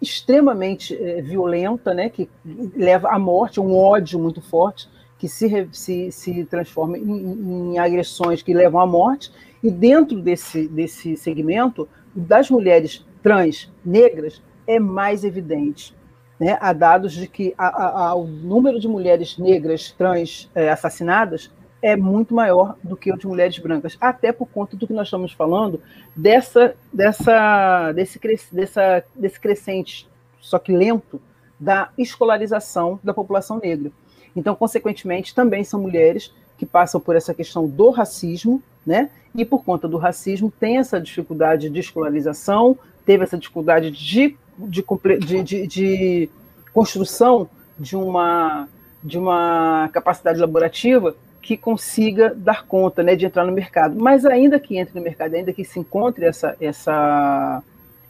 extremamente é, violenta, né, que leva à morte, um ódio muito forte, que se, se, se transforma em, em agressões que levam à morte. E dentro desse, desse segmento, das mulheres trans negras é mais evidente né, há dados de que a, a, a, o número de mulheres negras trans é, assassinadas é muito maior do que o de mulheres brancas, até por conta do que nós estamos falando dessa, dessa, desse, dessa, desse crescente, só que lento, da escolarização da população negra. Então, consequentemente, também são mulheres que passam por essa questão do racismo, né? E por conta do racismo tem essa dificuldade de escolarização, teve essa dificuldade de de, de, de, de construção de uma, de uma capacidade laborativa que consiga dar conta né, de entrar no mercado. Mas ainda que entre no mercado, ainda que se encontre essa, essa,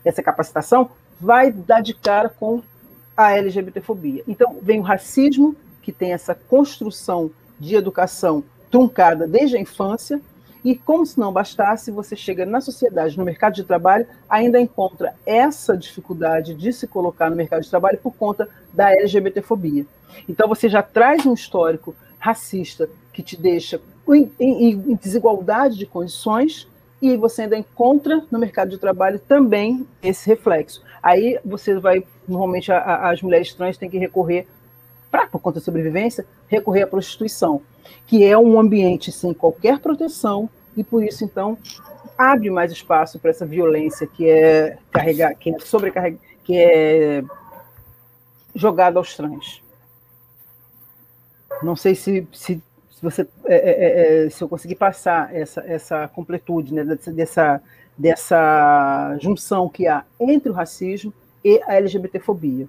essa capacitação, vai dar de cara com a LGBTfobia. Então, vem o racismo, que tem essa construção de educação truncada desde a infância, e como se não bastasse, você chega na sociedade, no mercado de trabalho, ainda encontra essa dificuldade de se colocar no mercado de trabalho por conta da LGBTfobia. Então você já traz um histórico racista que te deixa em, em, em desigualdade de condições e você ainda encontra no mercado de trabalho também esse reflexo. Aí você vai, normalmente a, a, as mulheres trans têm que recorrer, pra, por conta da sobrevivência, recorrer à prostituição que é um ambiente sem qualquer proteção e por isso então abre mais espaço para essa violência que é carregar, que é sobrecarrega, que é jogada aos trans. Não sei se, se, se você é, é, é, é se eu conseguir passar essa, essa completude né, dessa, dessa junção que há entre o racismo e a LGBTfobia.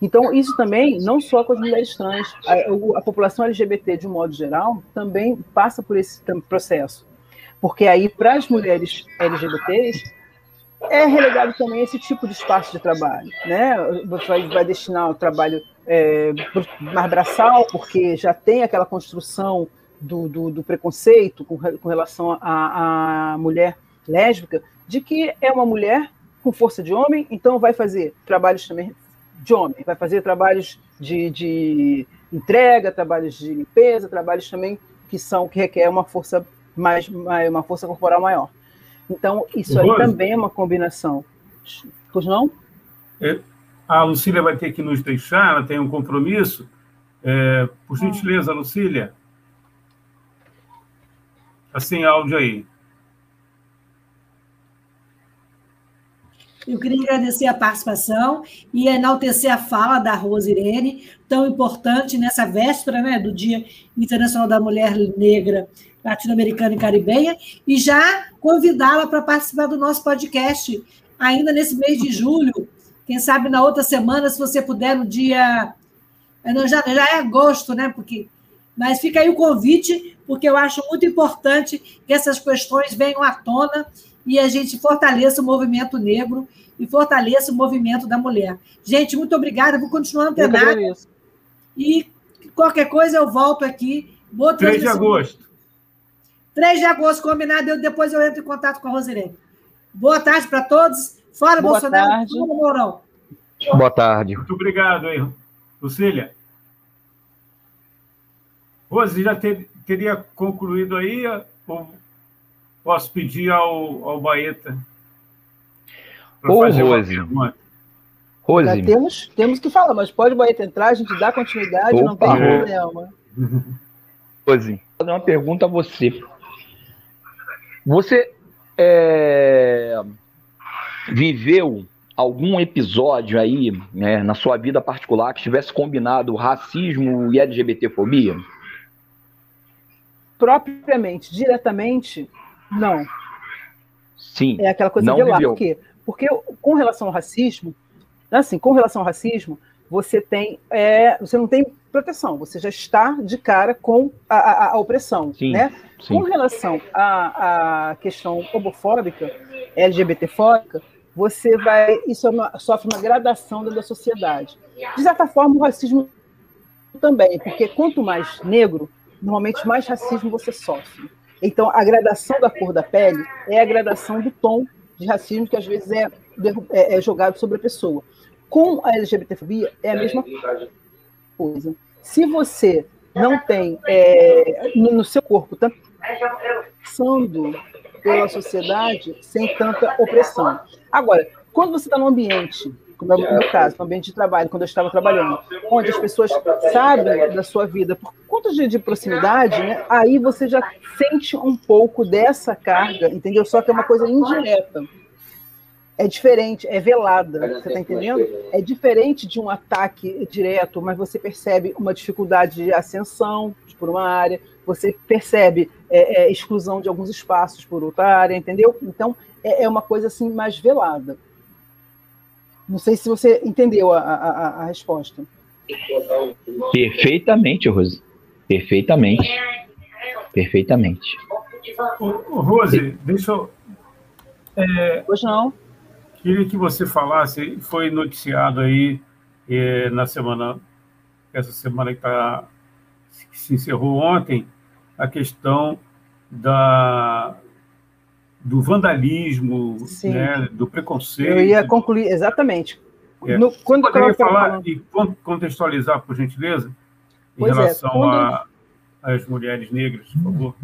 Então, isso também, não só com as mulheres trans, a, a, população LGBT, de um modo geral, também passa por esse processo. Porque aí, para as mulheres LGBTs, é relegado também esse tipo de espaço de trabalho. Né? Vai, vai destinar o trabalho é, mais braçal, porque já tem aquela construção do, do, do preconceito com, com relação à mulher lésbica, de que é uma mulher com força de homem, então vai fazer trabalhos também de homem, vai fazer trabalhos de, de entrega, trabalhos de limpeza, trabalhos também que são que requer uma força mais uma força corporal maior. Então isso aí também é uma combinação. Pois não? É, a Lucília vai ter que nos deixar, ela tem um compromisso. É, por gentileza, Lucília. Assim, áudio aí. Eu queria agradecer a participação e enaltecer a fala da Rose Irene, tão importante nessa véspera né, do Dia Internacional da Mulher Negra Latino-Americana e Caribenha, e já convidá-la para participar do nosso podcast ainda nesse mês de julho. Quem sabe na outra semana, se você puder, no dia. Não, já, já é agosto, né? Porque mas fica aí o convite, porque eu acho muito importante que essas questões venham à tona e a gente fortaleça o movimento negro e fortaleça o movimento da mulher. Gente, muito obrigada, vou continuar antenado. E qualquer coisa eu volto aqui. Boa 3 de agosto. 3 de agosto, combinado, eu, depois eu entro em contato com a Rosirene. Boa tarde para todos. Fora Boa Bolsonaro, tarde. Mourão. Boa tarde. Muito obrigado aí, Lucília. Rose, já ter, teria concluído aí? Ou posso pedir ao, ao Baeta Ô, Rose. Rose. temos, temos que falar, mas pode o Baeta entrar, a gente dá continuidade, Opa, não tem problema. Rose, vou fazer uma pergunta a você. Você é, viveu algum episódio aí né, na sua vida particular que tivesse combinado racismo e LGBTfobia? Propriamente, diretamente, não. Sim. É aquela coisa de lá. Por quê? Porque com relação ao racismo, assim, com relação ao racismo, você tem, é, você não tem proteção, você já está de cara com a, a, a opressão, sim, né? Sim. Com relação à, à questão homofóbica, LGBTfóbica, você vai, isso é uma, sofre uma gradação dentro da sociedade. De certa forma, o racismo também, porque quanto mais negro, normalmente mais racismo você sofre. Então, a gradação da cor da pele é a gradação do tom de racismo que às vezes é, é, é jogado sobre a pessoa. Com a LGBTfobia é a mesma coisa. Se você não tem é, no, seu corpo tanto passando pela sociedade sem tanta opressão. Agora, quando você está num ambiente, como é o meu caso, no ambiente de trabalho, quando eu estava trabalhando, onde as pessoas sabem da sua vida por conta de, de proximidade, né, aí você já sente um pouco dessa carga, entendeu? Só que é uma coisa indireta é diferente, é velada, você está entendendo? É diferente de um ataque direto, mas você percebe uma dificuldade de ascensão por uma área, você percebe é, é, exclusão de alguns espaços por outra área, entendeu? Então, é, é, uma coisa assim mais velada. Não sei se você entendeu a, a, a resposta. Perfeitamente, Rose. Perfeitamente. Perfeitamente. Ô, Rose, deixa eu. É, pois não. Queria que você falasse, foi noticiado aí é, na semana, essa semana que, tá, que se encerrou ontem, a questão da, do vandalismo, né, do preconceito. Eu ia concluir, exatamente. É. No, quando Você poderia falar falando... e contextualizar, por gentileza, em pois é, relação é, quando... às mulheres negras, por favor?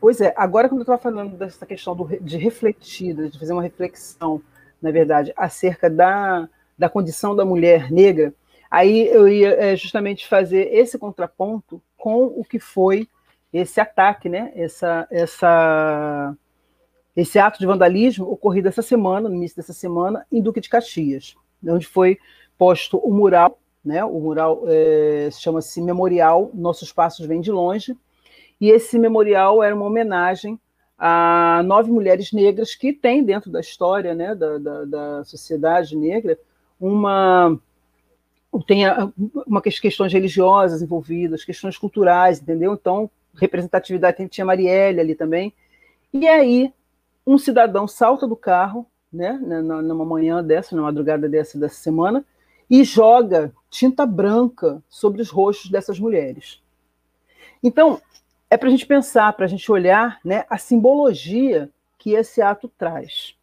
Pois é, agora quando eu estava falando dessa questão do, de refletir, de fazer uma reflexão na verdade, acerca da, da condição da mulher negra, aí eu ia é, justamente fazer esse contraponto com o que foi esse ataque, né? essa, essa, esse ato de vandalismo ocorrido essa semana, no início dessa semana, em Duque de Caxias, onde foi posto o mural, né? o mural é, chama-se Memorial Nossos Passos Vêm de Longe, e esse memorial era uma homenagem a nove mulheres negras que têm dentro da história né, da, da, da sociedade negra uma tem uma questões religiosas envolvidas, questões culturais, entendeu? Então, representatividade tinha Marielle ali também. E aí, um cidadão salta do carro, né, numa manhã dessa, na madrugada dessa, dessa semana, e joga tinta branca sobre os rostos dessas mulheres. Então, é para a gente pensar, para a gente olhar né, a simbologia que esse ato traz.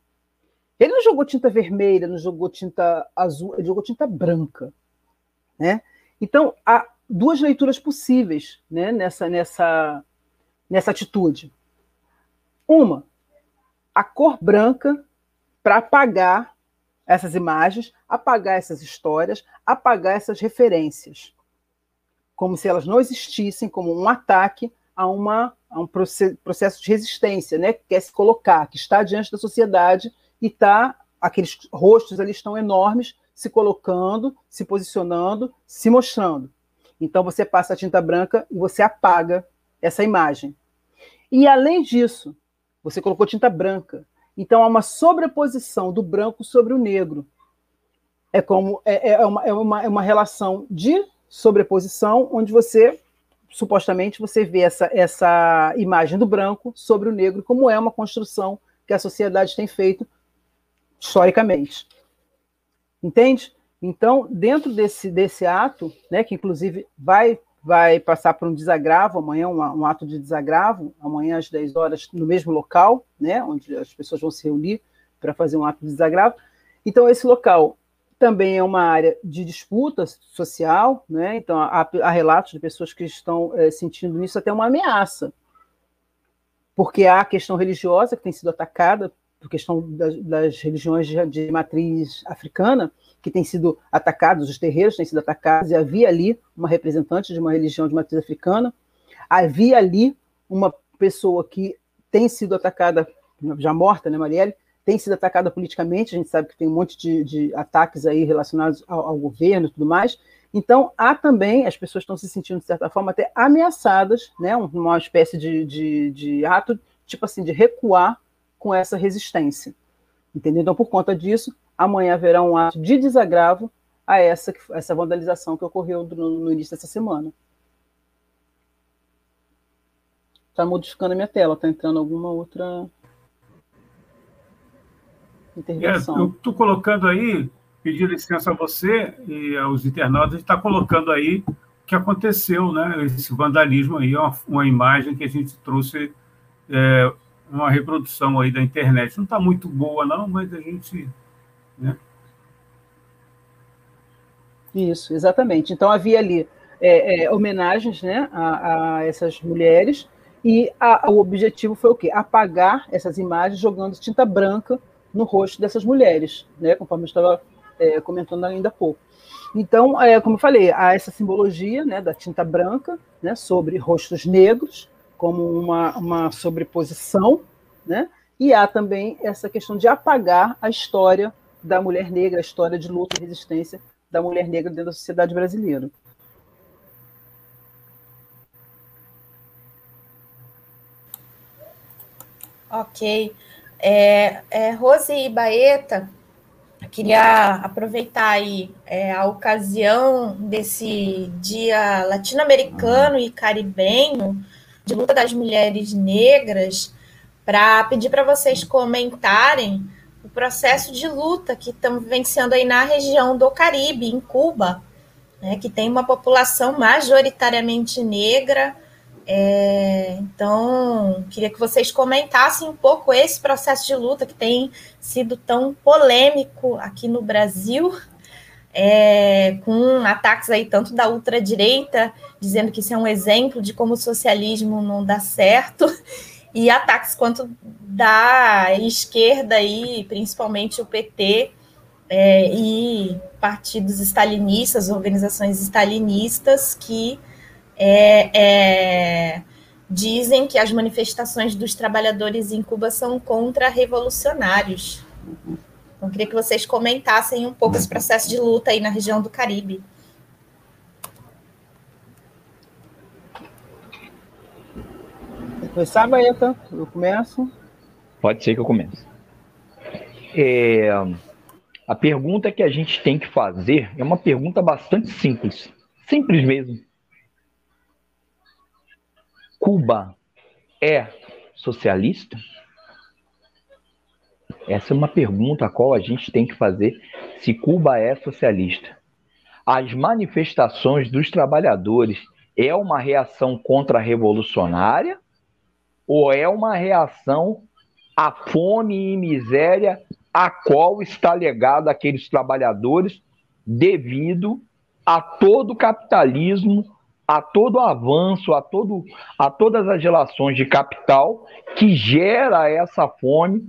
Ele não jogou tinta vermelha, não jogou tinta azul, ele jogou tinta branca. Né? Então, há duas leituras possíveis né, nessa, nessa, nessa atitude. Uma, a cor branca para apagar essas imagens, apagar essas histórias, apagar essas referências. Como se elas não existissem, como um ataque a, uma, a um processo de resistência, né? que quer se colocar, que está diante da sociedade e está, aqueles rostos ali estão enormes, se colocando, se posicionando, se mostrando. Então você passa a tinta branca e você apaga essa imagem. E além disso, você colocou tinta branca. Então há uma sobreposição do branco sobre o negro. É como é, é, uma, é, uma, é uma relação de sobreposição onde você supostamente você vê essa, essa imagem do branco sobre o negro, como é uma construção que a sociedade tem feito historicamente. Entende? Então, dentro desse, desse ato, né, que inclusive vai, vai passar por um desagravo amanhã, um, um, ato de desagravo, amanhã às 10 horas, no mesmo local, né, onde as pessoas vão se reunir para fazer um ato de desagravo. Então, esse local também é uma área de disputa social, né? então há, há relatos de pessoas que estão é, sentindo nisso até uma ameaça, porque há a questão religiosa que tem sido atacada, por questão das, das religiões de, de, matriz africana, que tem sido atacados, os terreiros têm sido atacados, e havia ali uma representante de uma religião de matriz africana, havia ali uma pessoa que tem sido atacada, já morta, né, Marielle, tem sido atacada politicamente, a gente sabe que tem um monte de, de ataques aí relacionados ao, ao, governo e tudo mais. Então, há também, as pessoas estão se sentindo, de certa forma, até ameaçadas, né? uma espécie de, de, de ato, tipo assim, de recuar com essa resistência. Entendeu? Então, por conta disso, amanhã haverá um ato de desagravo a essa, essa vandalização que ocorreu no, no início dessa semana. Está modificando a minha tela, está entrando alguma outra intervenção. É, eu estou colocando aí, pedir licença a você e aos internautas, está colocando aí o que aconteceu, né? Esse vandalismo aí, uma, uma imagem que a gente trouxe, é, uma reprodução aí da internet. Não está muito boa, não, mas a gente. Né? Isso, exatamente. Então havia ali é, é, homenagens né, a, a essas mulheres e a, o objetivo foi o quê? Apagar essas imagens jogando tinta branca no rosto dessas mulheres, né? Conforme eu estava é, comentando ainda há pouco. Então, é, como eu falei, há essa simbologia né, da tinta branca né, sobre rostos negros, como uma, uma sobreposição, né? e há também essa questão de apagar a história da mulher negra, a história de luta e resistência da mulher negra dentro da sociedade brasileira. Ok. É, é, Rose e Baeta, queria aproveitar aí é, a ocasião desse dia latino-americano e caribenho de luta das mulheres negras para pedir para vocês comentarem o processo de luta que estamos vivenciando aí na região do Caribe, em Cuba, né, que tem uma população majoritariamente negra, é, então, queria que vocês comentassem um pouco esse processo de luta que tem sido tão polêmico aqui no Brasil, é, com ataques aí tanto da ultradireita, dizendo que isso é um exemplo de como o socialismo não dá certo, e ataques quanto da esquerda aí, principalmente o PT, é, e partidos stalinistas, organizações stalinistas que é, é, dizem que as manifestações dos trabalhadores em Cuba são contra-revolucionários. Então, queria que vocês comentassem um pouco esse processo de luta aí na região do Caribe. Começar, Baeta? Eu começo? Pode ser que eu comece. É, a pergunta que a gente tem que fazer é uma pergunta bastante simples. Simples mesmo. Cuba é socialista? Essa é uma pergunta a qual a gente tem que fazer se Cuba é socialista. As manifestações dos trabalhadores é uma reação contra-revolucionária ou é uma reação à fome e miséria a qual está legado aqueles trabalhadores devido a todo o capitalismo a todo o avanço, a, todo, a todas as relações de capital que gera essa fome,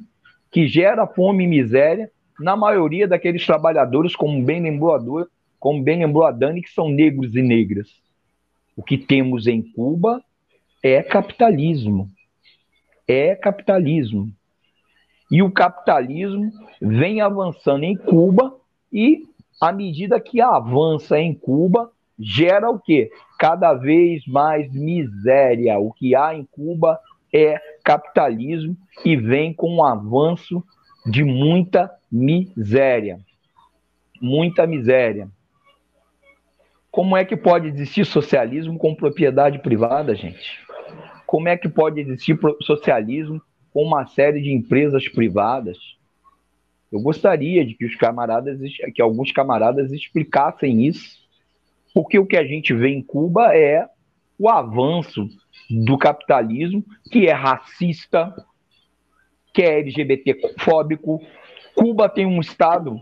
que gera fome e miséria na maioria daqueles trabalhadores, como bem lembrou a, como bem lembrou a Dani, que são negros e negras. O que temos em Cuba é capitalismo. É capitalismo. E o capitalismo vem avançando em Cuba e, à medida que avança em Cuba, gera o quê? Cada vez mais miséria. O que há em Cuba é capitalismo e vem com um avanço de muita miséria. Muita miséria. Como é que pode existir socialismo com propriedade privada, gente? Como é que pode existir socialismo com uma série de empresas privadas? Eu gostaria de que os camaradas, que alguns camaradas explicassem isso porque o que a gente vê em Cuba é o avanço do capitalismo, que é racista, que é LGBT-fóbico. Cuba tem um estado,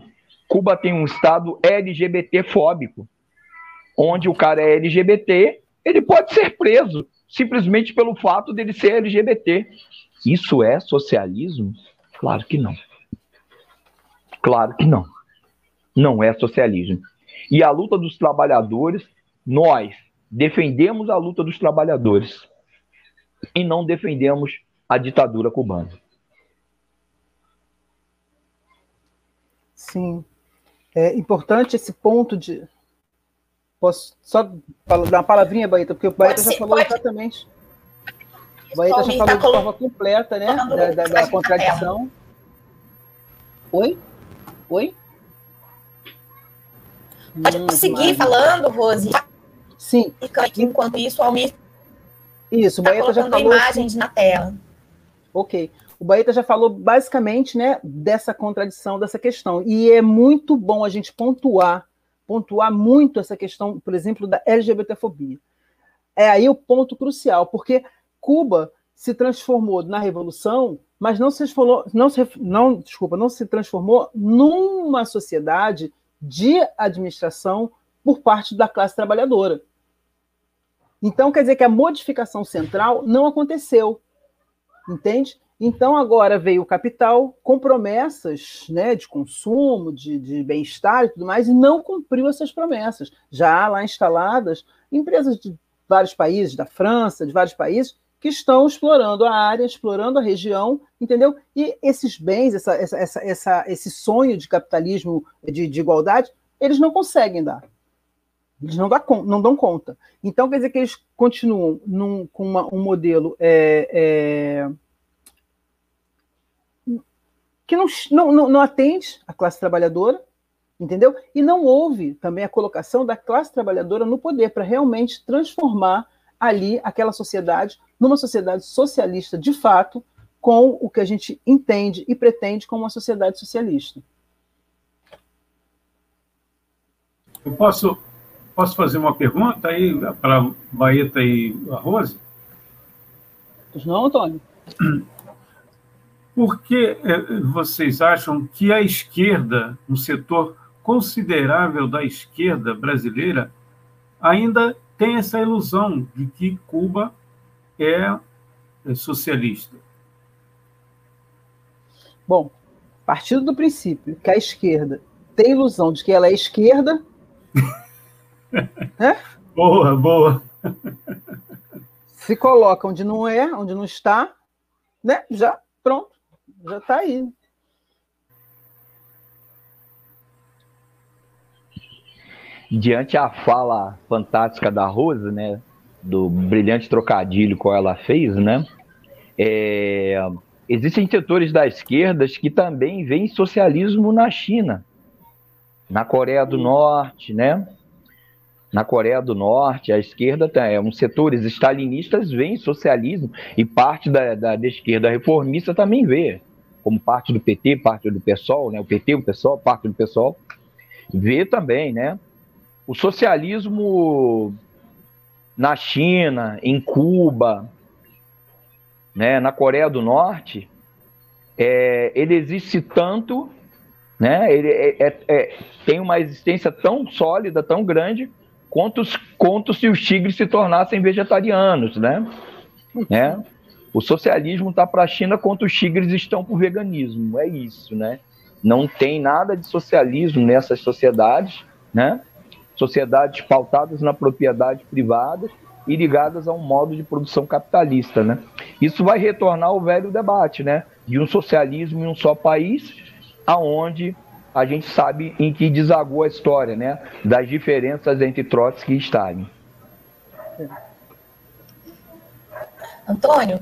Cuba tem um estado LGBT-fóbico, onde o cara é LGBT, ele pode ser preso simplesmente pelo fato dele ser LGBT. Isso é socialismo? Claro que não. Claro que não. Não é socialismo. E a luta dos trabalhadores, nós defendemos a luta dos trabalhadores e não defendemos a ditadura cubana. Sim. É importante esse ponto de. Posso só dar uma palavrinha, Baeta, porque o Baeta já falou pode. exatamente. O Baeta já falou tá de forma completa, né? Da, da, da contradição. Oi? Oi? Pode hum, seguir falando, Rose. Sim. Enquanto isso, o Almir. Isso, o tá Baeta já falou. imagens na tela. Ok. O Baeta já falou basicamente né, dessa contradição, dessa questão. E é muito bom a gente pontuar, pontuar muito essa questão, por exemplo, da LGBTfobia. É aí o ponto crucial, porque Cuba se transformou na revolução, mas não se transformou, não se, não, desculpa, não se transformou numa sociedade de administração por parte da classe trabalhadora. Então, quer dizer que a modificação central não aconteceu, entende? Então, agora veio o capital com promessas né, de consumo, de, de bem-estar e tudo mais, e não cumpriu essas promessas. Já lá instaladas empresas de vários países, da França, de vários países, que estão explorando a área, explorando a região, entendeu? E esses bens, essa, essa, essa, esse sonho de capitalismo, de, de, igualdade, eles não conseguem dar. Eles não, dá, não dão conta. Então, quer dizer que eles continuam num, com uma, um modelo. É, é, que não, não, não atende a classe trabalhadora, entendeu? E não houve também a colocação da classe trabalhadora no poder para realmente transformar ali aquela sociedade numa sociedade socialista de fato, com o que a gente entende e pretende como uma sociedade socialista. Eu posso, posso fazer uma pergunta aí para a Baeta e a Rose? Pois não, Antônio? *clears throat* Por que é, vocês acham que a esquerda, um setor considerável da esquerda brasileira, ainda tem essa ilusão de que Cuba é, é socialista? Bom, partindo do princípio que a esquerda tem ilusão de que ela é esquerda. *laughs* né? Boa, boa. Se coloca onde não é, onde não está, né? Já pronto já está aí. Diante a fala fantástica da Rosa, né, do brilhante trocadilho que ela fez, né, é, existem setores da esquerda que também veem socialismo na China, na Coreia do Norte, né, na Coreia do Norte, a esquerda, é, uns setores stalinistas veem socialismo e parte da, da, da esquerda reformista também vê como parte do PT, parte do PSOL, né? o PT, o PSOL, parte do PSOL, vê também, né? O socialismo na China, em Cuba, né, na Coreia do Norte, é, ele existe tanto, né, ele é, é, é tem uma existência tão sólida, tão grande, quanto, quanto se os tigres se tornassem vegetarianos, né? né? O socialismo está para a China quanto os tigres estão para o veganismo. É isso, né? Não tem nada de socialismo nessas sociedades, né? Sociedades pautadas na propriedade privada e ligadas a um modo de produção capitalista, né? Isso vai retornar ao velho debate, né? De um socialismo em um só país, aonde a gente sabe em que desagou a história, né? Das diferenças entre Trotsky e Stalin. Antônio,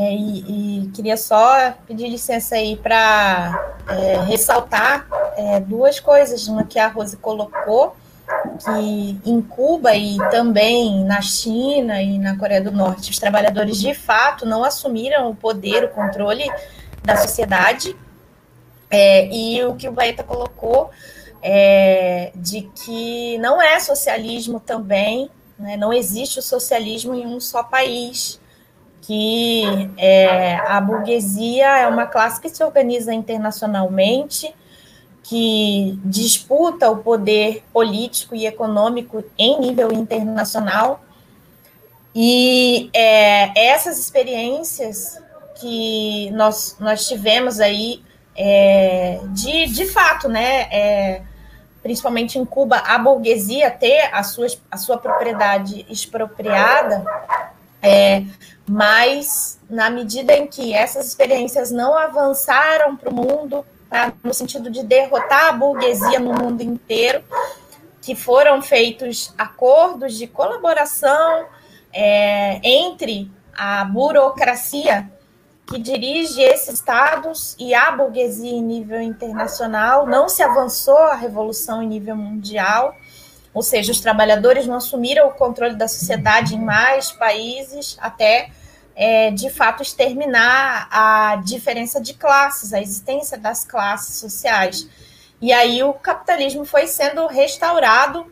é, e, e, queria só pedir licença aí para é, ressaltar é, duas coisas. Uma que a Rose colocou, que em Cuba e também na China e na Coreia do Norte, os trabalhadores de fato não assumiram o poder, o controle da sociedade. É, e o que o Baeta colocou é, de que não é socialismo também, né, não existe o socialismo em um só país que é, a burguesia é uma classe que se organiza internacionalmente, que disputa o poder político e econômico em nível internacional. E é, essas experiências que nós, nós tivemos aí, é, de, de fato, né, é, principalmente em Cuba, a burguesia ter a sua, a sua propriedade expropriada, é, mas, na medida em que essas experiências não avançaram para o mundo, tá? no sentido de derrotar a burguesia no mundo inteiro, que foram feitos acordos de colaboração é, entre a burocracia que dirige esses estados e a burguesia em nível internacional. Não se avançou a revolução em nível mundial, ou seja, os trabalhadores não assumiram o controle da sociedade em mais países até é, de fato exterminar a diferença de classes, a existência das classes sociais. E aí o capitalismo foi sendo restaurado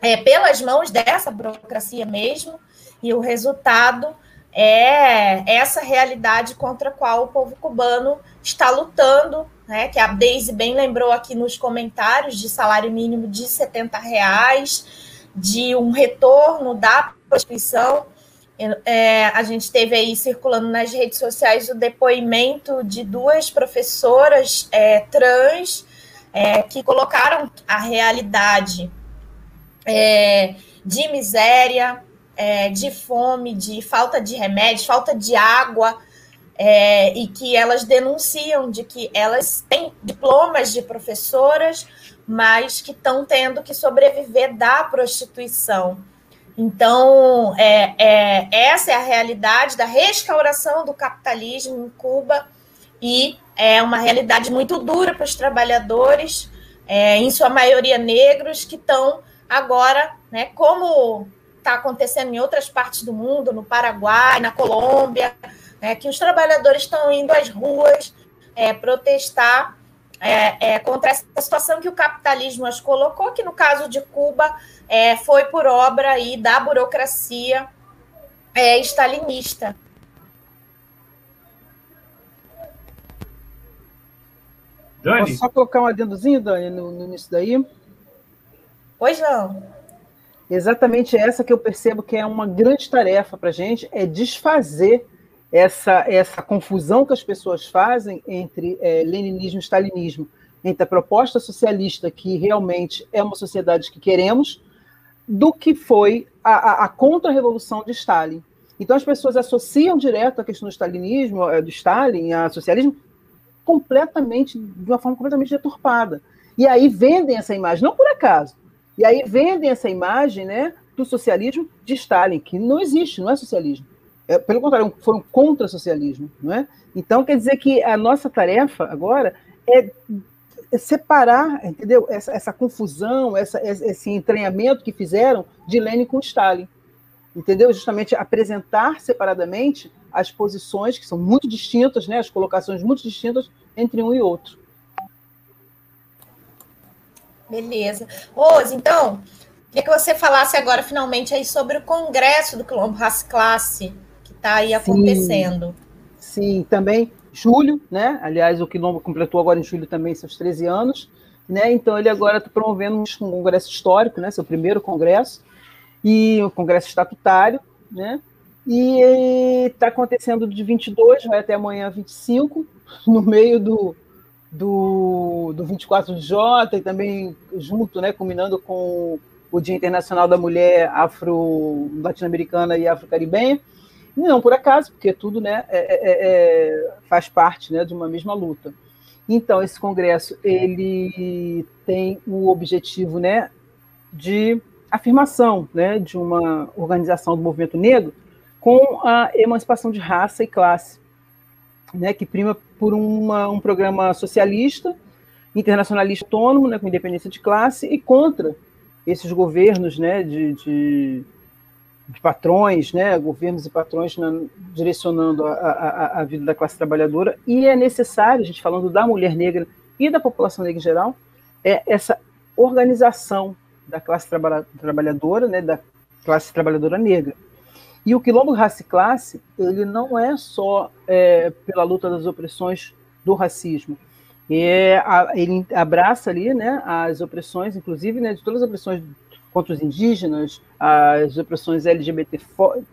é, pelas mãos dessa burocracia mesmo, e o resultado é essa realidade contra a qual o povo cubano está lutando, né, que a Daisy bem lembrou aqui nos comentários, de salário mínimo de 70 reais, de um retorno da prostituição. É, a gente teve aí circulando nas redes sociais o depoimento de duas professoras é, trans é, que colocaram a realidade é, de miséria, é, de fome, de falta de remédio, falta de água, é, e que elas denunciam de que elas têm diplomas de professoras, mas que estão tendo que sobreviver da prostituição. Então, é, é, essa é a realidade da restauração do capitalismo em Cuba, e é uma realidade muito dura para os trabalhadores, é, em sua maioria negros, que estão agora, né, como está acontecendo em outras partes do mundo, no Paraguai, na Colômbia, né, que os trabalhadores estão indo às ruas é, protestar é, é, contra essa situação que o capitalismo as colocou, que no caso de Cuba é, foi por obra aí da burocracia é, stalinista. Dani? Posso só colocar um adendozinho, Dani, no, no início daí? Pois não. Exatamente essa que eu percebo que é uma grande tarefa para a gente, é desfazer essa, essa confusão que as pessoas fazem entre é, leninismo e stalinismo, entre a proposta socialista, que realmente é uma sociedade que queremos, do que foi a, a, a contra-revolução de Stalin. Então as pessoas associam direto a questão do stalinismo, é, do Stalin, a socialismo, completamente, de uma forma completamente deturpada. E aí vendem essa imagem, não por acaso. E aí vendem essa imagem né, do socialismo de Stalin, que não existe, não é socialismo. É, pelo contrário, foram contra socialismo. Não é? Então, quer dizer que a nossa tarefa agora é separar, entendeu? Essa, essa confusão, essa, esse entranhamento que fizeram de Lenin com Stalin. Entendeu? Justamente apresentar separadamente as posições que são muito distintas, né? as colocações muito distintas entre um e outro. Beleza. Rose, então, queria que você falasse agora, finalmente, aí sobre o congresso do Quilombo Raça Classe, que está aí acontecendo. Sim, sim, também julho, né? Aliás, o Quilombo completou agora em julho também seus 13 anos, né? Então ele agora está promovendo um congresso histórico, né? Seu primeiro congresso, e um congresso estatutário, né? E está acontecendo de 22, vai até amanhã 25, no meio do, do, do 24J e também junto, né, combinando com o Dia Internacional da Mulher Afro-Latino-Americana e Afro-Caribenha. Não por acaso, porque tudo né, é, é, é, é, faz parte né, de uma mesma luta. Então, esse congresso ele tem o objetivo né, de afirmação né, de uma organização do movimento negro com a emancipação de raça e classe, né, que prima por uma, um programa socialista, internacionalista autônomo, né, com independência de classe, e contra esses governos né, de, de, de patrões, né, governos e patrões direcionando a, a, a, vida da classe trabalhadora. E é necessário, a gente falando da mulher negra e da população negra em geral, é essa organização da classe traba trabalhadora, né, da classe trabalhadora negra. E o quilombo raça e classe, ele não é só é, pela luta das opressões do racismo. É, a, ele abraça ali né, as opressões, inclusive né, de todas as opressões contra os indígenas, as opressões LGBT,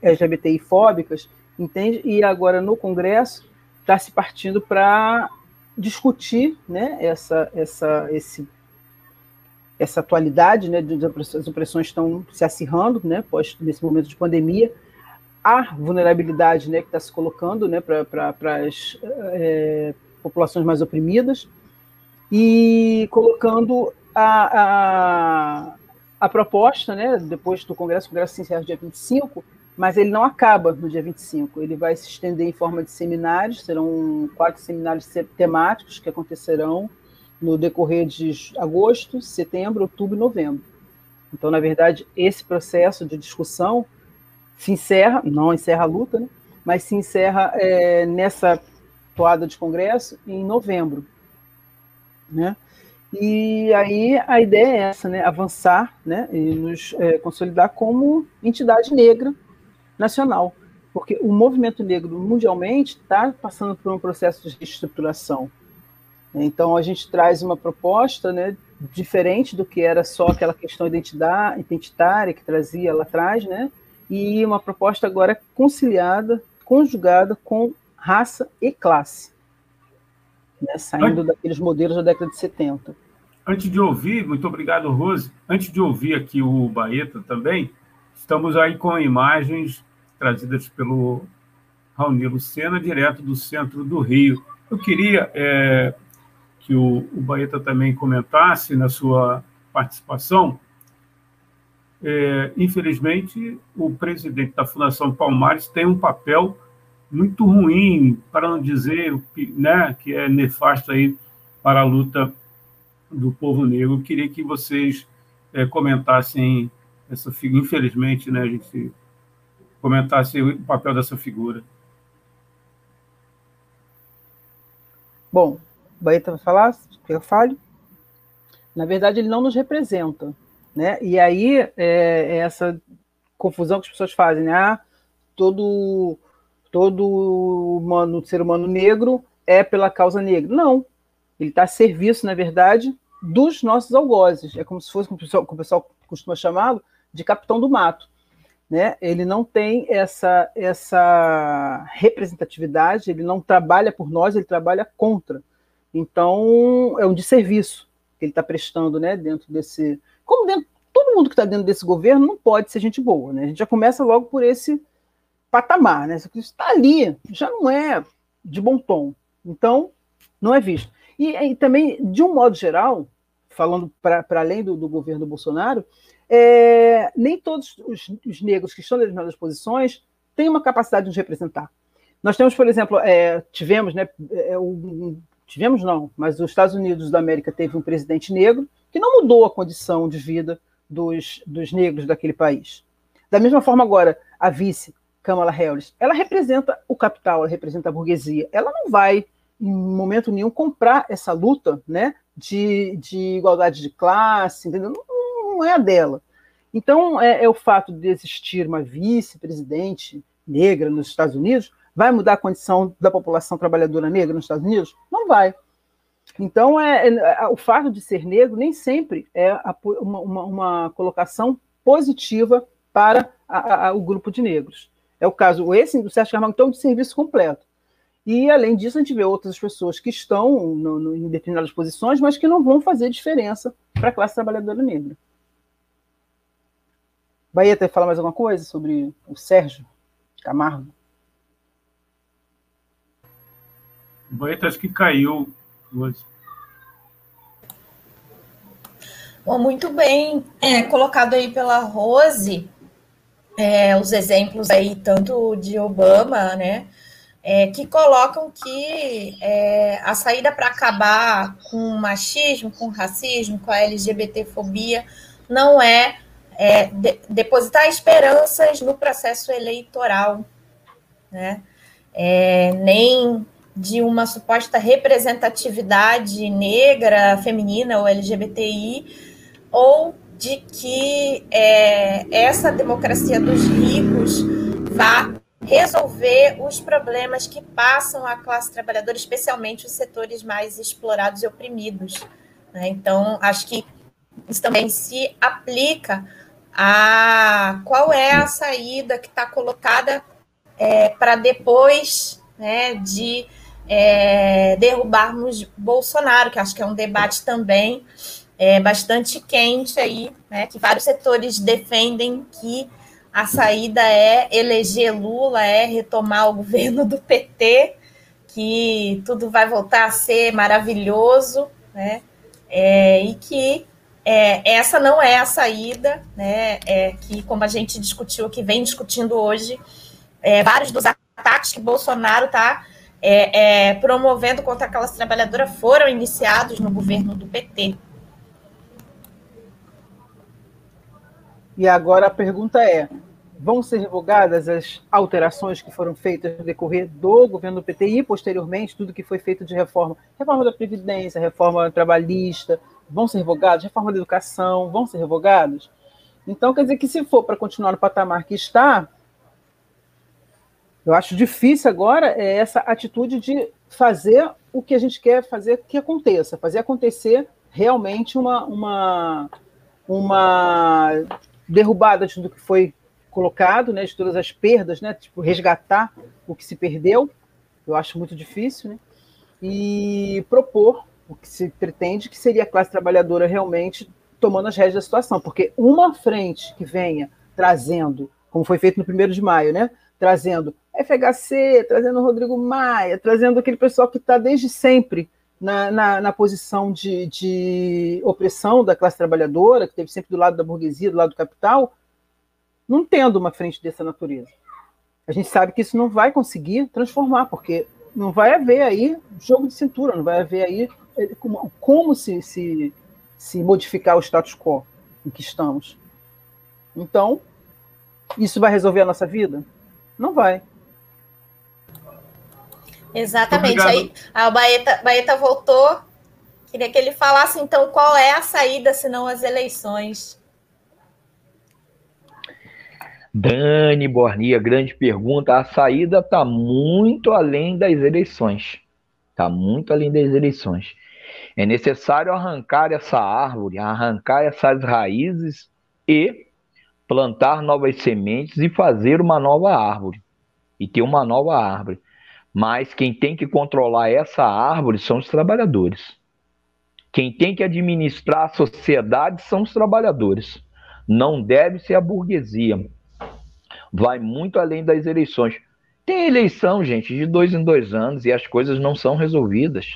LGBTI fóbicas, entende? E agora no Congresso está se partindo para discutir né, essa, essa, esse, essa atualidade, né, as opressões estão se acirrando, né, pós, nesse momento de pandemia, a vulnerabilidade né, que está se colocando né, para as é, populações mais oprimidas. e colocando a, a, a proposta, né, depois do Congresso, o Congresso se encerra dia 25, mas ele não acaba no dia 25, ele vai se estender em forma de seminários, serão quatro seminários temáticos que acontecerão no decorrer de agosto, setembro, outubro e novembro. Então, na verdade, esse processo de discussão se encerra, não encerra a luta, né, mas se encerra é, nessa toada de congresso em novembro. Né? E aí a ideia é essa, né? avançar né? e nos é, consolidar como entidade negra nacional, porque o movimento negro mundialmente está passando por um processo de reestruturação. Então a gente traz uma proposta né, diferente do que era só aquela questão identitária que trazia lá atrás, né? e uma proposta agora conciliada, conjugada com raça e classe né, saindo antes, daqueles modelos da década de 70. Antes de ouvir, muito obrigado, Rose. Antes de ouvir aqui o Baeta também, estamos aí com imagens trazidas pelo Raoni Lucena, direto do centro do Rio. Eu queria é, que o, o Baeta também comentasse na sua participação. É, infelizmente, o presidente da Fundação Palmares tem um papel muito ruim, para não dizer né, que é nefasto aí para a luta do povo negro. Eu queria que vocês é, comentassem essa figura, infelizmente, né, a gente comentasse o papel dessa figura. Bom, Baeta vai falar, eu falo. Na verdade, ele não nos representa, né? E aí é, é essa confusão que as pessoas fazem, né? Ah, todo todo humano, ser humano negro é pela causa negra. Não. Ele está a serviço, na verdade, dos nossos algozes. É como se fosse, como o pessoal, como o pessoal costuma chamá-lo, de capitão do mato. Né? Ele não tem essa, essa representatividade, ele não trabalha por nós, ele trabalha contra. Então, é um desserviço que ele está prestando né, dentro desse. Como dentro, todo mundo que está dentro desse governo não pode ser gente boa. Né? A gente já começa logo por esse patamar, né? Isso está ali, já não é de bom tom. Então, não é visto. E, e também, de um modo geral, falando para além do, do, governo Bolsonaro, é, nem todos os, os, negros que estão nas determinadas posições têm uma capacidade de nos representar. Nós temos, por exemplo, é, tivemos, né, é, um, tivemos não, mas os Estados Unidos da América teve um presidente negro que não mudou a condição de vida dos, dos negros daquele país. Da mesma forma, agora, a vice Kamala Harris, ela representa o capital, ela representa a burguesia. Ela não vai, em momento nenhum, comprar essa luta né, de, de igualdade de classe, entendeu? Não, não é a dela. Então, é, é, o fato de existir uma vice-presidente negra nos Estados Unidos, vai mudar a condição da população trabalhadora negra nos Estados Unidos? Não vai. Então, é, é o fato de ser negro nem sempre é a, uma, uma, uma, colocação positiva para a, a, o grupo de negros. É o caso, esse do Sérgio Camargo, então, de serviço completo. E, além disso, a gente vê outras pessoas que estão no, no, em determinadas posições, mas que não vão fazer diferença para a classe trabalhadora negra. Bahia quer falar mais alguma coisa sobre o Sérgio Camargo? O Bahia acho que caiu hoje. Bom, muito bem é, colocado aí pela Rose é, os exemplos aí, tanto de Obama, né, é, que colocam que é, a saída para acabar com o machismo, com o racismo, com a LGBTfobia, não é, é de, depositar esperanças no processo eleitoral, né, é, nem de uma suposta representatividade negra, feminina ou LGBTI, ou de que é, essa democracia dos ricos vá resolver os problemas que passam a classe trabalhadora, especialmente os setores mais explorados e oprimidos. Né? Então, acho que isso também se aplica a qual é a saída que está colocada é, para depois né, de é, derrubarmos Bolsonaro, que acho que é um debate também é, bastante quente aí, né, que vários setores defendem que a saída é eleger Lula, é retomar o *laughs* governo do PT, que tudo vai voltar a ser maravilhoso, né? É, e que é, essa não é a saída, né? É, que, como a gente discutiu, que vem discutindo hoje, é, vários dos ataques que Bolsonaro está é, é, promovendo contra a classe trabalhadora foram iniciados no governo do PT. E agora a pergunta é: vão ser revogadas as alterações que foram feitas no decorrer do governo do PT e posteriormente tudo que foi feito de reforma, reforma da previdência, reforma trabalhista, vão ser revogados, reforma da educação, vão ser revogados? Então quer dizer que se for para continuar no patamar que está, eu acho difícil agora é essa atitude de fazer o que a gente quer fazer que aconteça, fazer acontecer realmente uma, uma, uma derrubada de tudo que foi colocado, né, de todas as perdas, né, tipo resgatar o que se perdeu. Eu acho muito difícil, né? E propor o que se pretende que seria a classe trabalhadora realmente tomando as rédeas da situação, porque uma frente que venha trazendo, como foi feito no primeiro de maio, né, trazendo FHC, trazendo Rodrigo Maia, trazendo aquele pessoal que está desde sempre na, na, na posição de, de, opressão da classe trabalhadora, que esteve sempre do lado da burguesia, do lado do capital, não tendo uma frente dessa natureza. A gente sabe que isso não vai conseguir transformar, porque não vai haver aí jogo de cintura, não vai haver aí eh, como, como se, se, se modificar o status quo em que estamos. Então, isso vai resolver a nossa vida? Não vai. Exatamente. Aí a Baeta, Baeta voltou. Queria que ele falasse então qual é a saída, se não as eleições. Dani Bornia, grande pergunta. A saída está muito além das eleições. Está muito além das eleições. É necessário arrancar essa árvore, arrancar essas raízes e plantar novas sementes e fazer uma nova árvore. E ter uma nova árvore. Mas quem tem que controlar essa árvore são os trabalhadores. Quem tem que administrar a sociedade são os trabalhadores. Não deve ser a burguesia. Vai muito além das eleições. Tem eleição, gente, de dois em dois anos e as coisas não são resolvidas.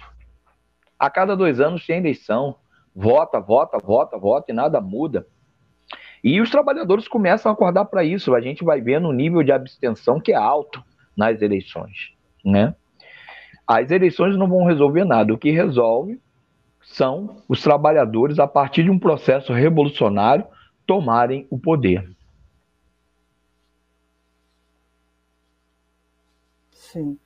A cada dois anos tem eleição. Vota, vota, vota, vota e nada muda. E os trabalhadores começam a acordar para isso. A gente vai vendo o nível de abstenção que é alto nas eleições né? As eleições não vão resolver nada. O que resolve são os trabalhadores, a partir de um processo revolucionário, tomarem o poder. Sim.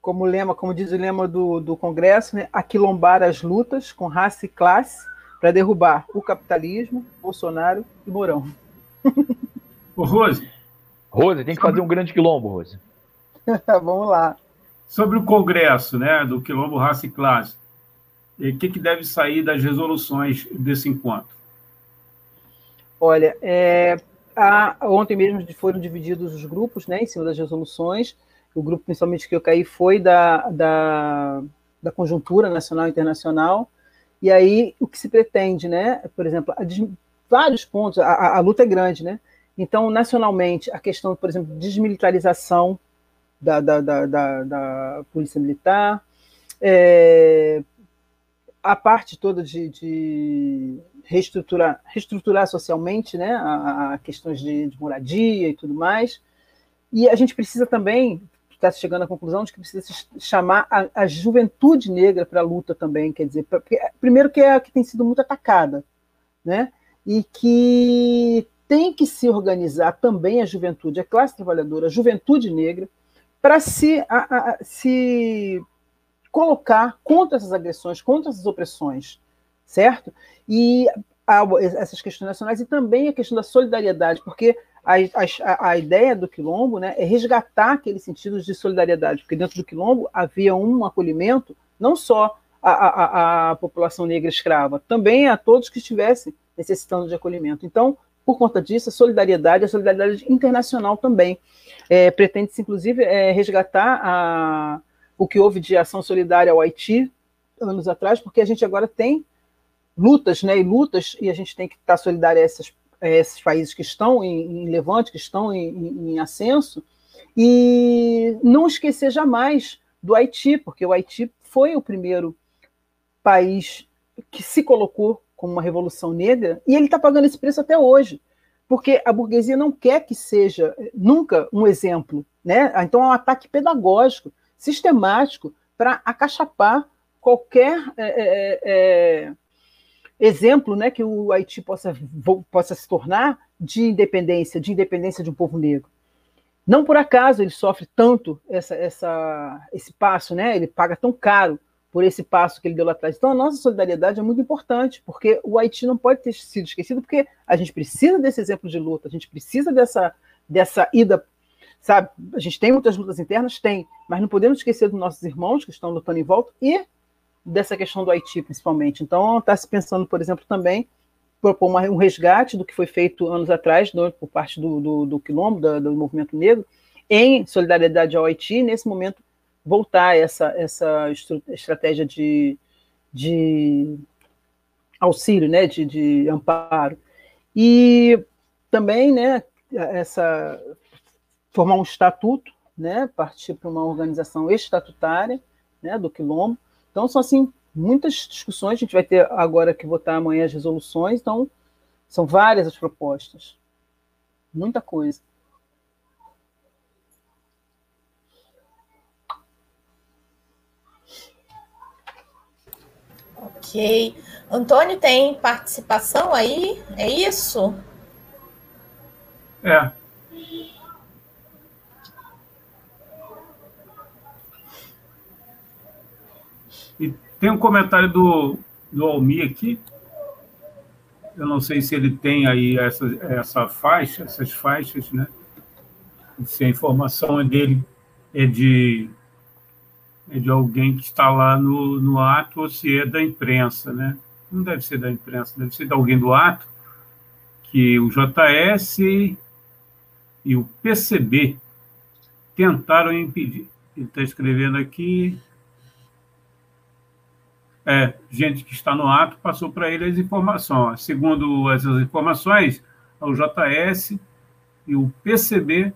Como lema, como diz o lema do, do Congresso, né, aquilombar as lutas com raça e classe para derrubar o capitalismo, Bolsonaro e Mourão. Ô, Rose. Rose, tem que fazer um grande quilombo, Rose. *laughs* Vamos lá. Sobre o Congresso, né, do Quilombo Raça e Classe, o que, que deve sair das resoluções desse encontro? Olha, é, a, ontem mesmo foram divididos os grupos né, em cima das resoluções. O grupo, principalmente, que eu caí foi da, da, da conjuntura nacional e internacional. E aí, o que se pretende, né? Por exemplo, vários pontos, a, a, luta é grande, né? Então, nacionalmente, a questão, por exemplo, de desmilitarização, da, da, da, da, Polícia Militar, é, a parte toda de, de reestruturar, reestruturar socialmente né, a, a questões de, de, moradia e tudo mais. E a gente precisa também, está chegando à conclusão de que precisa chamar a, a juventude negra para a luta também, quer dizer, pra, porque, primeiro que é a que tem sido muito atacada, né? E que tem que se organizar também a juventude, a classe trabalhadora, a juventude negra, para se, se colocar contra essas agressões, contra essas opressões, certo? E a, essas questões nacionais e também a questão da solidariedade, porque a, a, a, ideia do quilombo né, é resgatar aqueles sentidos de solidariedade, porque dentro do quilombo havia um acolhimento não só à, à, à população negra escrava, também a todos que estivessem necessitando de acolhimento. Então, por conta disso, a solidariedade, a solidariedade internacional também. É, Pretende-se, inclusive, é, resgatar a, o que houve de ação solidária ao Haiti anos atrás, porque a gente agora tem lutas, né, e lutas, e a gente tem que estar solidário a, essas, a esses países que estão em, em levante, que estão em, em, em ascenso, e não esquecer jamais do Haiti, porque o Haiti foi o primeiro país que se colocou como uma revolução negra, e ele está pagando esse preço até hoje, porque a burguesia não quer que seja nunca um exemplo. Né? Então é um ataque pedagógico, sistemático, para acachapar qualquer é, é, exemplo né, que o Haiti possa, possa se tornar de independência, de independência de um povo negro. Não por acaso ele sofre tanto essa, essa, esse passo, né? ele paga tão caro por esse passo que ele deu lá atrás. Então, a nossa solidariedade é muito importante, porque o Haiti não pode ter sido esquecido, porque a gente precisa desse exemplo de luta, a gente precisa dessa, dessa ida, sabe? A gente tem muitas lutas internas? Tem, mas não podemos esquecer dos nossos irmãos que estão lutando em volta e dessa questão do Haiti, principalmente. Então, está se pensando, por exemplo, também propor uma, um resgate do que foi feito anos atrás, do, por parte do, do, do Quilombo, do, do movimento negro, em solidariedade ao Haiti, nesse momento voltar essa, essa estratégia de, de auxílio, né, de, de amparo. E também, né, essa, formar um estatuto, né, partir para uma organização estatutária, né, do Quilombo. Então, são, assim, muitas discussões, a gente vai ter agora que votar amanhã as resoluções, então, são várias as propostas. Muita coisa. Ok. Antônio tem participação aí? É isso? É. E tem um comentário do, do Almir aqui. Eu não sei se ele tem aí essa, essa faixa, essas faixas, né? Se a informação é dele é de de alguém que está lá no, no ato ou se é da imprensa, né? Não deve ser da imprensa, deve ser de alguém do ato, que o JS e o PCB tentaram impedir. Ele está escrevendo aqui. É, gente que está no ato passou para ele as informações. Segundo essas informações, o JS e o PCB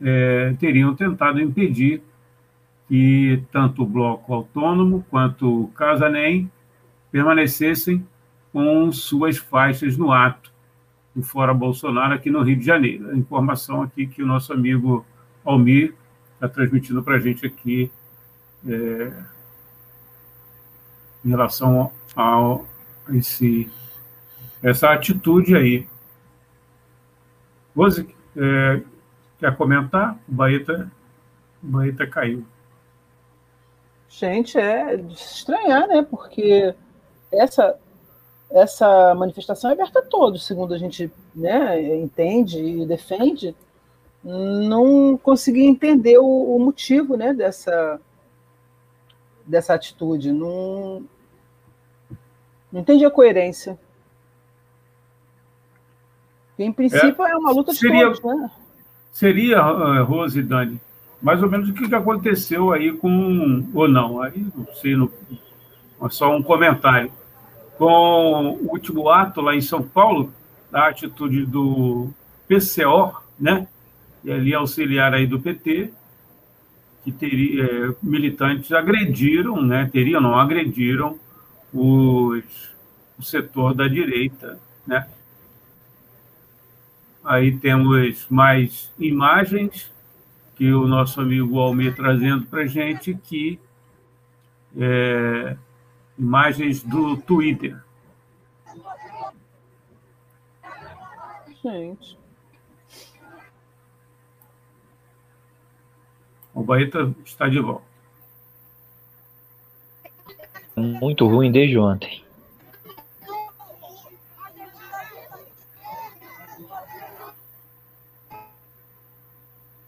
é, teriam tentado impedir que tanto o Bloco Autônomo quanto o Casanem permanecessem com suas faixas no ato do Fora Bolsonaro aqui no Rio de Janeiro. A informação aqui que o nosso amigo Almir está transmitindo para a gente aqui é, em relação a esse, essa atitude aí. Rose, é, quer comentar? O Baeta, o Baeta caiu. Gente, é de estranhar, né? Porque essa, essa manifestação é aberta a todos, segundo a gente né, entende e defende. Não consegui entender o, o motivo né, dessa, dessa atitude. Não, não entendi a coerência. em princípio, é, é uma luta de seria, todos, né? Seria, uh, Rose e Dani, mais ou menos o que aconteceu aí com, ou não, aí não sei, não, só um comentário, com o último ato lá em São Paulo, da atitude do PCO, né, e ali auxiliar aí do PT, que teria, é, militantes agrediram, né, teriam, não agrediram os, o setor da direita, né. Aí temos mais imagens que o nosso amigo Almir trazendo para a gente que é, imagens do Twitter. Gente. O Baeta está de volta. Muito ruim desde ontem.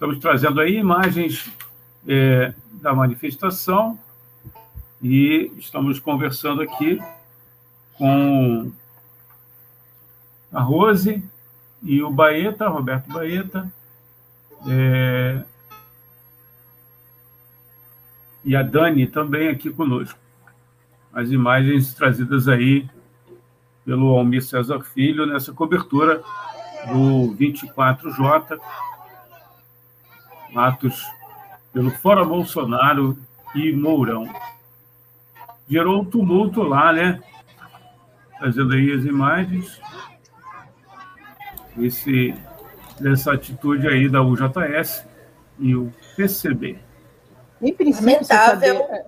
Estamos trazendo aí imagens é, da manifestação e estamos conversando aqui com a Rose e o Baeta, Roberto Baeta, é, e a Dani também aqui conosco. As imagens trazidas aí pelo Almir César Filho nessa cobertura do 24J, atos pelo Fora Bolsonaro e Mourão. Gerou um tumulto lá, né? trazendo aí as imagens. Esse, dessa atitude aí da UJS e o PCB. Em princípio, sem saber,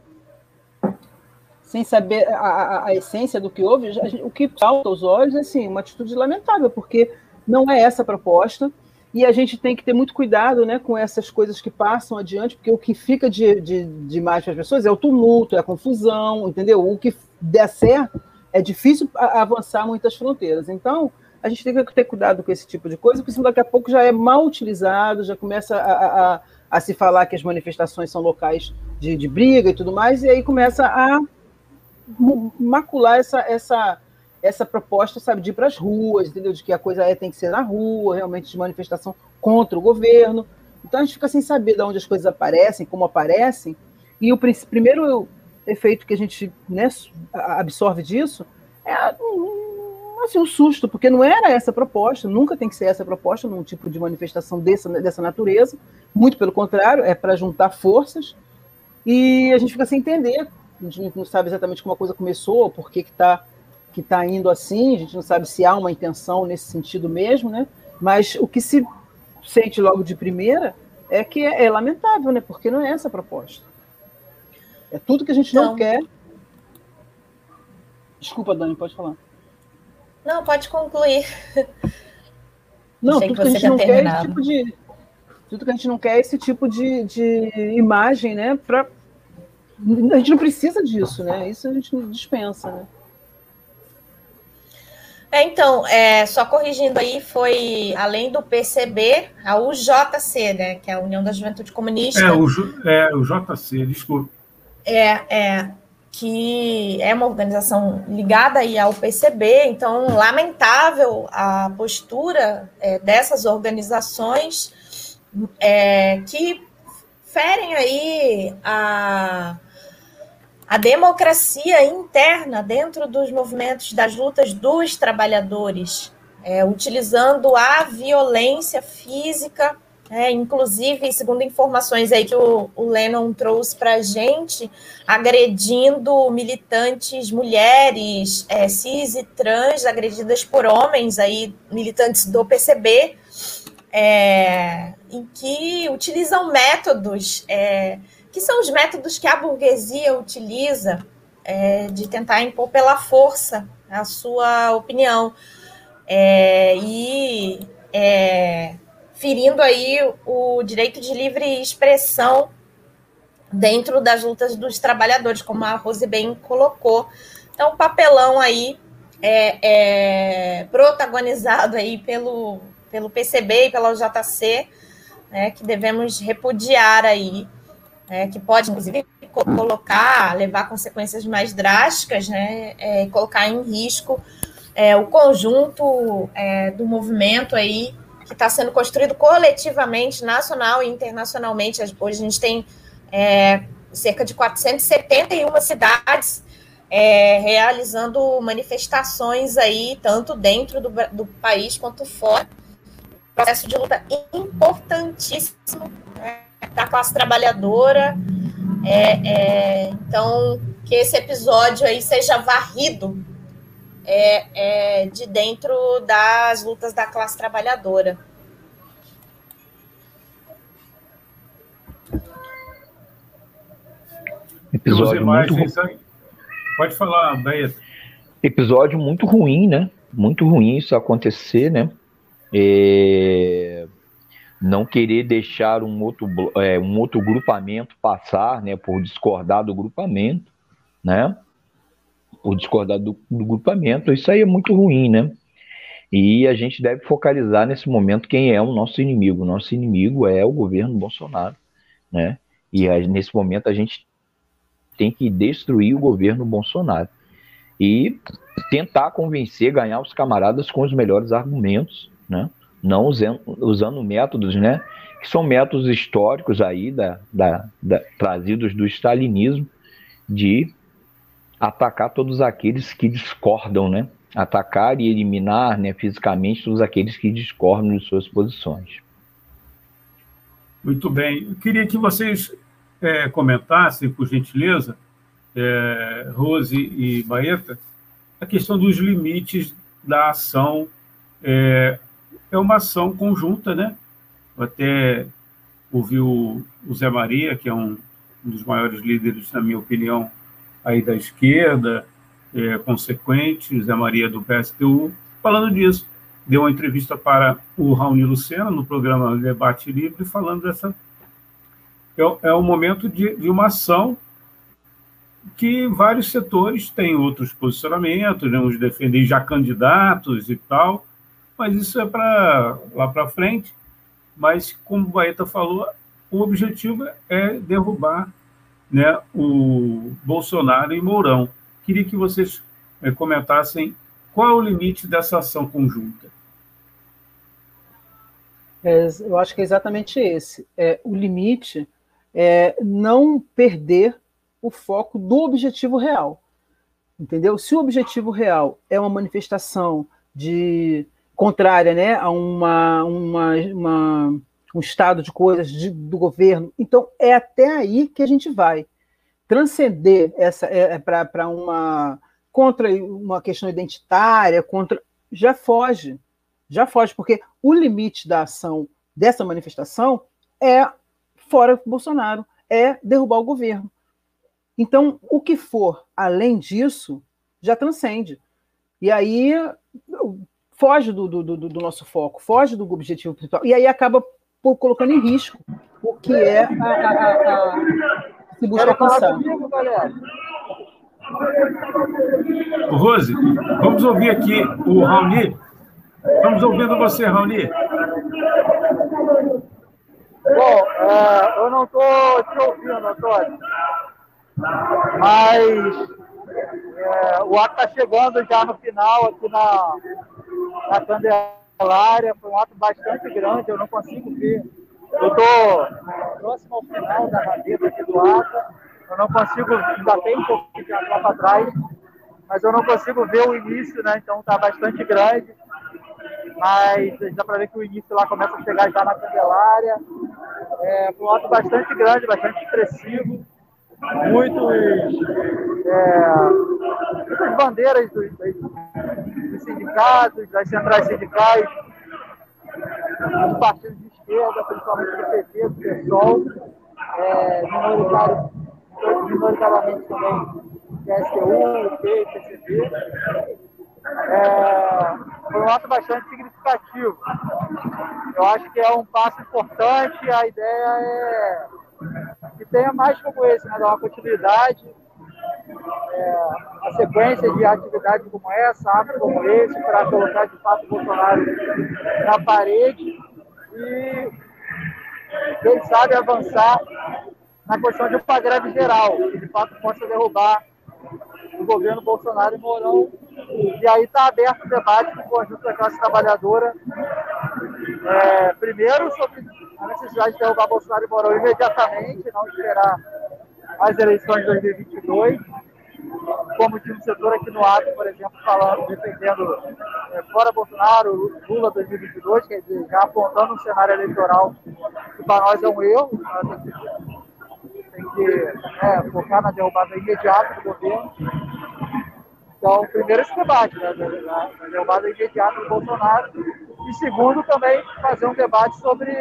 sem saber a, a, a, essência do que houve, o que salta aos olhos é assim, uma atitude lamentável, porque não é essa a proposta, e a gente tem que ter muito cuidado né, com essas coisas que passam adiante, porque o que fica de, de, de mais para as pessoas é o tumulto, é a confusão, entendeu? O que der certo é difícil avançar muitas fronteiras. Então, a gente tem que ter cuidado com esse tipo de coisa, porque senão daqui a pouco já é mal utilizado, já começa a, a, a se falar que as manifestações são locais de, de, briga e tudo mais, e aí começa a macular essa, essa, essa proposta, sabe, de ir para as ruas, entendeu? De que a coisa é, tem que ser na rua, realmente de manifestação contra o governo. Então a gente fica sem saber de onde as coisas aparecem, como aparecem, e o primeiro efeito que a gente né, absorve disso é assim, um susto, porque não era essa a proposta, nunca tem que ser essa a proposta num tipo de manifestação dessa, dessa natureza, muito pelo contrário, é para juntar forças, e a gente fica sem entender, a gente não sabe exatamente como a coisa começou, por que está que tá indo assim, a gente não sabe se há uma intenção nesse sentido mesmo, né? mas o que se sente logo de primeira é que é, é lamentável, né? porque não é essa a proposta. É tudo que a gente não, não quer. Desculpa, Dani, pode falar. Não, pode concluir. Não, tudo que, que a gente não quer é esse tipo de. Tudo que a gente não quer é esse tipo de, de imagem, né? Pra... A gente não precisa disso, né? Isso a gente dispensa, né? É, então, é, só corrigindo aí, foi além do PCB, a UJC, né? Que é a União da Juventude Comunista. É, o, é, o JC, desculpa. É, é, que é uma organização ligada aí ao PCB, então lamentável a postura é, dessas organizações é, que ferem aí a, a democracia interna dentro dos movimentos das lutas dos trabalhadores, é, utilizando a violência física é, inclusive, segundo informações aí que o, o Lennon trouxe para a gente, agredindo militantes mulheres, é, cis e trans, agredidas por homens, aí, militantes do PCB, é, em que utilizam métodos, é, que são os métodos que a burguesia utiliza é, de tentar impor pela força a sua opinião. É, e ferindo aí o direito de livre expressão dentro das lutas dos trabalhadores, como a Rose bem colocou. Então, o papelão aí é, é protagonizado aí pelo, pelo PCB e pela JC, né, que devemos repudiar aí, né, que pode, inclusive, colocar, levar consequências mais drásticas, né, é, colocar em risco é, o conjunto é, do movimento aí que está sendo construído coletivamente, nacional e internacionalmente. Hoje a gente tem é, cerca de 471 cidades é, realizando manifestações aí, tanto dentro do, do país quanto fora. Processo de luta importantíssimo né, da classe trabalhadora. É, é, então, que esse episódio aí seja varrido é, é, de dentro das lutas da classe trabalhadora. Episódio muito ruim. Pode falar, Beto. Episódio muito ruim, né? Muito ruim isso acontecer, né? É... Não querer deixar um outro, é, um outro grupamento passar, né? Por discordar do grupamento, né? por discordar do, do grupamento. Isso aí é muito ruim, né? E a gente deve focalizar nesse momento quem é o nosso inimigo. O nosso inimigo é o governo Bolsonaro, né? E nesse momento a gente tem que destruir o governo Bolsonaro e tentar convencer, ganhar os camaradas com os melhores argumentos, né? Não usando, usando métodos, né? Que são métodos históricos aí da, da, da trazidos do stalinismo de atacar todos aqueles que discordam, né? Atacar e eliminar né, fisicamente todos aqueles que discordam de suas posições. Muito bem. Eu queria que vocês é, comentassem, por gentileza, é, Rose e Baeta, a questão dos limites da ação. É, é uma ação conjunta, né? Eu até ouvi o, o Zé Maria, que é um, um, dos maiores líderes, na minha opinião, aí da esquerda, é, consequente, Zé Maria do PSTU, falando disso. Deu uma entrevista para o Raoni Lucena no programa Debate Livre, falando dessa. É, é um momento de, de uma ação que vários setores têm outros posicionamentos, né, uns defendem já candidatos e tal, mas isso é para lá para frente. Mas, como o Baeta falou, o objetivo é derrubar né, o Bolsonaro e Mourão. Queria que vocês é, comentassem qual é o limite dessa ação conjunta. É, eu acho que é exatamente esse. É, o limite é não perder o foco do objetivo real. Entendeu? Se o objetivo real é uma manifestação de contrária né, a uma, uma, uma um estado de coisas de, do governo, então é até aí que a gente vai. Transcender essa é, é para uma contra uma questão identitária, contra já foge, já foge, porque o limite da ação dessa manifestação é fora Bolsonaro, é derrubar o governo. Então, o que for além disso já transcende. E aí foge do, do, do, do nosso foco, foge do objetivo principal. E aí acaba colocando em risco o que é a, a, a, a se busca alcançar. Rose, vamos ouvir aqui o Raoni. Estamos ouvindo você, Raoni. Bom, uh, eu não estou te ouvindo, Antônio. Mas é, o ato está chegando já no final aqui na, na Candelária. Foi um ato bastante grande, eu não consigo ver. Eu estou próximo ao final da rabeta aqui do ato. Eu não consigo, ainda tem um pouco de lá para trás, mas eu não consigo ver o início, né? Então está bastante grande. Mas dá para ver que o início lá começa a chegar já na Candelária. É, um ato bastante grande, bastante expressivo muitos, é, muitas bandeiras dos, dos, sindicatos, das centrais sindicais, dos partidos de esquerda, principalmente do PT, do PSOL, é, minoritário, minoritariamente também PSTU, P, PCB. É, foi um ato bastante significativo. Eu acho que é um passo importante, a ideia é tenha mais como esse, né? dar uma continuidade, é, a sequência de atividades como essa, atos como esse, para colocar de fato o Bolsonaro na parede e, quem sabe, avançar na questão de uma greve geral, que de fato possa derrubar o governo Bolsonaro e Mourão. E aí está aberto o debate com o conjunto da classe trabalhadora, é, primeiro sobre a necessidade de derrubar Bolsonaro e Mourão imediatamente, não esperar as eleições de 2022, como tinha um setor aqui no ato, por exemplo, falando, defendendo é, fora Bolsonaro, Lula 2022, quer dizer, já apontando um cenário eleitoral que para nós é um erro, tem que é, focar na derrubada imediata do governo. Então, primeiro esse debate, né, na, na derrubada imediata do Bolsonaro, e segundo também fazer um debate sobre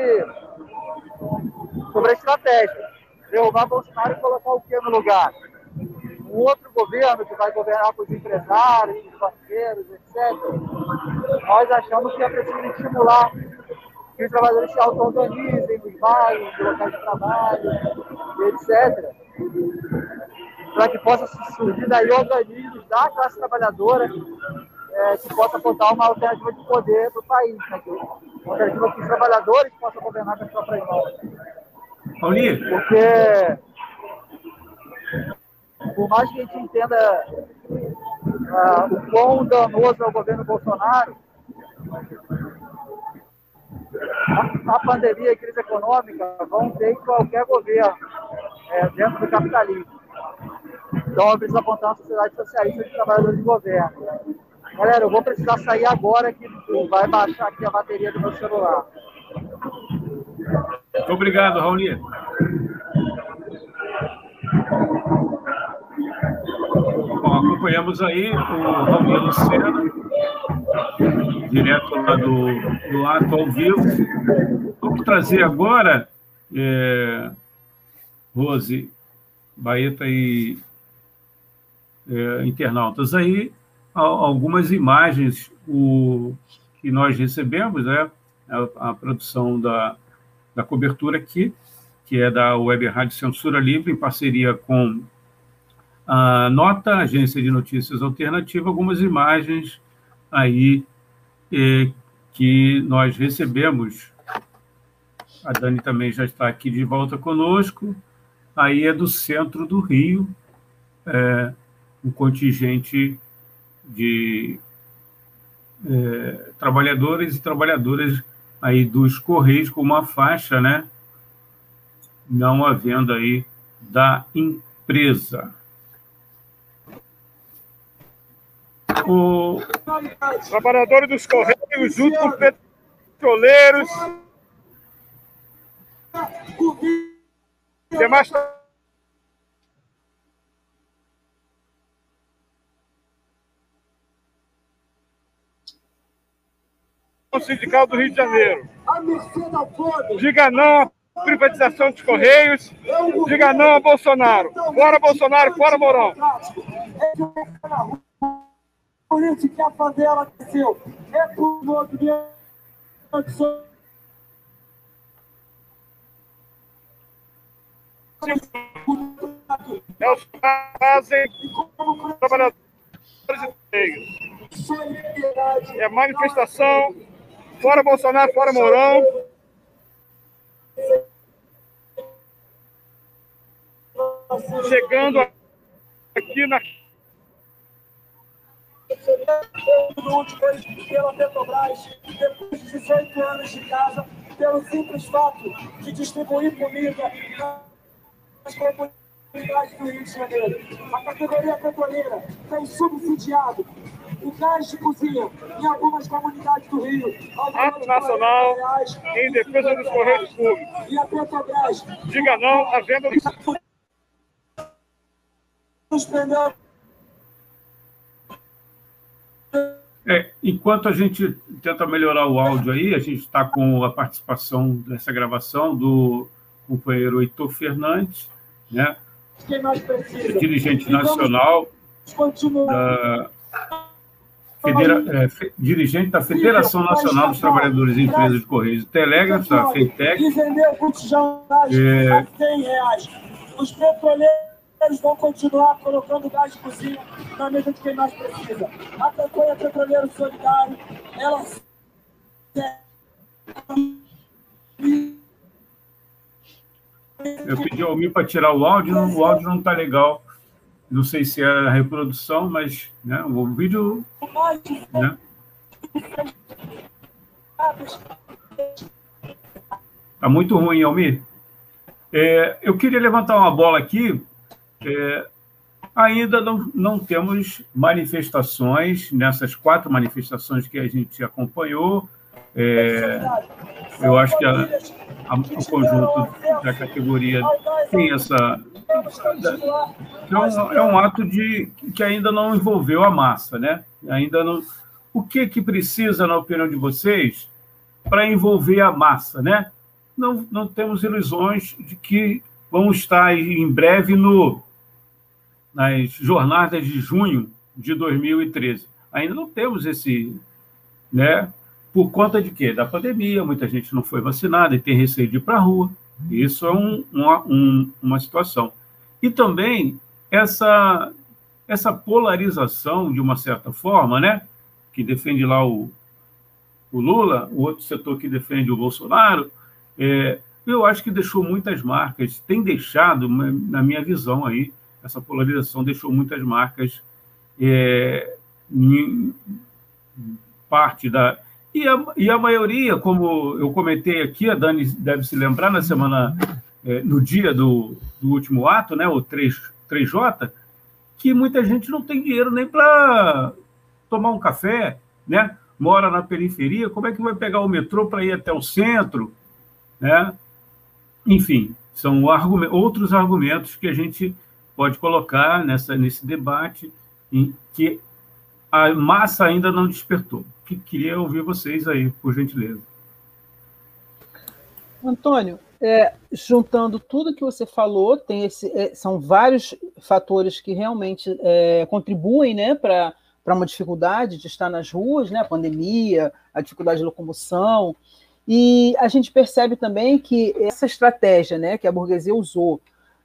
sobre a estratégia. Derrubar Bolsonaro e colocar o que no lugar? Um outro governo que vai governar com os empresários, os banqueiros, etc. Nós achamos que é preciso estimular que os trabalhadores se auto-organizem nos bairros, nos locais de trabalho, etc. Para que possa surgir daí organismos da classe trabalhadora é, que possa botar uma alternativa de poder para o país. Né? Uma alternativa que os trabalhadores possam governar com as próprias mãos. Paulinho? Porque, por mais que a gente entenda uh, o quão danoso é o governo Bolsonaro, a, a pandemia e a crise econômica vão ter em qualquer governo é, dentro do capitalismo. Então, eu apontar uma sociedade socialista de trabalhadores de governo. Galera, eu vou precisar sair agora que vai baixar aqui a bateria do meu celular. Muito obrigado, Raoni. Bom, acompanhamos aí o Romir Lucena, direto lá do, do ato ao vivo. Vamos trazer agora, é, Rose, Baeta e é, internautas aí, algumas imagens o, que nós recebemos, né? a, a produção da, da cobertura aqui, que é da Web Rádio Censura Livre, em parceria com a Nota, Agência de Notícias Alternativa, algumas imagens aí eh, que nós recebemos. A Dani também já está aqui de volta conosco. Aí é do centro do Rio, é, um contingente de é, trabalhadores e trabalhadoras aí dos Correios com uma faixa, né? Não havendo aí da empresa. O... Trabalhadores dos Correios, junto com petroleiros, demais Sindical do Rio de Janeiro. Diga não à privatização dos Correios. Diga não a Bolsonaro. Fora Bolsonaro, fora Mourão. Por isso que a favela cresceu. É por movimento é os fazem trabalhadores e É manifestação Fora Bolsonaro, fora Mourão. Chegando aqui na. pela Petrobras, depois de 18 anos de casa, pelo simples fato de distribuir comida nas comunidades do Rio de Janeiro. A categoria petroleira tem subsidiado o gás de cozinha em algumas comunidades do Rio. Ato Nacional em defesa dos Correios Públicos. E a Petrobras. Diga não à venda do. É, enquanto a gente tenta melhorar o áudio aí, a gente está com a participação dessa gravação do companheiro Heitor Fernandes, né? dirigente nacional da, Federa, é, fe, dirigente da Federação Nacional dos Trabalhadores e Empresas de Correios e Telégrafos, a FETEC. E vendeu botijão é... a 100 reais. Os petroleiros vão continuar colocando gás de cozinha na mesa de quem mais precisa. A campanha Petroleiro Solidário, ela eu pedi ao Almir para tirar o áudio, o áudio não está legal. Não sei se é a reprodução, mas né, o vídeo. Né? Tá muito ruim, Almir. É, eu queria levantar uma bola aqui. É, ainda não, não temos manifestações, nessas quatro manifestações que a gente acompanhou. É, eu acho que a, a, o conjunto da categoria tem essa, é um, é um ato de que ainda não envolveu a massa, né? Ainda não. O que que precisa, na opinião de vocês, para envolver a massa, né? Não, não temos ilusões de que vamos estar em breve no nas jornadas de junho de 2013. Ainda não temos esse, né? Por conta de quê? Da pandemia, muita gente não foi vacinada e tem receio de ir para a rua. Isso é um, uma, um, uma situação. E também essa, essa polarização, de uma certa forma, né? que defende lá o, o Lula, o outro setor que defende o Bolsonaro, é, eu acho que deixou muitas marcas, tem deixado, na minha visão aí, essa polarização deixou muitas marcas é, em parte da. E a, e a maioria, como eu comentei aqui, a Dani deve se lembrar, na semana é, no dia do, do, último ato, né, o 3, 3J, que muita gente não tem dinheiro nem para tomar um café, né? mora na periferia, como é que vai pegar o metrô para ir até o centro? Né? Enfim, são argumentos, outros argumentos que a gente pode colocar nessa, nesse debate em que a massa ainda não despertou. Que queria ouvir vocês aí, por gentileza. Antônio, é, juntando tudo que você falou, tem esse, é, são vários fatores que realmente é, contribuem né, para uma dificuldade de estar nas ruas, né, a pandemia, a dificuldade de locomoção. E a gente percebe também que essa estratégia né, que a burguesia usou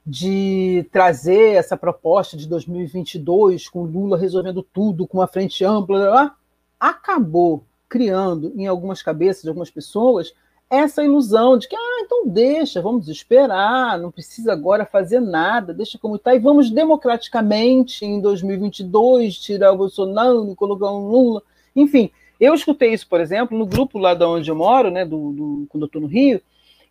de trazer essa proposta de 2022, com Lula resolvendo tudo, com uma frente ampla, acabou criando em algumas cabeças de algumas pessoas essa ilusão de que, ah, então deixa, vamos esperar, não precisa agora fazer nada, deixa como está, e vamos democraticamente, em 2022, tirar o Bolsonaro e colocar um Lula. Enfim, eu escutei isso, por exemplo, no grupo lá de onde eu moro, né, do, do quando eu estou no Rio,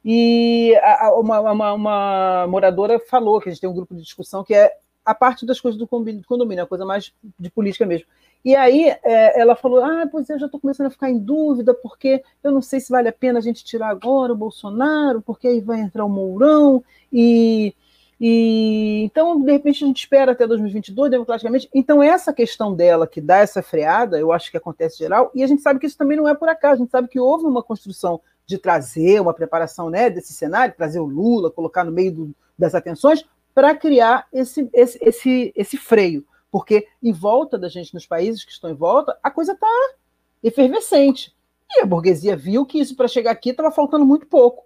e a, uma, uma, uma, moradora falou que a gente tem um grupo de discussão que é a parte das coisas do condomínio, a coisa mais de política mesmo. E aí é, ela falou: Ah, pois eu já estou começando a ficar em dúvida, porque eu não sei se vale a pena a gente tirar agora o Bolsonaro, porque aí vai entrar o Mourão, e, e então, de repente, a gente espera até 2022, democraticamente. Então, essa questão dela que dá essa freada, eu acho que acontece geral, e a gente sabe que isso também não é por acaso, a gente sabe que houve uma construção de trazer uma preparação né, desse cenário, trazer o Lula, colocar no meio do, das atenções, para criar esse, esse, esse, esse freio porque em volta da gente, nos países que estão em volta, a coisa está efervescente. E a burguesia viu que isso para chegar aqui estava faltando muito pouco.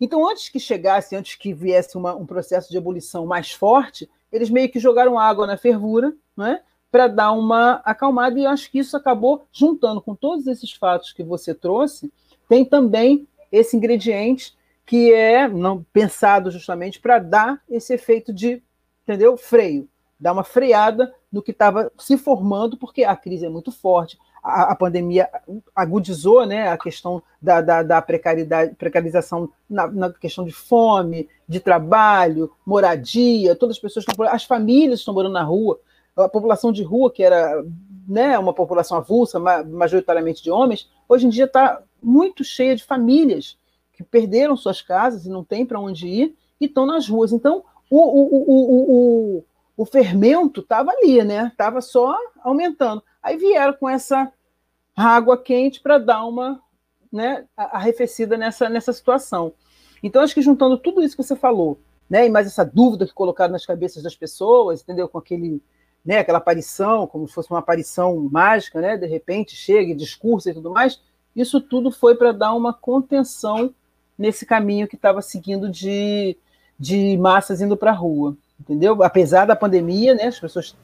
Então, antes que chegasse, antes que viesse uma, um processo de ebulição mais forte, eles meio que jogaram água na fervura, né, para dar uma acalmada, e acho que isso acabou juntando com todos esses fatos que você trouxe, tem também esse ingrediente que é não pensado justamente para dar esse efeito de, entendeu, freio dar uma freada no que estava se formando, porque a crise é muito forte, a, a pandemia agudizou né, a questão da, da, da precariedade, precarização na, na, questão de fome, de trabalho, moradia, todas as pessoas estão as famílias estão morando na rua, a população de rua, que era né, uma população avulsa, majoritariamente de homens, hoje em dia está muito cheia de famílias que perderam suas casas e não tem para onde ir e estão nas ruas. Então, o, o, o, o, o fermento estava ali, né? Estava só aumentando. Aí vieram com essa água quente para dar uma né, arrefecida nessa, nessa situação. Então, acho que juntando tudo isso que você falou, né, e mais essa dúvida que colocaram nas cabeças das pessoas, entendeu? Com aquele, né, aquela aparição, como se fosse uma aparição mágica, né? De repente chega e discursa e tudo mais. Isso tudo foi para dar uma contenção nesse caminho que estava seguindo de, de massas indo para a rua entendeu? Apesar da pandemia, né, as pessoas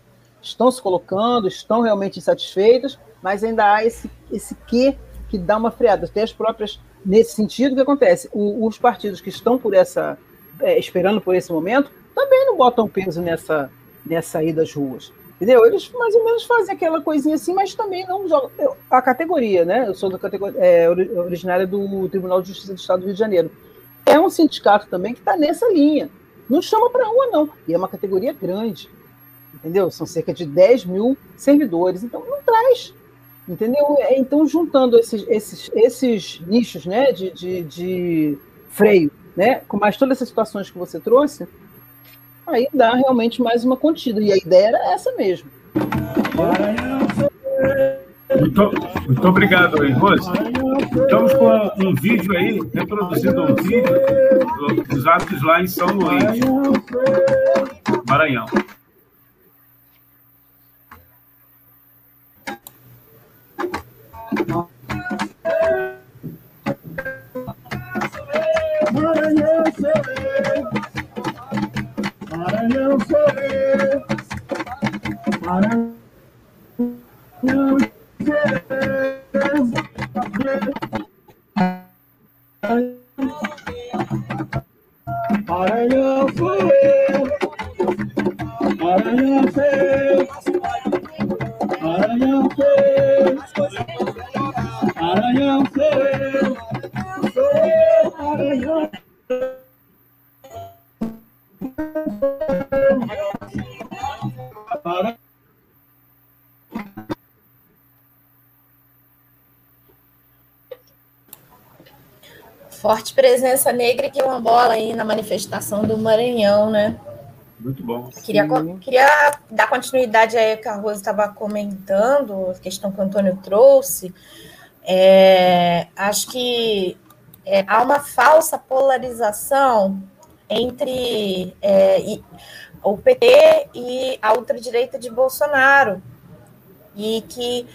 estão se colocando, estão realmente insatisfeitas, mas ainda há esse, esse quê que dá uma freada. Até as próprias, nesse sentido, o que acontece? O, os partidos que estão por essa, é, esperando por esse momento, também não botam peso nessa, nessa ida às ruas. Entendeu? Eles mais ou menos fazem aquela coisinha assim, mas também não jogam. Eu, a categoria, né? Eu sou da categoria, é, originária do Tribunal de Justiça do Estado do Rio de Janeiro. É um sindicato também que está nessa linha. Não chama para rua, não. E é uma categoria grande. Entendeu? São cerca de 10 mil servidores. Então, não traz. Entendeu? É, então, juntando esses, esses, esses nichos né, de, de, de freio, né, com mais todas essas situações que você trouxe, aí dá realmente mais uma contida. E a ideia era essa mesmo. Muito, muito obrigado, Rose. Estamos com um vídeo aí, reproduzindo um vídeo dos atos lá em São Luís, Maranhão. Maranhão Maranhão Maranhão eu, Maranhão Maranhão seu, Maranhão sou eu, sou eu, Maranhão. Maranhão. Forte presença negra e quilombola aí na manifestação do Maranhão, né? Muito bom. Queria, queria dar continuidade aí que a Rosa estava comentando, a questão que o Antônio trouxe. É, acho que é, há uma falsa polarização entre é, e, o PT e a ultradireita de Bolsonaro, e que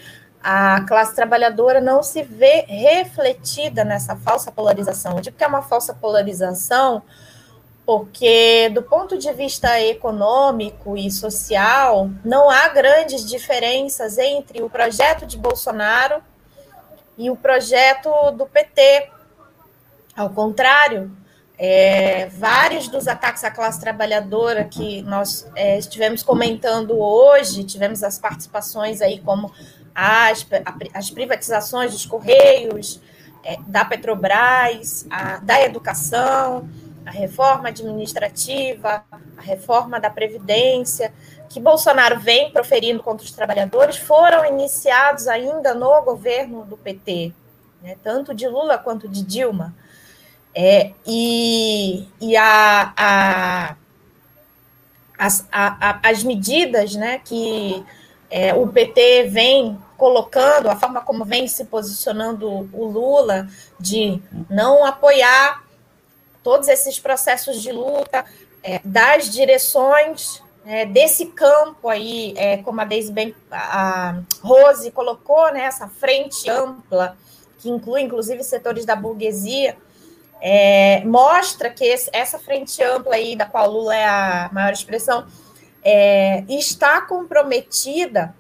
a classe trabalhadora não se vê refletida nessa falsa polarização. Eu digo que é uma falsa polarização porque, do ponto de vista econômico e social, não há grandes diferenças entre o projeto de Bolsonaro e o projeto do PT. Ao contrário, é, vários dos ataques à classe trabalhadora que nós é, estivemos comentando hoje, tivemos as participações aí, como as, as privatizações dos Correios, é, da Petrobras, a, da educação a reforma administrativa, a reforma da Previdência, que Bolsonaro vem proferindo contra os trabalhadores, foram iniciados ainda no governo do PT, né, tanto de Lula quanto de Dilma. É, e e a, a, as, a, as medidas né, que é, o PT vem colocando, a forma como vem se posicionando o Lula, de não apoiar todos esses processos de luta, é, das direções é, desse campo aí, é, como a Deise bem, a Rose colocou, né, essa frente ampla, que inclui inclusive setores da burguesia, é, mostra que esse, essa frente ampla aí, da qual Lula é a maior expressão, é, está comprometida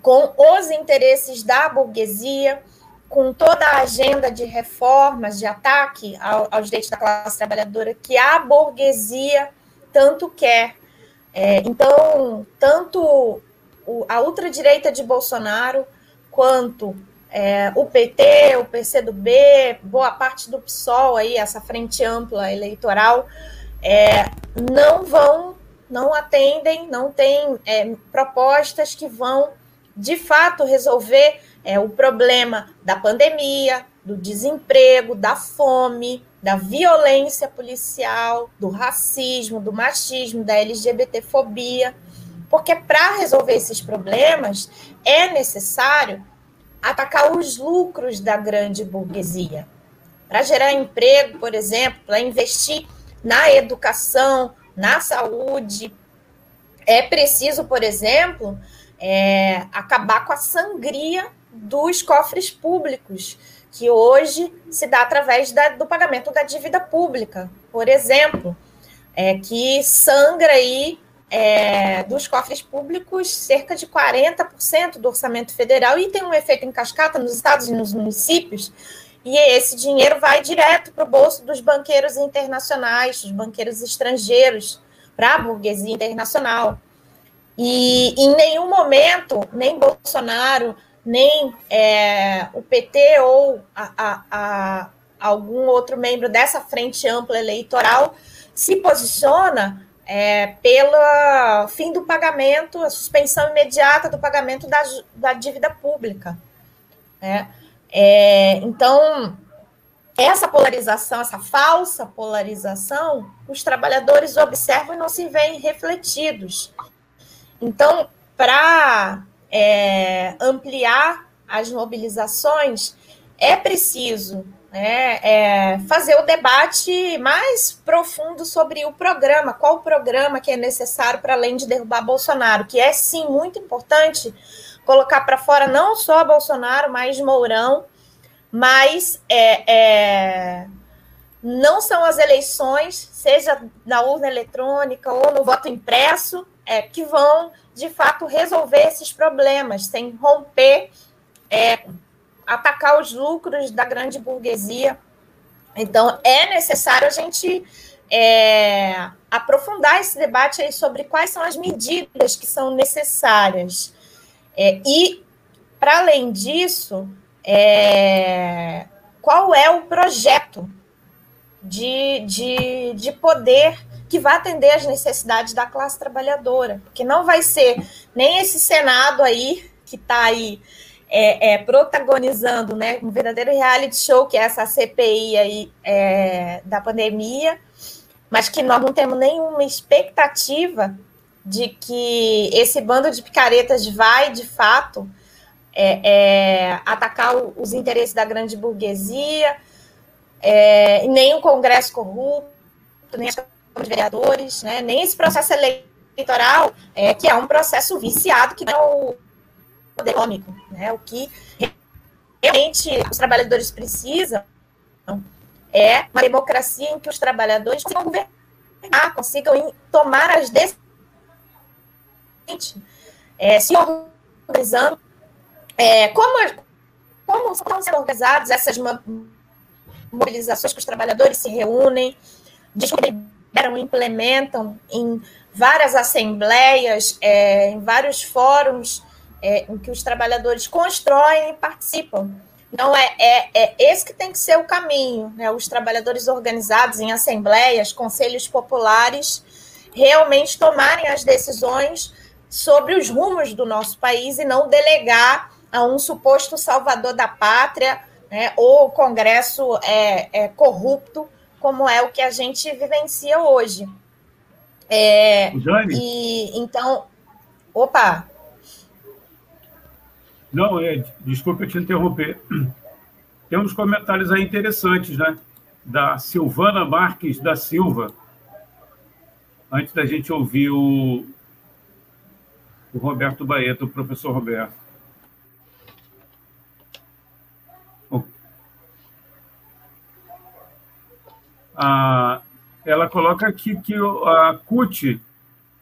com os interesses da burguesia, com toda a agenda de reformas, de ataque ao, aos direitos da classe trabalhadora que a burguesia tanto quer. É, então, tanto o, a ultradireita de Bolsonaro quanto é, o PT, o PCdoB, boa parte do PSOL, aí, essa frente ampla eleitoral, é, não vão, não atendem, não têm é, propostas que vão, de fato, resolver é o problema da pandemia, do desemprego, da fome, da violência policial, do racismo, do machismo, da LGBTfobia. Porque para resolver esses problemas é necessário atacar os lucros da grande burguesia. Para gerar emprego, por exemplo, para investir na educação, na saúde, é preciso, por exemplo, é, acabar com a sangria dos cofres públicos, que hoje se dá através da, do pagamento da dívida pública, por exemplo, é, que sangra aí é, dos cofres públicos cerca de 40% do orçamento federal e tem um efeito em cascata nos estados e nos municípios, e esse dinheiro vai direto para o bolso dos banqueiros internacionais, dos banqueiros estrangeiros, para a burguesia internacional. E em nenhum momento, nem Bolsonaro, nem é, o PT ou a, a, a, algum outro membro dessa frente ampla eleitoral se posiciona é, pelo fim do pagamento, a suspensão imediata do pagamento da, da dívida pública. Né? É, então, essa polarização, essa falsa polarização, os trabalhadores observam e não se veem refletidos. Então, para é, ampliar as mobilizações, é preciso né, é, fazer o debate mais profundo sobre o programa, qual o programa que é necessário para além de derrubar Bolsonaro, que é sim muito importante colocar para fora não só Bolsonaro, mas Mourão, mas é, é, não são as eleições, seja na urna eletrônica ou no voto impresso, é, que vão de fato resolver esses problemas, sem romper, é, atacar os lucros da grande burguesia. Então, é necessário a gente é, aprofundar esse debate aí sobre quais são as medidas que são necessárias. É, e, para além disso, é, qual é o projeto de, de, de poder que vai atender às necessidades da classe trabalhadora, porque não vai ser nem esse Senado aí que está aí é, é, protagonizando né, um verdadeiro reality show, que é essa CPI aí, é, da pandemia, mas que nós não temos nenhuma expectativa de que esse bando de picaretas vai, de fato, é, é, atacar os interesses da grande burguesia, é, nem o Congresso corrupto, nem Câmara de Vereadores, né, nem esse processo eleitoral, é, que é um processo viciado, que é o econômico, né, o que realmente os trabalhadores precisam é uma democracia em que os trabalhadores consigam governar, consigam tomar as decisões, é, se organizando. É, como, como estão sendo organizadas essas mobilizações que os trabalhadores se reúnem, deliberam, implementam em várias assembleias, é, em vários fóruns é, em que os trabalhadores constroem e participam. Então, é, é, é, esse que tem que ser o caminho, né? os trabalhadores organizados em assembleias, conselhos populares, realmente tomarem as decisões sobre os rumos do nosso país e não delegar a um suposto salvador da pátria né? ou Congresso é, é, corrupto, como é o que a gente vivencia hoje. É, e então, opa, não, é, desculpa te interromper. *clears throat* Tem uns comentários aí interessantes, né? Da Silvana Marques da Silva. Antes da gente ouvir o, o Roberto Baeta, o professor Roberto. Ela coloca aqui que a CUT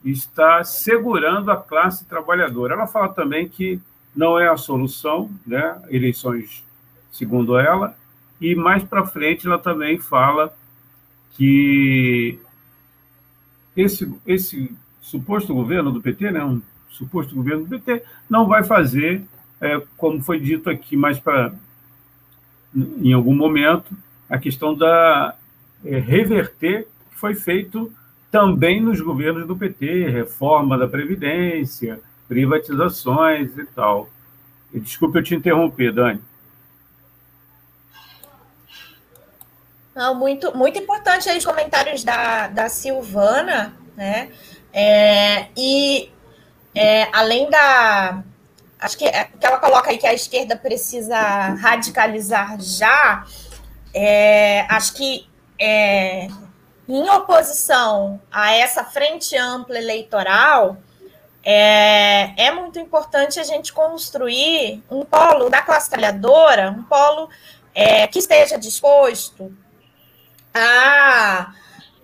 está segurando a classe trabalhadora. Ela fala também que não é a solução, né? Eleições, segundo ela, e mais para frente ela também fala que esse, esse suposto governo do PT, né, um suposto governo do PT, não vai fazer, é, como foi dito aqui mais para em algum momento, a questão da é, reverter que foi feito também nos governos do PT, reforma da Previdência, privatizações e tal. E desculpe eu te interromper, Dani. Não, muito, muito importante aí os comentários da, da Silvana, né? É, e é, além da. Acho que, é, que ela coloca aí que a esquerda precisa radicalizar já. É, acho que é, em oposição a essa frente ampla eleitoral, é, é muito importante a gente construir um polo da classe trabalhadora, um polo é, que esteja disposto a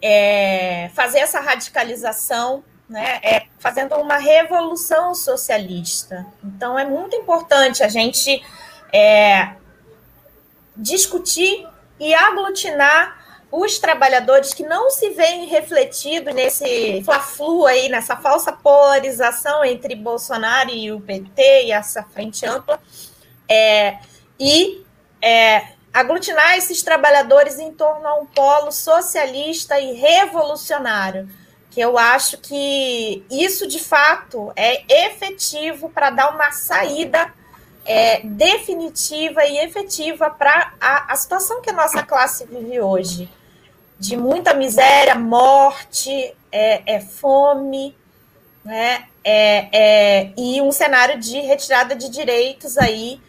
é, fazer essa radicalização, né, é, fazendo uma revolução socialista. Então, é muito importante a gente é, discutir e aglutinar os trabalhadores que não se veem refletidos nesse fla-flu aí, nessa falsa polarização entre Bolsonaro e o PT e essa frente ampla, é, e é, aglutinar esses trabalhadores em torno a um polo socialista e revolucionário, que eu acho que isso de fato é efetivo para dar uma saída é, definitiva e efetiva para a, a situação que a nossa classe vive hoje, de muita miséria, morte, é, é fome, né? É, é, e um cenário de retirada de direitos aí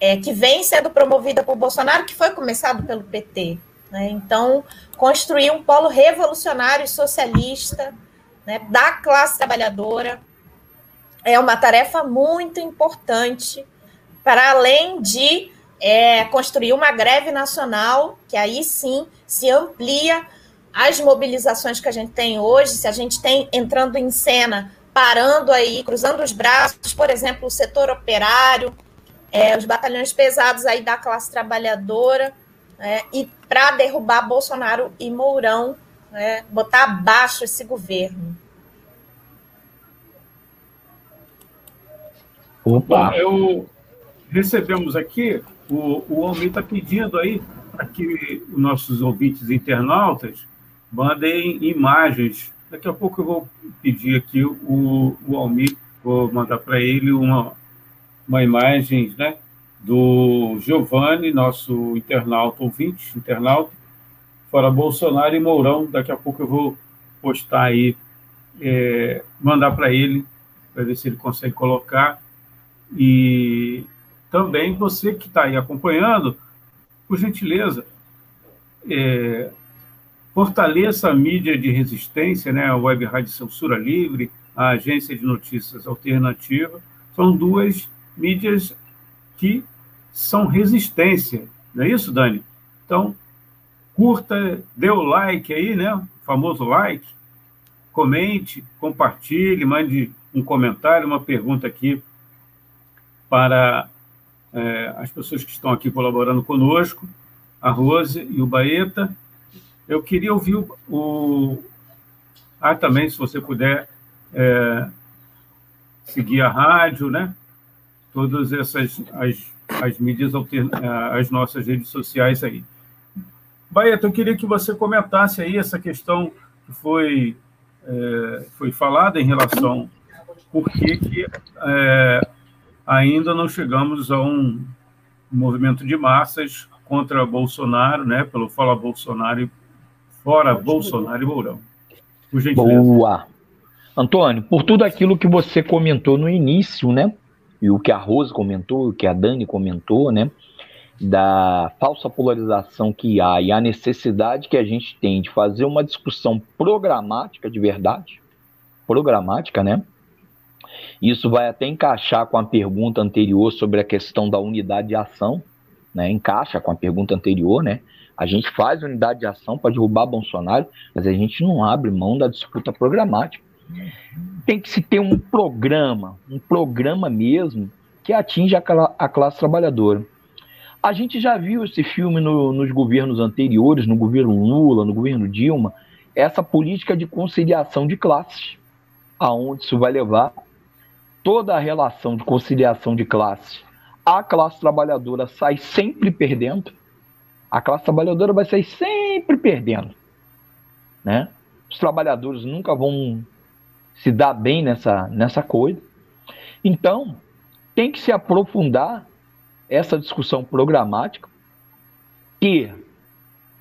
é, que vem sendo promovida por Bolsonaro, que foi começado pelo PT. Né? Então, construir um polo revolucionário e socialista né, da classe trabalhadora é uma tarefa muito importante para além de é, construir uma greve nacional, que aí sim se amplia as mobilizações que a gente tem hoje, se a gente tem entrando em cena, parando aí, cruzando os braços, por exemplo, o setor operário, é, os batalhões pesados aí da classe trabalhadora, né, e para derrubar Bolsonaro e Mourão, né, botar abaixo esse governo. Opa! Bom, eu, recebemos aqui, o, o Almir está pedindo aí para que os nossos ouvintes internautas mandem imagens. Daqui a pouco eu vou pedir aqui o, o Almir, vou mandar para ele uma, uma imagem né, do Giovanni, nosso internauta ouvinte, internauta, fora Bolsonaro e Mourão. Daqui a pouco eu vou postar aí, é, mandar para ele, para ver se ele consegue colocar. E também você que está aí acompanhando, por gentileza, é, fortaleça a mídia de resistência, né, a Web Rádio Censura Livre, a Agência de Notícias Alternativa, são duas mídias que são resistência, não é isso, Dani? Então, curta, dê o like aí, né? O famoso like, comente, compartilhe, mande um comentário, uma pergunta aqui para é, as pessoas que estão aqui colaborando conosco, a Rose e o Baeta. Eu queria ouvir o. o... Ah, também, se você puder é, seguir a rádio, né? Todas essas as, as mídias, as nossas redes sociais aí. Baeta, eu queria que você comentasse aí essa questão que foi, é, foi falada em relação por que, que é, ainda não chegamos a um movimento de massas contra Bolsonaro, né, pelo Fala Bolsonaro e fora Bolsonaro e Mourão. Por gentileza. Boa. Antônio, por tudo aquilo que você comentou no início, né, e o que a Rose comentou, o que a Dani comentou, né, da falsa polarização que há e a necessidade que a gente tem de fazer uma discussão programática de verdade, programática, né, isso vai até encaixar com a pergunta anterior sobre a questão da unidade de ação, né? Encaixa com a pergunta anterior, né? A gente faz unidade de ação para derrubar Bolsonaro, mas a gente não abre mão da disputa programática. Tem que se ter um programa, um programa mesmo que atinja a, classe trabalhadora. A gente já viu esse filme no, nos governos anteriores, no governo Lula, no governo Dilma, essa política de conciliação de classes, aonde isso vai levar toda a relação de conciliação de classe, a classe trabalhadora sai sempre perdendo. A classe trabalhadora vai sair sempre perdendo. Né? Os trabalhadores nunca vão se dar bem nessa, nessa coisa. Então, tem que se aprofundar essa discussão programática, que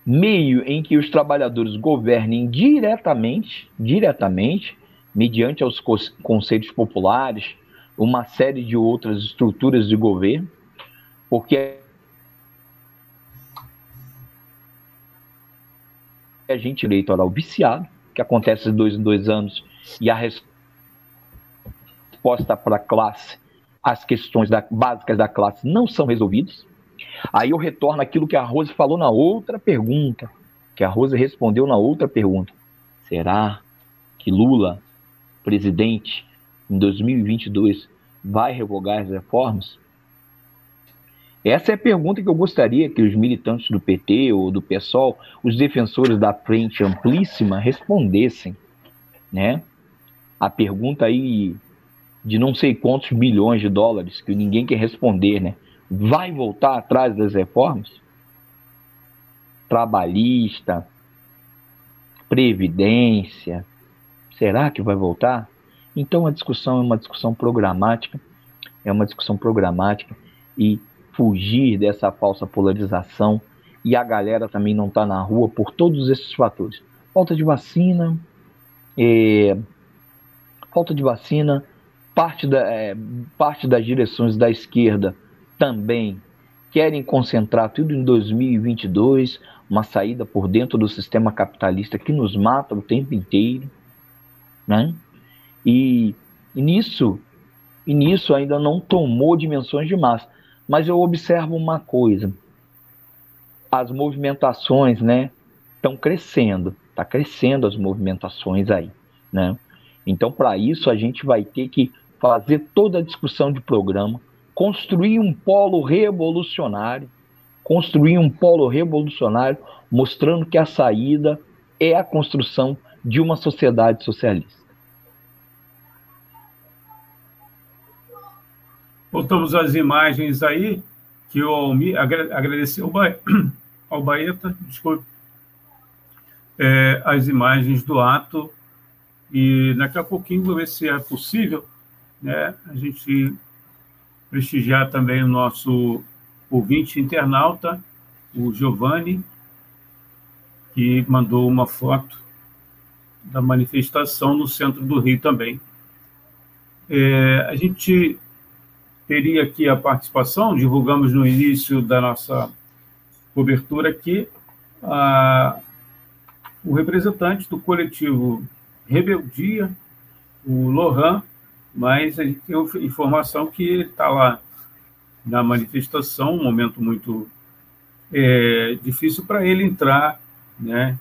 meio em que os trabalhadores governem diretamente, diretamente, mediante aos conselhos populares, uma série de outras estruturas de governo, porque a gente eleitoral viciado, que acontece de dois em dois anos, e a resposta para a classe, as questões da, básicas da classe não são resolvidas. Aí eu retorno aquilo que a Rose falou na outra pergunta, que a Rose respondeu na outra pergunta. Será que Lula presidente em 2022 vai revogar as reformas? Essa é a pergunta que eu gostaria que os militantes do PT ou do PSOL, os defensores da frente amplíssima, respondessem, né? A pergunta aí de não sei quantos bilhões de dólares que ninguém quer responder, né? Vai voltar atrás das reformas? Trabalhista, previdência, Será que vai voltar? Então a discussão é uma discussão programática, é uma discussão programática e fugir dessa falsa polarização e a galera também não está na rua por todos esses fatores. Falta de vacina, é, falta de vacina, parte, da, é, parte das direções da esquerda também querem concentrar tudo em 2022, uma saída por dentro do sistema capitalista que nos mata o tempo inteiro né? E, e nisso, e nisso ainda não tomou dimensões de massa. Mas eu observo uma coisa: as movimentações, né, estão crescendo, está crescendo as movimentações aí, né? Então, para isso, a gente vai ter que fazer toda a discussão de programa, construir um polo revolucionário, construir um polo revolucionário, mostrando que a saída é a construção de uma sociedade socialista. Voltamos às imagens aí, que o Almir agradeceu *clears throat* ao Baeta, desculpe, é, as imagens do ato, e daqui a pouquinho vou ver se é possível né, a gente prestigiar também o nosso ouvinte internauta, o Giovanni, que mandou uma foto da manifestação no centro do Rio também. É, a gente teria aqui a participação, divulgamos no início da nossa cobertura aqui, a, o representante do coletivo Rebeldia, o Lohan, mas a gente tem informação que ele está lá na manifestação, um momento muito é, difícil para ele entrar, né?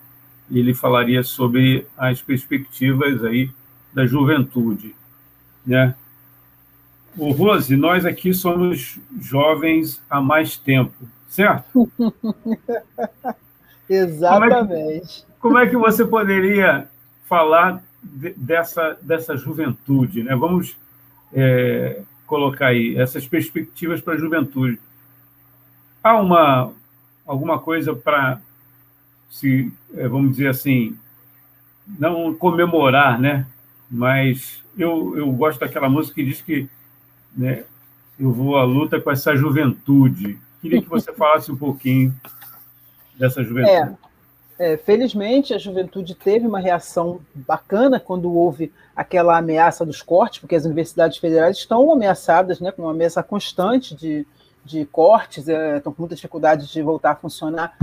Ele falaria sobre as perspectivas aí da juventude, né? O Rose, nós aqui somos jovens há mais tempo, certo? *laughs* Exatamente. Como é, que, como é, que, você poderia falar de, dessa, dessa juventude? Né? Vamos é, colocar aí essas perspectivas para a juventude. Há uma, alguma coisa para se, é, vamos dizer assim, não comemorar, né? Mas eu, eu gosto daquela música que diz que né, eu vou à luta com essa juventude. Queria que você *laughs* falasse um pouquinho dessa juventude. É, é, felizmente, a juventude teve uma reação bacana quando houve aquela ameaça dos cortes, porque as universidades federais estão ameaçadas, né, com uma ameaça constante de, de cortes, é, estão com muita dificuldade de voltar a funcionar.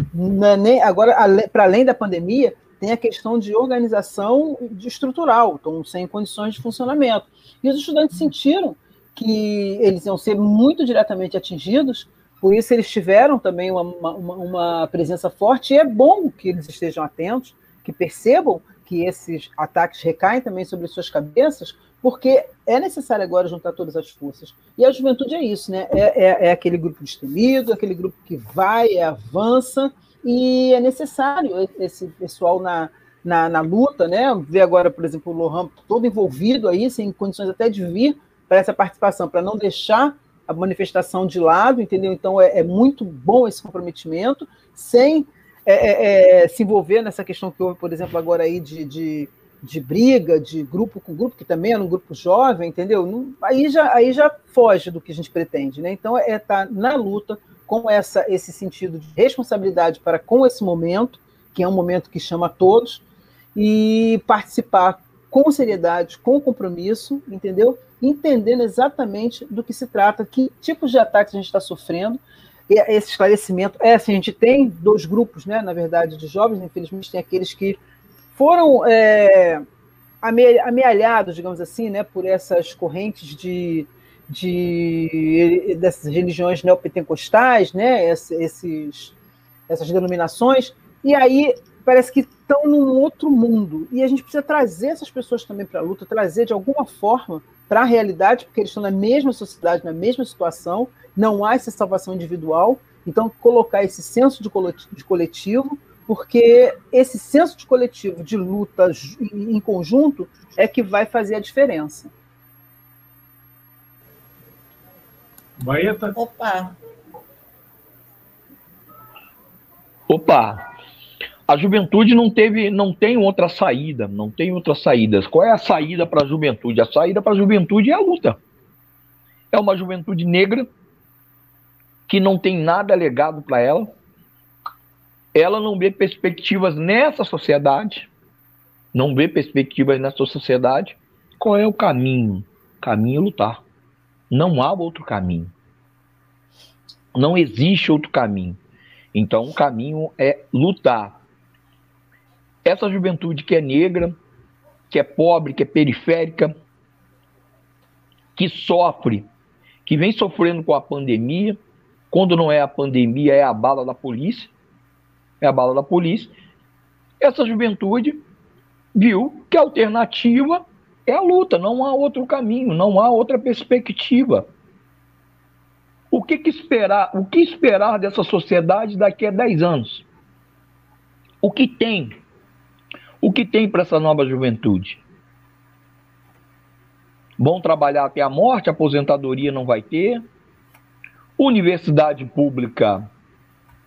É agora, para além da pandemia, tem a questão de organização de estrutural, estão sem condições de funcionamento. E os estudantes sentiram que eles iam ser muito diretamente atingidos, por isso eles tiveram também uma, uma, uma presença forte, e é bom que eles estejam atentos, que percebam que esses ataques recaem também sobre suas cabeças, porque é necessário agora juntar todas as forças. E a juventude é isso, né? É, é, é aquele grupo destemido, aquele grupo que vai, avança, e é necessário esse pessoal na, na, na luta, né? Ver agora, por exemplo, o Lohan todo envolvido aí, sem condições até de vir para essa participação, para não deixar a manifestação de lado, entendeu? Então é, é muito bom esse comprometimento, sem é, é, é, se envolver nessa questão que houve, por exemplo, agora aí de, de, de briga, de grupo com grupo, que também é um grupo jovem, entendeu? Não, aí, já, aí já foge do que a gente pretende, né? Então é estar tá na luta com essa, esse sentido de responsabilidade para com esse momento, que é um momento que chama a todos, e participar com seriedade, com compromisso, entendeu? Entendendo exatamente do que se trata, que tipos de ataques a gente está sofrendo. E esse esclarecimento é assim, a gente tem dois grupos, né, na verdade, de jovens, infelizmente tem aqueles que foram é, amealhados, digamos assim, né, por essas correntes de, de dessas religiões neopentecostais, né, esses, essas denominações, e aí parece que estão num outro mundo. E a gente precisa trazer essas pessoas também para a luta, trazer de alguma forma para a realidade, porque eles estão na mesma sociedade, na mesma situação, não há essa salvação individual. Então, colocar esse senso de coletivo, porque esse senso de coletivo, de luta em conjunto, é que vai fazer a diferença. Baeta? Opa! Opa! a juventude não teve, não tem outra saída, não tem outras saídas. Qual é a saída para a juventude? A saída para a juventude é a luta. É uma juventude negra que não tem nada legado para ela. Ela não vê perspectivas nessa sociedade, não vê perspectivas nessa sociedade. Qual é o caminho? O caminho é lutar. Não há outro caminho. Não existe outro caminho. Então, o caminho é lutar essa juventude que é negra, que é pobre, que é periférica, que sofre, que vem sofrendo com a pandemia, quando não é a pandemia, é a bala da polícia, é a bala da polícia. Essa juventude viu que a alternativa é a luta, não há outro caminho, não há outra perspectiva. O que, que esperar? O que esperar dessa sociedade daqui a 10 anos? O que tem o que tem para essa nova juventude? Vão trabalhar até a morte, aposentadoria não vai ter. Universidade pública,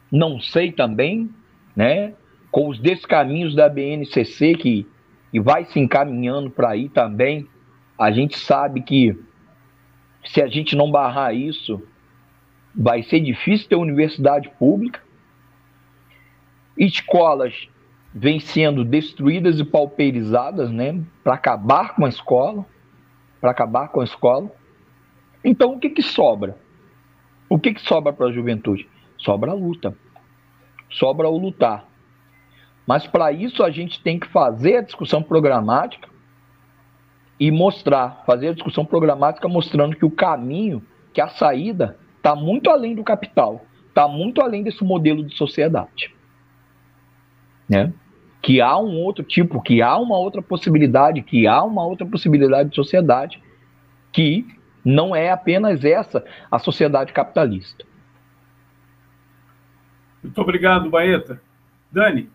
não sei também, né? Com os descaminhos da BNCC que, que vai se encaminhando para aí também, a gente sabe que se a gente não barrar isso, vai ser difícil ter universidade pública. Escolas vêm sendo destruídas e pauperizadas, né, para acabar com a escola, para acabar com a escola. Então, o que que sobra? O que que sobra para a juventude? Sobra a luta. Sobra o lutar. Mas para isso a gente tem que fazer a discussão programática e mostrar, fazer a discussão programática mostrando que o caminho, que a saída está muito além do capital, está muito além desse modelo de sociedade. Né? Que há um outro tipo, que há uma outra possibilidade, que há uma outra possibilidade de sociedade que não é apenas essa a sociedade capitalista. Muito obrigado, Baeta. Dani.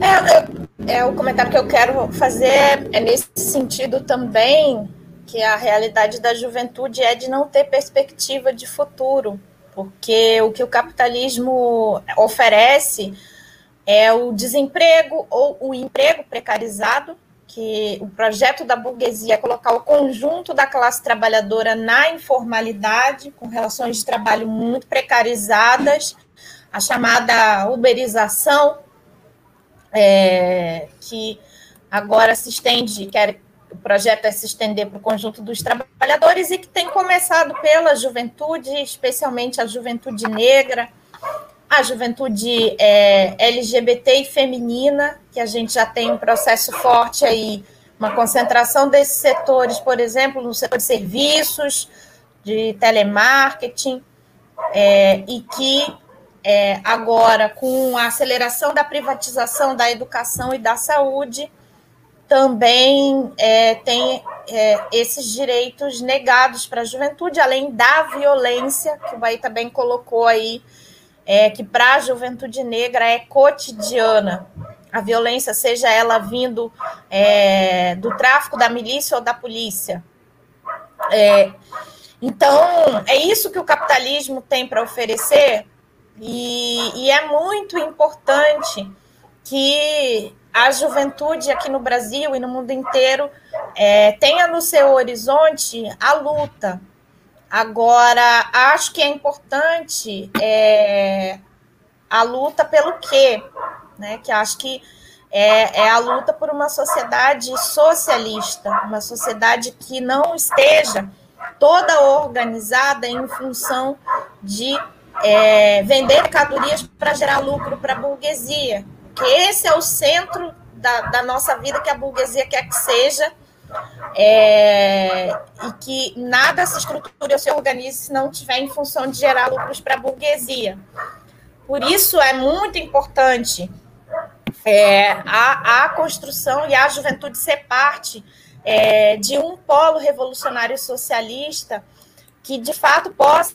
É, é, é, o comentário que eu quero fazer é nesse sentido também que a realidade da juventude é de não ter perspectiva de futuro, porque o que o capitalismo oferece é o desemprego ou o emprego precarizado, que o projeto da burguesia é colocar o conjunto da classe trabalhadora na informalidade, com relações de trabalho muito precarizadas, a chamada uberização, é, que agora se estende, quer o projeto é se estender para o conjunto dos trabalhadores e que tem começado pela juventude, especialmente a juventude negra, a juventude é, LGBT e feminina, que a gente já tem um processo forte aí, uma concentração desses setores, por exemplo, no setor de serviços, de telemarketing, é, e que é, agora, com a aceleração da privatização da educação e da saúde, também é, tem é, esses direitos negados para a juventude, além da violência, que o Bahia também colocou aí é, que para a juventude negra é cotidiana. A violência, seja ela vindo é, do tráfico, da milícia ou da polícia. É, então, é isso que o capitalismo tem para oferecer, e, e é muito importante que a juventude aqui no Brasil e no mundo inteiro é, tenha no seu horizonte a luta, Agora, acho que é importante é, a luta pelo quê? Né? Que acho que é, é, a luta por uma sociedade socialista, uma sociedade que não esteja toda organizada em função de é, vender mercadorias para gerar lucro para a burguesia. Que esse é o centro da, da nossa vida que a burguesia quer que seja é, e que nada se estruture ou se organize se não tiver em função de gerar lucros para a burguesia. Por isso é muito importante é, a, a construção e a juventude ser parte é, de um polo revolucionário socialista que de fato possa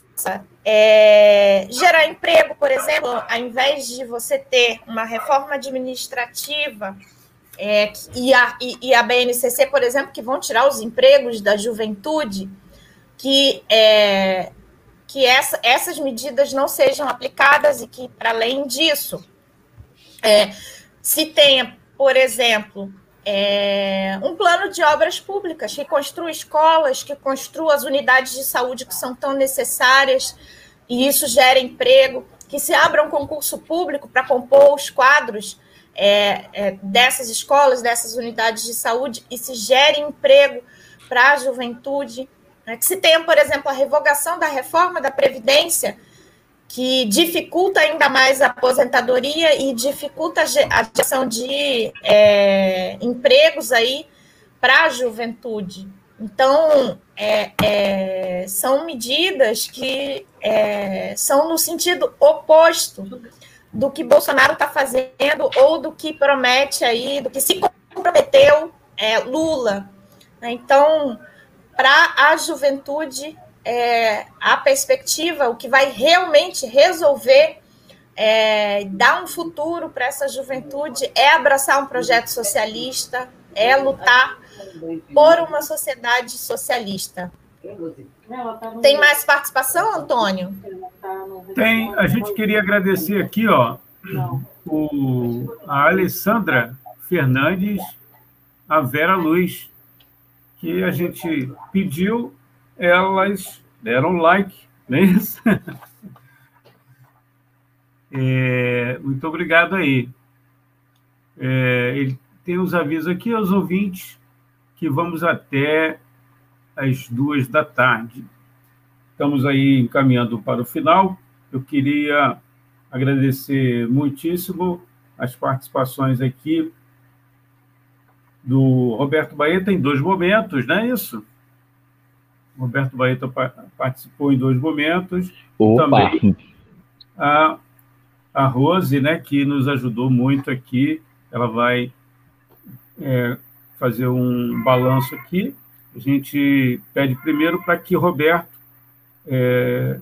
é, gerar emprego, por exemplo, ao invés de você ter uma reforma administrativa é, e, a, e, e, a BNCC, por exemplo, que vão tirar os empregos da juventude, que, é, que essa, essas medidas não sejam aplicadas e que, para além disso, é, se tenha, por exemplo, é, um plano de obras públicas que construa escolas, que construa as unidades de saúde que são tão necessárias, e isso gera emprego, que se abra um concurso público para compor os quadros é, é, dessas escolas, dessas unidades de saúde e se gere emprego para a juventude. Né? Que se tenha, por exemplo, a revogação da reforma da Previdência, que dificulta ainda mais a aposentadoria e dificulta a geração de é, empregos aí para a juventude. Então, é, é, são medidas que é, são no sentido oposto do que Bolsonaro está fazendo ou do que promete aí, do que se comprometeu é, Lula. Né? Então, para a juventude, é, a perspectiva, o que vai realmente resolver, é, dar um futuro para essa juventude é abraçar um projeto socialista, é lutar por uma sociedade socialista. Tem mais participação, Antônio? Tem. A gente queria agradecer aqui, ó, o, a Alessandra Fernandes, a Vera Luz, que a gente pediu, elas deram like, não é isso? É, muito obrigado aí. É, ele tem os avisos aqui aos ouvintes que vamos até às duas da tarde. Estamos aí encaminhando para o final. Eu queria agradecer muitíssimo as participações aqui do Roberto Baeta em dois momentos, não é isso? Roberto Baeta participou em dois momentos. Opa. Também a, a Rose, né, que nos ajudou muito aqui. Ela vai é, fazer um balanço aqui. A gente pede primeiro para que Roberto, é,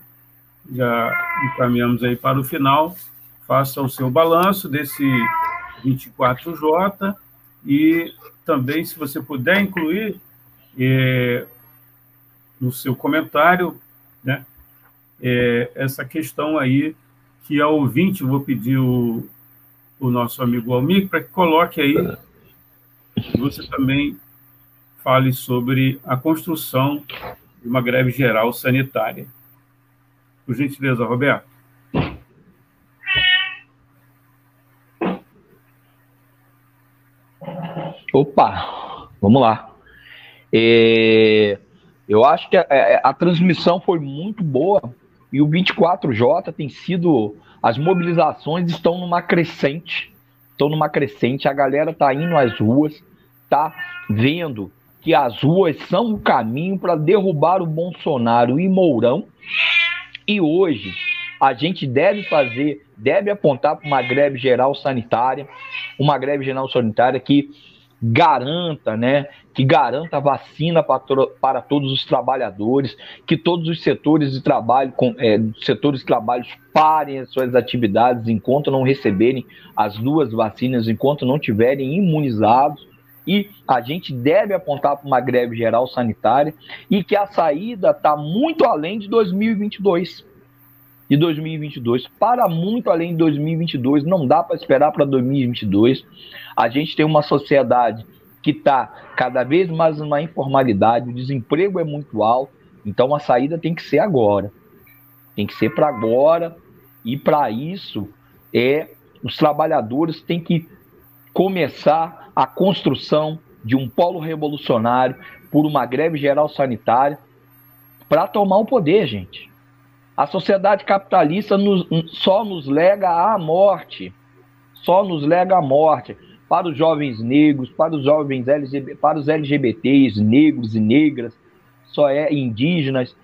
já encaminhamos aí para o final, faça o seu balanço desse 24J e também, se você puder incluir é, no seu comentário, né, é, essa questão aí que a ouvinte, vou pedir o, o nosso amigo Almir para que coloque aí, você também fale sobre a construção de uma greve geral sanitária. Por gentileza, Roberto. Opa, vamos lá. É, eu acho que a, a, a, transmissão foi muito boa e o 24J tem sido. As mobilizações estão numa crescente. Estão numa crescente. A galera tá indo às ruas, tá vendo que as ruas são o caminho para derrubar o Bolsonaro e Mourão. E hoje a gente deve fazer, deve apontar para uma greve geral sanitária, uma greve geral sanitária que garanta, né, que garanta vacina para, para todos os trabalhadores, que todos os setores de trabalho, com, é, setores de trabalho parem as suas atividades enquanto não receberem as duas vacinas, enquanto não tiverem imunizados. E a gente deve apontar para uma greve geral sanitária e que a saída está muito além de 2022 de 2022, para muito além de 2022, não dá para esperar para 2022. A gente tem uma sociedade que está cada vez mais numa informalidade, o desemprego é muito alto, então a saída tem que ser agora. Tem que ser para agora, e para isso é os trabalhadores têm que começar a construção de um polo revolucionário por uma greve geral sanitária para tomar o poder, gente. A sociedade capitalista nos, só nos lega à morte. Só nos lega à morte. Para os jovens negros, para os jovens LGBT, para os LGBTs, negros e negras, só é indígenas,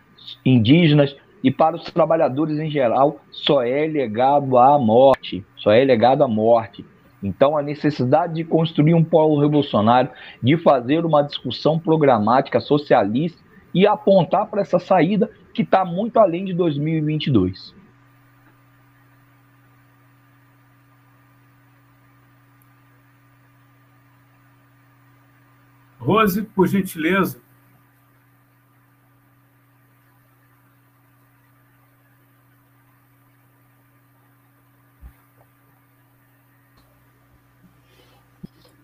indígenas e para os trabalhadores em geral, só é legado à morte. Só é legado à morte. Então, a necessidade de construir um polo revolucionário, de fazer uma discussão programática socialista e apontar para essa saída que está muito além de 2022. Rose, por gentileza.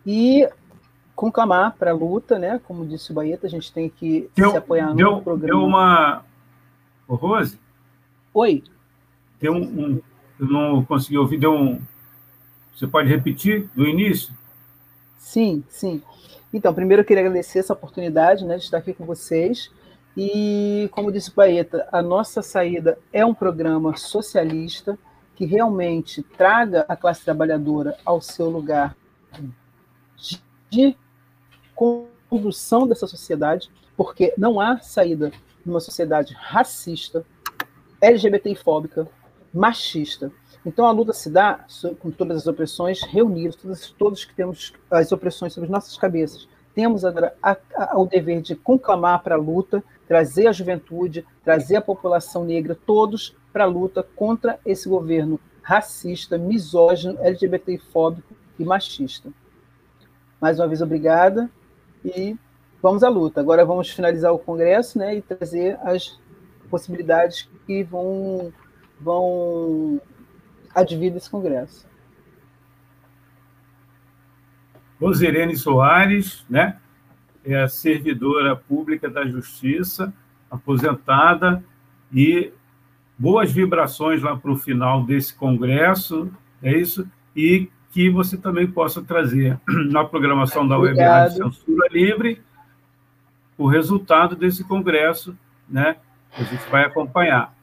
E conclamar para a luta, né? Como disse o Baeta, a gente tem que deu, se apoiar no deu, programa. Deu uma. Ô, Rose? Oi. Deu um, um. Eu não consegui ouvir, deu um. Você pode repetir do início? Sim, sim. Então, primeiro eu queria agradecer essa oportunidade né, de estar aqui com vocês. E, como disse o Baeta, a nossa saída é um programa socialista que realmente traga a classe trabalhadora ao seu lugar de condução dessa sociedade, porque não há saída numa sociedade racista, LGBTfóbica, machista. Então a luta se dá com todas as opressões reunidas, todos, todos que temos as opressões sobre nossas cabeças. Temos a, a, o dever de conclamar para a luta, trazer a juventude, trazer a população negra, todos para a luta contra esse governo racista, misógino, LGBTfóbico e machista. Mais uma vez, obrigada e vamos à luta. Agora vamos finalizar o congresso né, e trazer as possibilidades que vão, vão advir desse congresso. Rosirene Soares, né? É a servidora pública da Justiça, aposentada, e boas vibrações lá para o final desse congresso, é isso? E que você também possa trazer *clears throat* na programação da Web Rádio Censura Livre o resultado desse congresso, né? A gente vai acompanhar.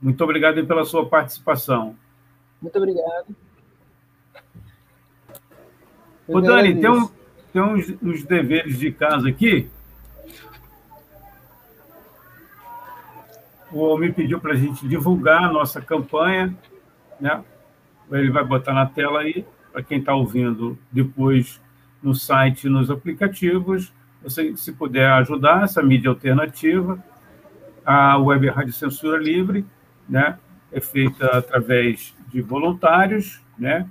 Muito obrigado pela sua participação. Muito obrigado. Ô, Dani, tem, um, tem uns, uns deveres de casa aqui. O Almir pediu para a gente divulgar a nossa campanha, né? Ele vai botar na tela aí, para quem está ouvindo depois no site, nos aplicativos. Você, se puder ajudar essa mídia alternativa, a Web Rádio Censura Livre, né? É feita através de voluntários, né?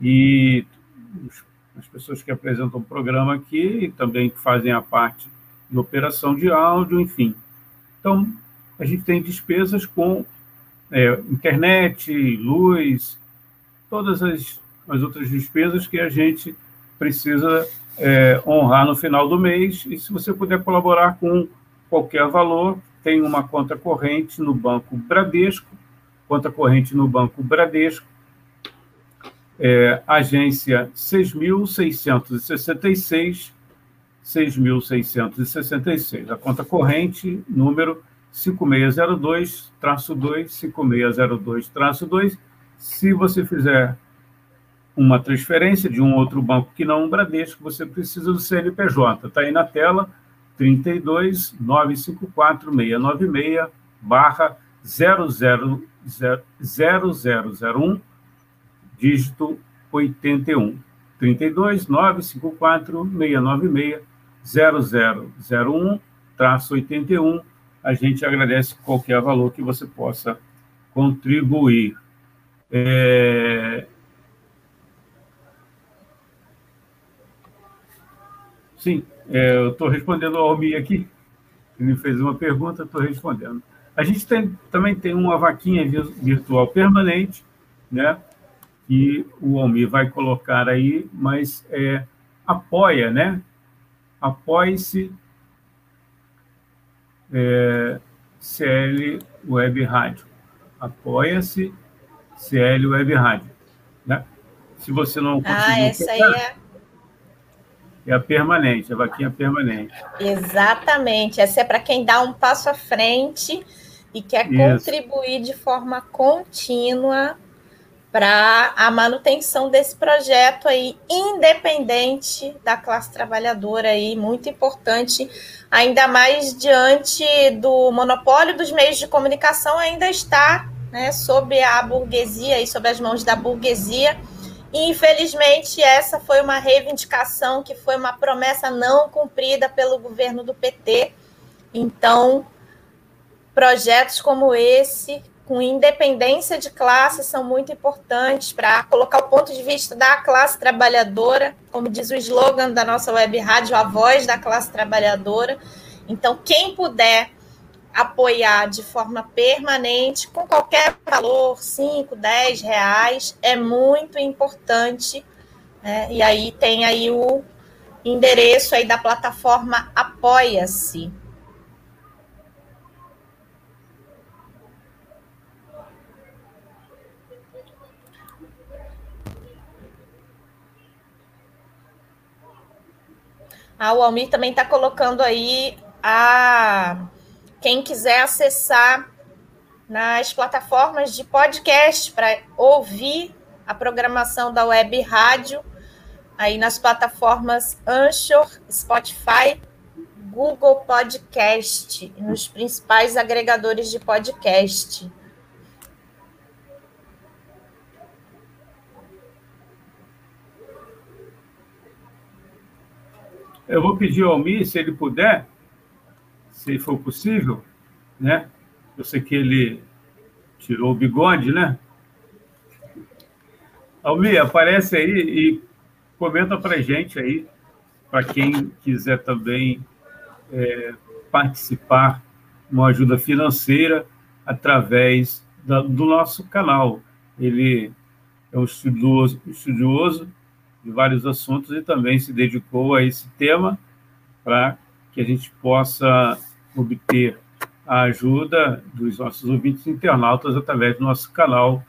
E as pessoas que apresentam o programa aqui e também que fazem a parte de operação de áudio, enfim. Então, a gente tem despesas com é, internet, luz, todas as, as outras despesas que a gente precisa é, honrar no final do mês. E se você puder colaborar com qualquer valor, tem uma conta corrente no Banco Bradesco, conta corrente no Banco Bradesco, é, agência 6.666, 6.666. A conta corrente, número 5602-2, 5602-2, se você fizer uma transferência de um outro banco que não um Bradesco, você precisa do CNPJ. Está aí na tela, 32 954 696 barra 0001 dígito 81. 32 954 696 0001 traço 81. A gente agradece qualquer valor que você possa contribuir. É... Sim, é, eu estou respondendo ao Almi aqui. Ele me fez uma pergunta, estou respondendo. A gente tem, também tem uma vaquinha virtual permanente, né? que o Almir vai colocar aí, mas é, apoia, né? Apoie-se é, CL Web Rádio. Apoia-se CL Web Rádio. Né? Se você não conseguir... Ah, essa aí é... É a permanente, a vaquinha permanente. Exatamente. Essa é para quem dá um passo à frente e quer Isso. contribuir de forma contínua para a manutenção desse projeto aí, independente da classe trabalhadora aí, muito importante, ainda mais diante do monopólio dos meios de comunicação ainda está né, sob a burguesia e sob as mãos da burguesia. E, infelizmente, essa foi uma reivindicação que foi uma promessa não cumprida pelo governo do PT. Então, projetos como esse com independência de classe são muito importantes para colocar o ponto de vista da classe trabalhadora, como diz o slogan da nossa web rádio, a voz da classe trabalhadora. Então, quem puder apoiar de forma permanente, com qualquer valor, 5, 10 reais, é muito importante. Né? E aí tem aí o endereço aí da plataforma Apoia-se. Ah, o Almir também está colocando aí a quem quiser acessar nas plataformas de podcast para ouvir a programação da web rádio, aí nas plataformas Anchor, Spotify, Google Podcast, nos principais agregadores de podcast. Eu vou pedir ao Almir, se ele puder, se for possível, né? Eu sei que ele tirou o bigode, né? Almir, aparece aí e comenta para gente aí, para quem quiser também é, participar, uma ajuda financeira através da, do nosso canal. Ele é um estudioso, estudioso de vários assuntos e também se dedicou a esse tema para que a gente possa obter a ajuda dos nossos ouvintes internautas através do nosso canal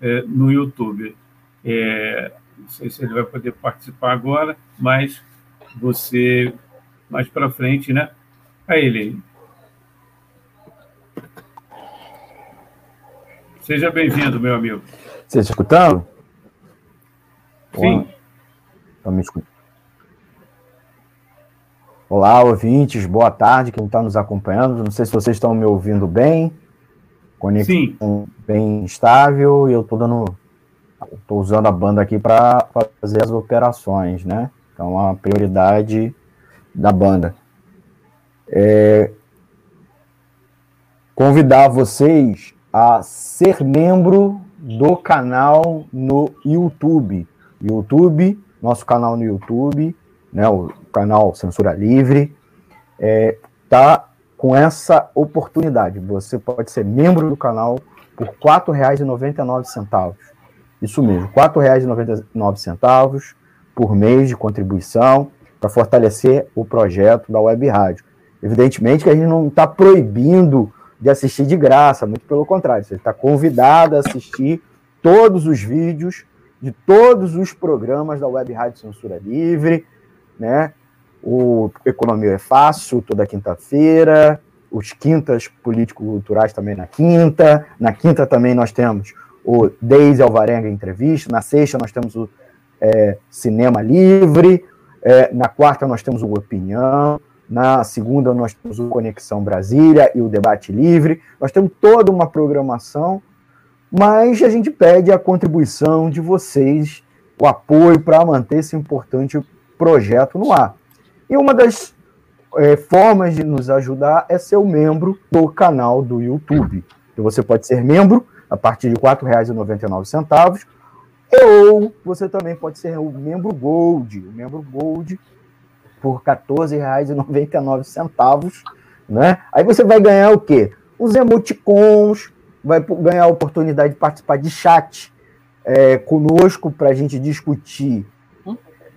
é, no YouTube. É, não sei se ele vai poder participar agora, mas você, mais para frente, né? A ele. Seja bem-vindo, meu amigo. Você está escutando? Sim. Estão me escutando? Olá, ouvintes, boa tarde, quem está nos acompanhando. Não sei se vocês estão me ouvindo bem. Conexão Sim. bem estável e eu estou dando. Estou usando a banda aqui para fazer as operações, né? Então, a prioridade da banda. É, convidar vocês a ser membro do canal no YouTube. YouTube, nosso canal no YouTube, né, o canal Censura Livre, é, tá com essa oportunidade. Você pode ser membro do canal por R$ 4,99. Isso mesmo, R$ 4,99 por mês de contribuição para fortalecer o projeto da Web Rádio. Evidentemente que a gente não está proibindo de assistir de graça, muito pelo contrário, você está convidado a assistir todos os vídeos de todos os programas da Web Rádio Censura Livre, né? O Economia é Fácil, toda quinta-feira, os quintas político-culturais também na quinta. Na quinta também nós temos o Deise Alvarenga Entrevista. Na sexta nós temos o é, Cinema Livre. É, na quarta nós temos o Opinião. Na segunda nós temos o Conexão Brasília e o Debate Livre. Nós temos toda uma programação, mas a gente pede a contribuição de vocês, o apoio para manter esse importante projeto no ar. E uma das é, formas de nos ajudar é ser membro do canal do YouTube. Então você pode ser membro a partir de R$ 4,99, ou você também pode ser o membro Gold. O membro Gold por R$ 14,99, né? Aí você vai ganhar o quê? Os emoticons, vai ganhar a oportunidade de participar de chat é, conosco para a gente discutir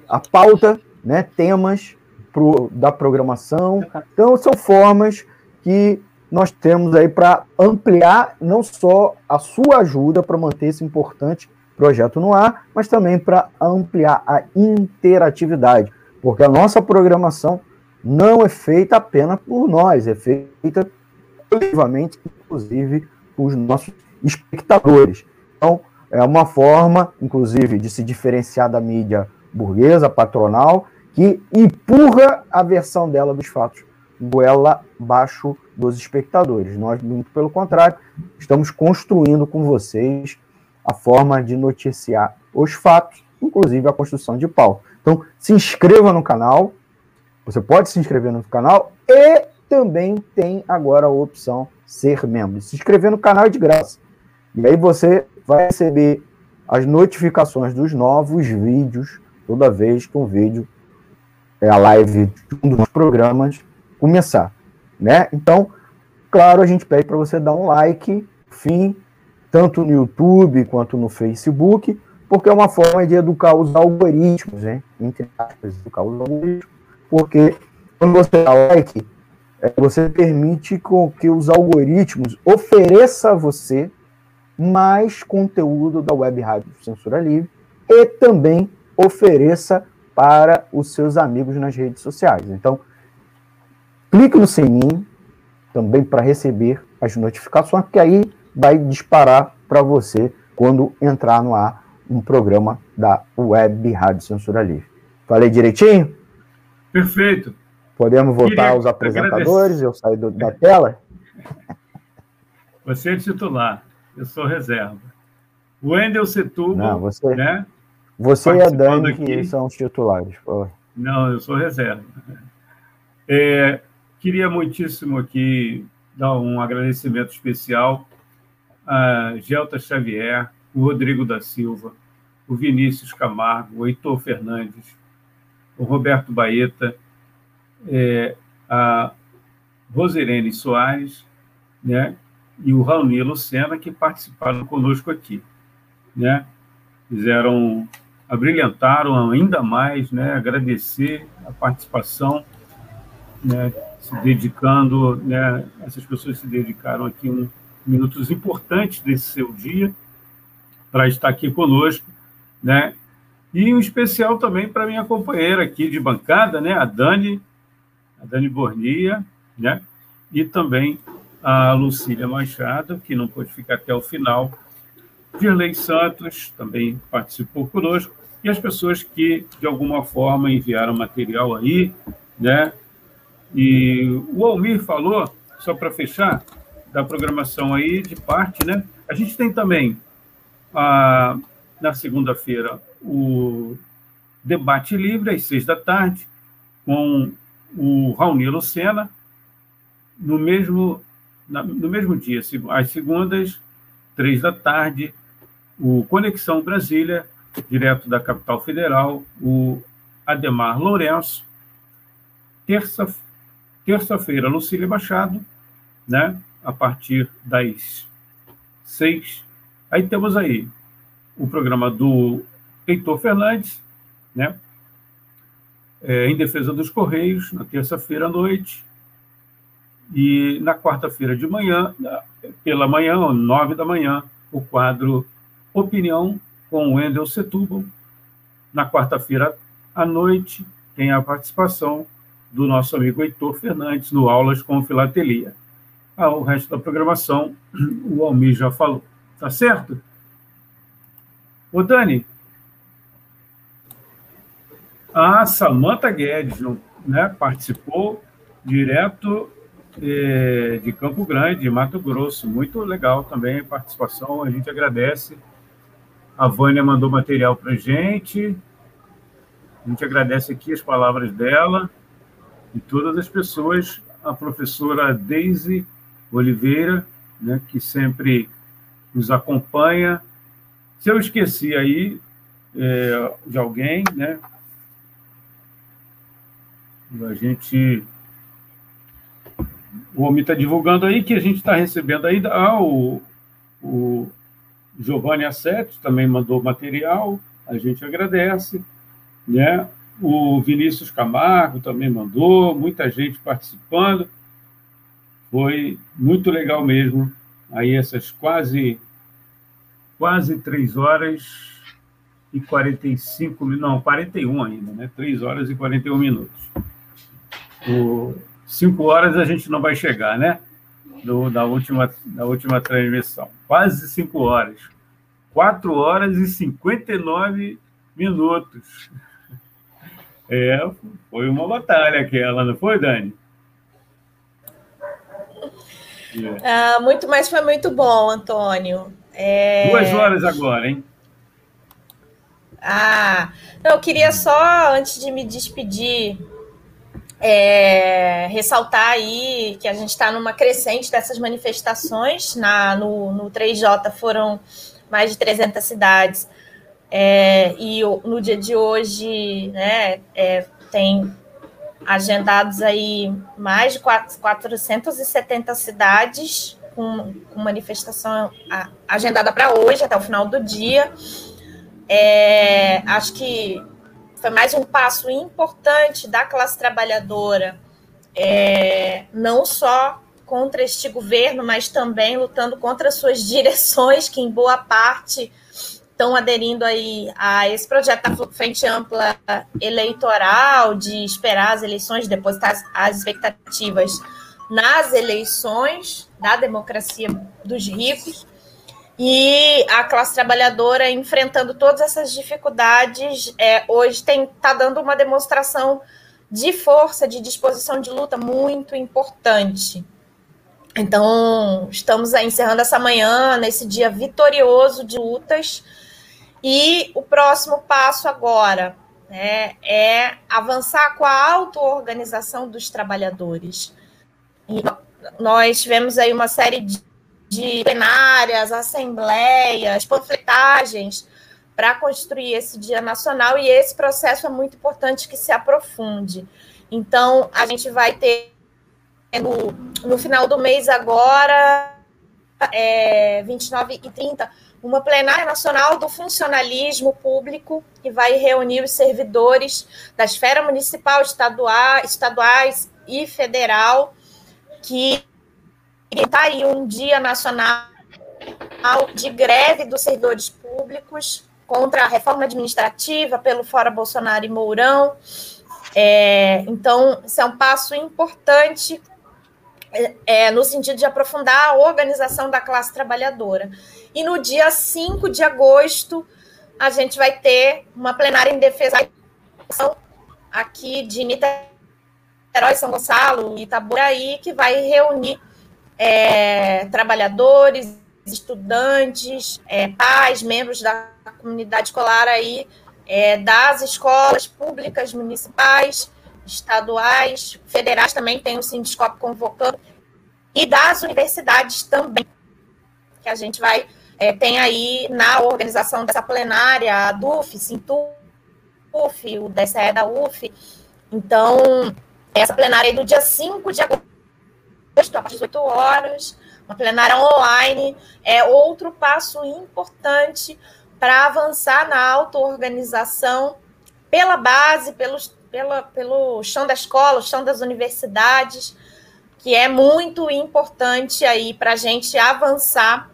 a pauta, né, temas pro, da programação. Então, são formas que nós temos aí para ampliar não só a sua ajuda para manter esse importante projeto no ar, mas também para ampliar a interatividade, porque a nossa programação não é feita apenas por nós, é feita coletivamente, inclusive, por nossos espectadores. Então, é uma forma, inclusive, de se diferenciar da mídia burguesa, patronal, que empurra a versão dela dos fatos goela abaixo dos espectadores. Nós, muito pelo contrário, estamos construindo com vocês a forma de noticiar os fatos, inclusive a construção de pau. Então, se inscreva no canal, você pode se inscrever no canal e também tem agora a opção ser membro. Se inscrever no canal é de graça. E aí você vai receber as notificações dos novos vídeos toda vez que um vídeo a live de um dos programas começar, né? Então, claro, a gente pede para você dar um like, fim, tanto no YouTube quanto no Facebook, porque é uma forma de educar os algoritmos, né? Entre aspas, educar os algoritmos, porque quando você dá like, é, você permite que os algoritmos ofereçam a você mais conteúdo da Web Rádio Censura Livre e também ofereça para os seus amigos nas redes sociais. Então, clique no sininho também para receber as notificações, que aí vai disparar para você quando entrar no ar um programa da Web Rádio Censura Livre. Falei direitinho? Perfeito. Podemos voltar aos apresentadores? Agradecer. Eu saio do, da tela? Você é titular, eu sou reserva. O Wendel Setúbal, Não, você... né? Você e a Dani que são os titulares. Pô. Não, eu sou reserva. É, queria muitíssimo aqui dar um agradecimento especial a Gelta Xavier, o Rodrigo da Silva, o Vinícius Camargo, o Heitor Fernandes, o Roberto Baeta, é, a Rosirene Soares, né, e o Raoni Lucena, que participaram conosco aqui, né, fizeram abrilhantaram ainda mais, né? agradecer a participação, né? se dedicando, né? essas pessoas se dedicaram aqui um, minutos importantes desse seu dia para estar aqui conosco, né? E um especial também para minha companheira aqui de bancada, né? A Dani, a Dani Bornia, né? E também a Lucília Machado, que não pôde ficar até o final. Dirley Santos também participou conosco. E as pessoas que, de alguma forma, enviaram material aí, né? E o Almir falou, só para fechar, da programação aí de parte, né? A gente tem também, a, na segunda-feira, o debate livre, às seis da tarde, com o Raoni Lucena, no mesmo, na, no mesmo dia, às segundas, três da tarde, o Conexão Brasília, direto da capital federal, o Ademar Lourenço. Terça, terça-feira, Lucília Machado, né? a partir das seis. Aí temos aí o programa do Heitor Fernandes, né? É, em defesa dos Correios, na terça-feira à noite. E na quarta-feira de manhã, pela manhã, nove da manhã, o quadro Opinião com o Wendel Setúbal. Na quarta-feira à noite, tem a participação do nosso amigo Heitor Fernandes no Aulas com Filatelia. Ah, o resto da programação, *clears throat* o Almir já falou. Tá certo? Ô, Dani, a Samanta Guedes né, participou direto é, de Campo Grande, de Mato Grosso. Muito legal também a participação, a gente agradece. A Vânia mandou material para gente. A gente agradece aqui as palavras dela e todas as pessoas. A professora Daisy Oliveira, né, que sempre nos acompanha. Se eu esqueci aí é, de alguém, né, a gente. O homem está divulgando aí que a gente está recebendo aí. Ah, o, o Giovanni Assetti também mandou material, a gente agradece. Né? O Vinícius Camargo também mandou, muita gente participando. Foi muito legal mesmo. Aí essas quase quase três horas e 45 minutos, não, 41 ainda, né? Três horas e 41 minutos. O, cinco horas a gente não vai chegar, né? Do, da, última, da última transmissão. Quase cinco horas. Quatro horas e 59 minutos. É, foi uma batalha aquela, não foi, Dani? Ah, muito, mas foi muito bom, Antônio. É... Duas horas agora, hein? Ah, eu queria só, antes de me despedir, é, ressaltar aí que a gente está numa crescente dessas manifestações. Na, no, no 3J foram mais de 300 cidades. É, e no dia de hoje, né, é, tem agendados aí mais de 470 cidades com, com manifestação agendada para hoje, até o final do dia. É, acho que foi mais um passo importante da classe trabalhadora, é, não só contra este governo, mas também lutando contra suas *laughs* direções, que em boa parte estão aderindo aí a esse projeto da Frente Ampla Eleitoral, de esperar as eleições, depositar as expectativas nas eleições da democracia dos ricos, e a classe trabalhadora enfrentando todas essas dificuldades, é, hoje está dando uma demonstração de força, de disposição de luta muito importante. Então, estamos encerrando essa manhã, nesse dia vitorioso de lutas, e o próximo passo agora né, é avançar com a auto-organização dos trabalhadores. E nós tivemos aí uma série de, de plenárias, assembleias, panfletagens para construir esse Dia Nacional e esse processo é muito importante que se aprofunde. Então, a gente vai ter no, no final do mês agora, é, 29 e 30, uma plenária nacional do funcionalismo público que vai reunir os servidores da esfera municipal, estadual, estaduais e federal, que está aí um dia nacional de greve dos servidores públicos contra a reforma administrativa pelo Fora Bolsonaro e Mourão. É, então, isso é um passo importante é no sentido de aprofundar a organização da classe trabalhadora. E no dia 5 de agosto, a gente vai ter uma plenária em defesa aqui de Niterói, São Gonçalo e Itaboraí, que vai reunir é, trabalhadores, estudantes, é, pais, membros da comunidade escolar aí, é, das escolas públicas municipais, estaduais, federais também tem o Sindicop convocando, e das universidades também, que a gente vai, é, tem aí na organização dessa plenária, a DUF, Sintuf, o DSE da UF, então, essa plenária aí do dia 5 de agosto, a partir das 8 horas, uma plenária online, é outro passo importante para avançar na auto-organização pela base, pelos, pela, pelo chão da escola, o chão das universidades, que é muito importante aí para a gente avançar,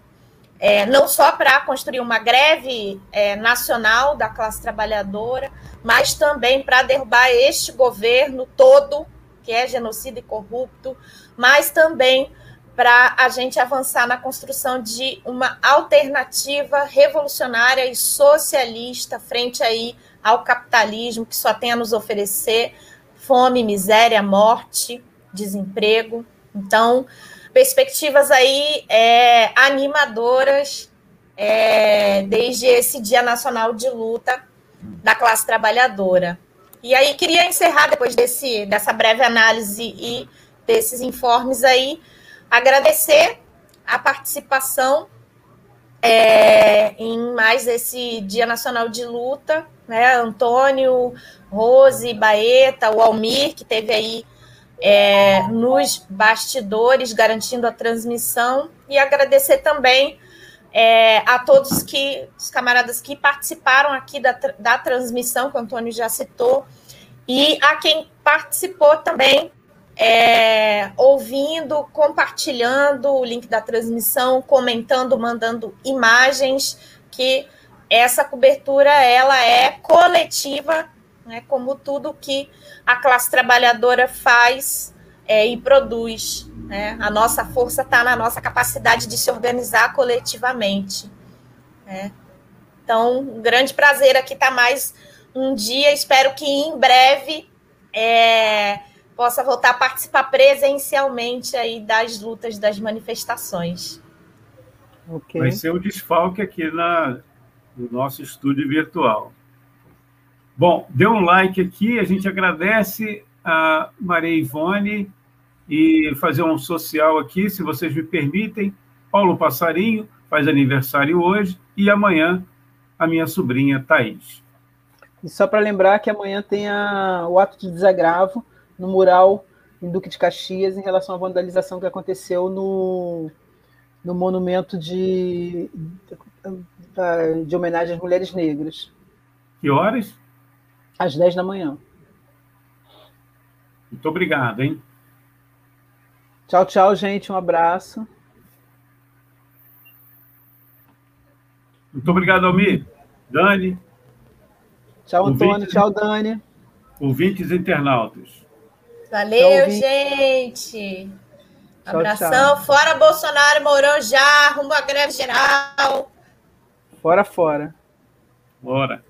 é, não só para construir uma greve é, nacional da classe trabalhadora, mas também para derrubar este governo todo, que é genocida e corrupto, mas também para a gente avançar na construção de uma alternativa revolucionária e socialista frente aí ao capitalismo que só tem a nos oferecer fome, miséria, morte, desemprego. Então, perspectivas aí é, animadoras é, desde esse Dia Nacional de Luta da classe trabalhadora. E aí queria encerrar depois desse, dessa breve análise e desses informes aí, agradecer a participação é, em mais esse Dia Nacional de Luta, né? Antônio, Rose, Baeta, o Almir, que teve aí é, nos bastidores garantindo a transmissão, e agradecer também é, a todos que, os camaradas que participaram aqui da, da transmissão, que o Antônio já citou, e a quem participou também é, ouvindo, compartilhando o link da transmissão, comentando, mandando imagens, que essa cobertura ela é coletiva, né, como tudo que a classe trabalhadora faz é, e produz. Né? A nossa força está na nossa capacidade de se organizar coletivamente. Né? Então, um grande prazer aqui estar tá mais um dia. Espero que em breve é, possa voltar a participar presencialmente aí das lutas, das manifestações. Okay. Vai ser o um desfalque aqui na, no nosso estúdio virtual. Bom, dê um like aqui, a gente agradece a Maria Ivone e fazer um social aqui, se vocês me permitem. Paulo Passarinho faz aniversário hoje e amanhã a minha sobrinha Thaís. E só para lembrar que amanhã tem a, o ato de desagravo no mural em Duque de Caxias em relação à vandalização que aconteceu no, no monumento de, de, de homenagem às mulheres negras. Que horas? Às 10 da manhã. Muito obrigado, hein? Tchau, tchau, gente. Um abraço. Muito obrigado, Almir. Dani. Tchau, Antônio. Ouvintes, tchau, Dani. Ouvintes internautas. Valeu, gente. Tchau, Abração. Tchau. Fora Bolsonaro, Mourão já, rumo à greve geral. Fora, fora. Bora.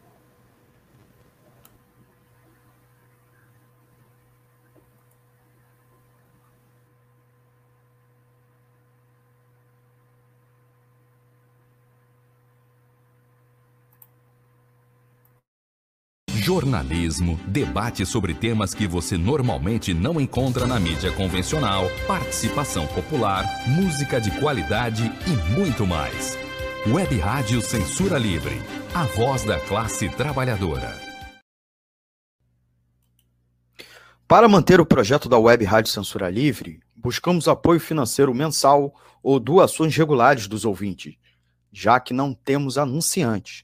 Jornalismo, debate sobre temas que você normalmente não encontra na mídia convencional, participação popular, música de qualidade e muito mais. Web Rádio Censura Livre, a voz da classe trabalhadora. Para manter o projeto da Web Rádio Censura Livre, buscamos apoio financeiro mensal ou doações regulares dos ouvintes, já que não temos anunciantes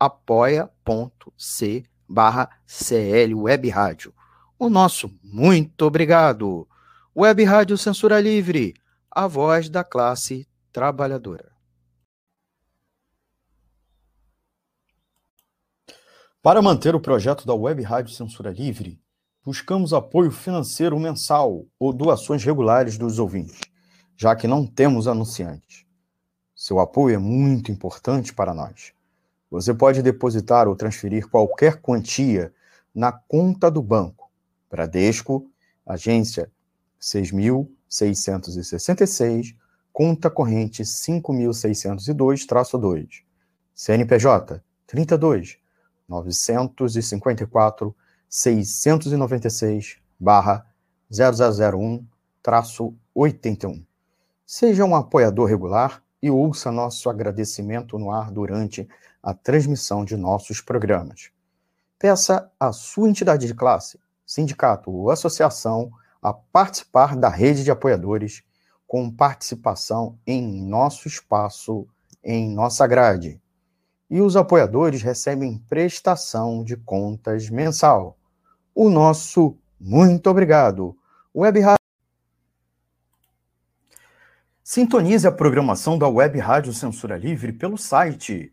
apoia.c barra CL Web Rádio. O nosso muito obrigado. Web Rádio Censura Livre, a voz da classe trabalhadora. Para manter o projeto da Web Rádio Censura Livre, buscamos apoio financeiro mensal ou doações regulares dos ouvintes, já que não temos anunciantes. Seu apoio é muito importante para nós. Você pode depositar ou transferir qualquer quantia na conta do banco. Bradesco, agência 6.666, conta corrente 5.602-2, CNPJ 32 954 696 barra 0001 traço 81. Seja um apoiador regular e ouça nosso agradecimento no ar durante a transmissão de nossos programas. Peça à sua entidade de classe, sindicato ou associação a participar da rede de apoiadores com participação em nosso espaço, em nossa grade e os apoiadores recebem prestação de contas mensal. O nosso muito obrigado. Web Rádio. Sintonize a programação da Web Rádio Censura Livre pelo site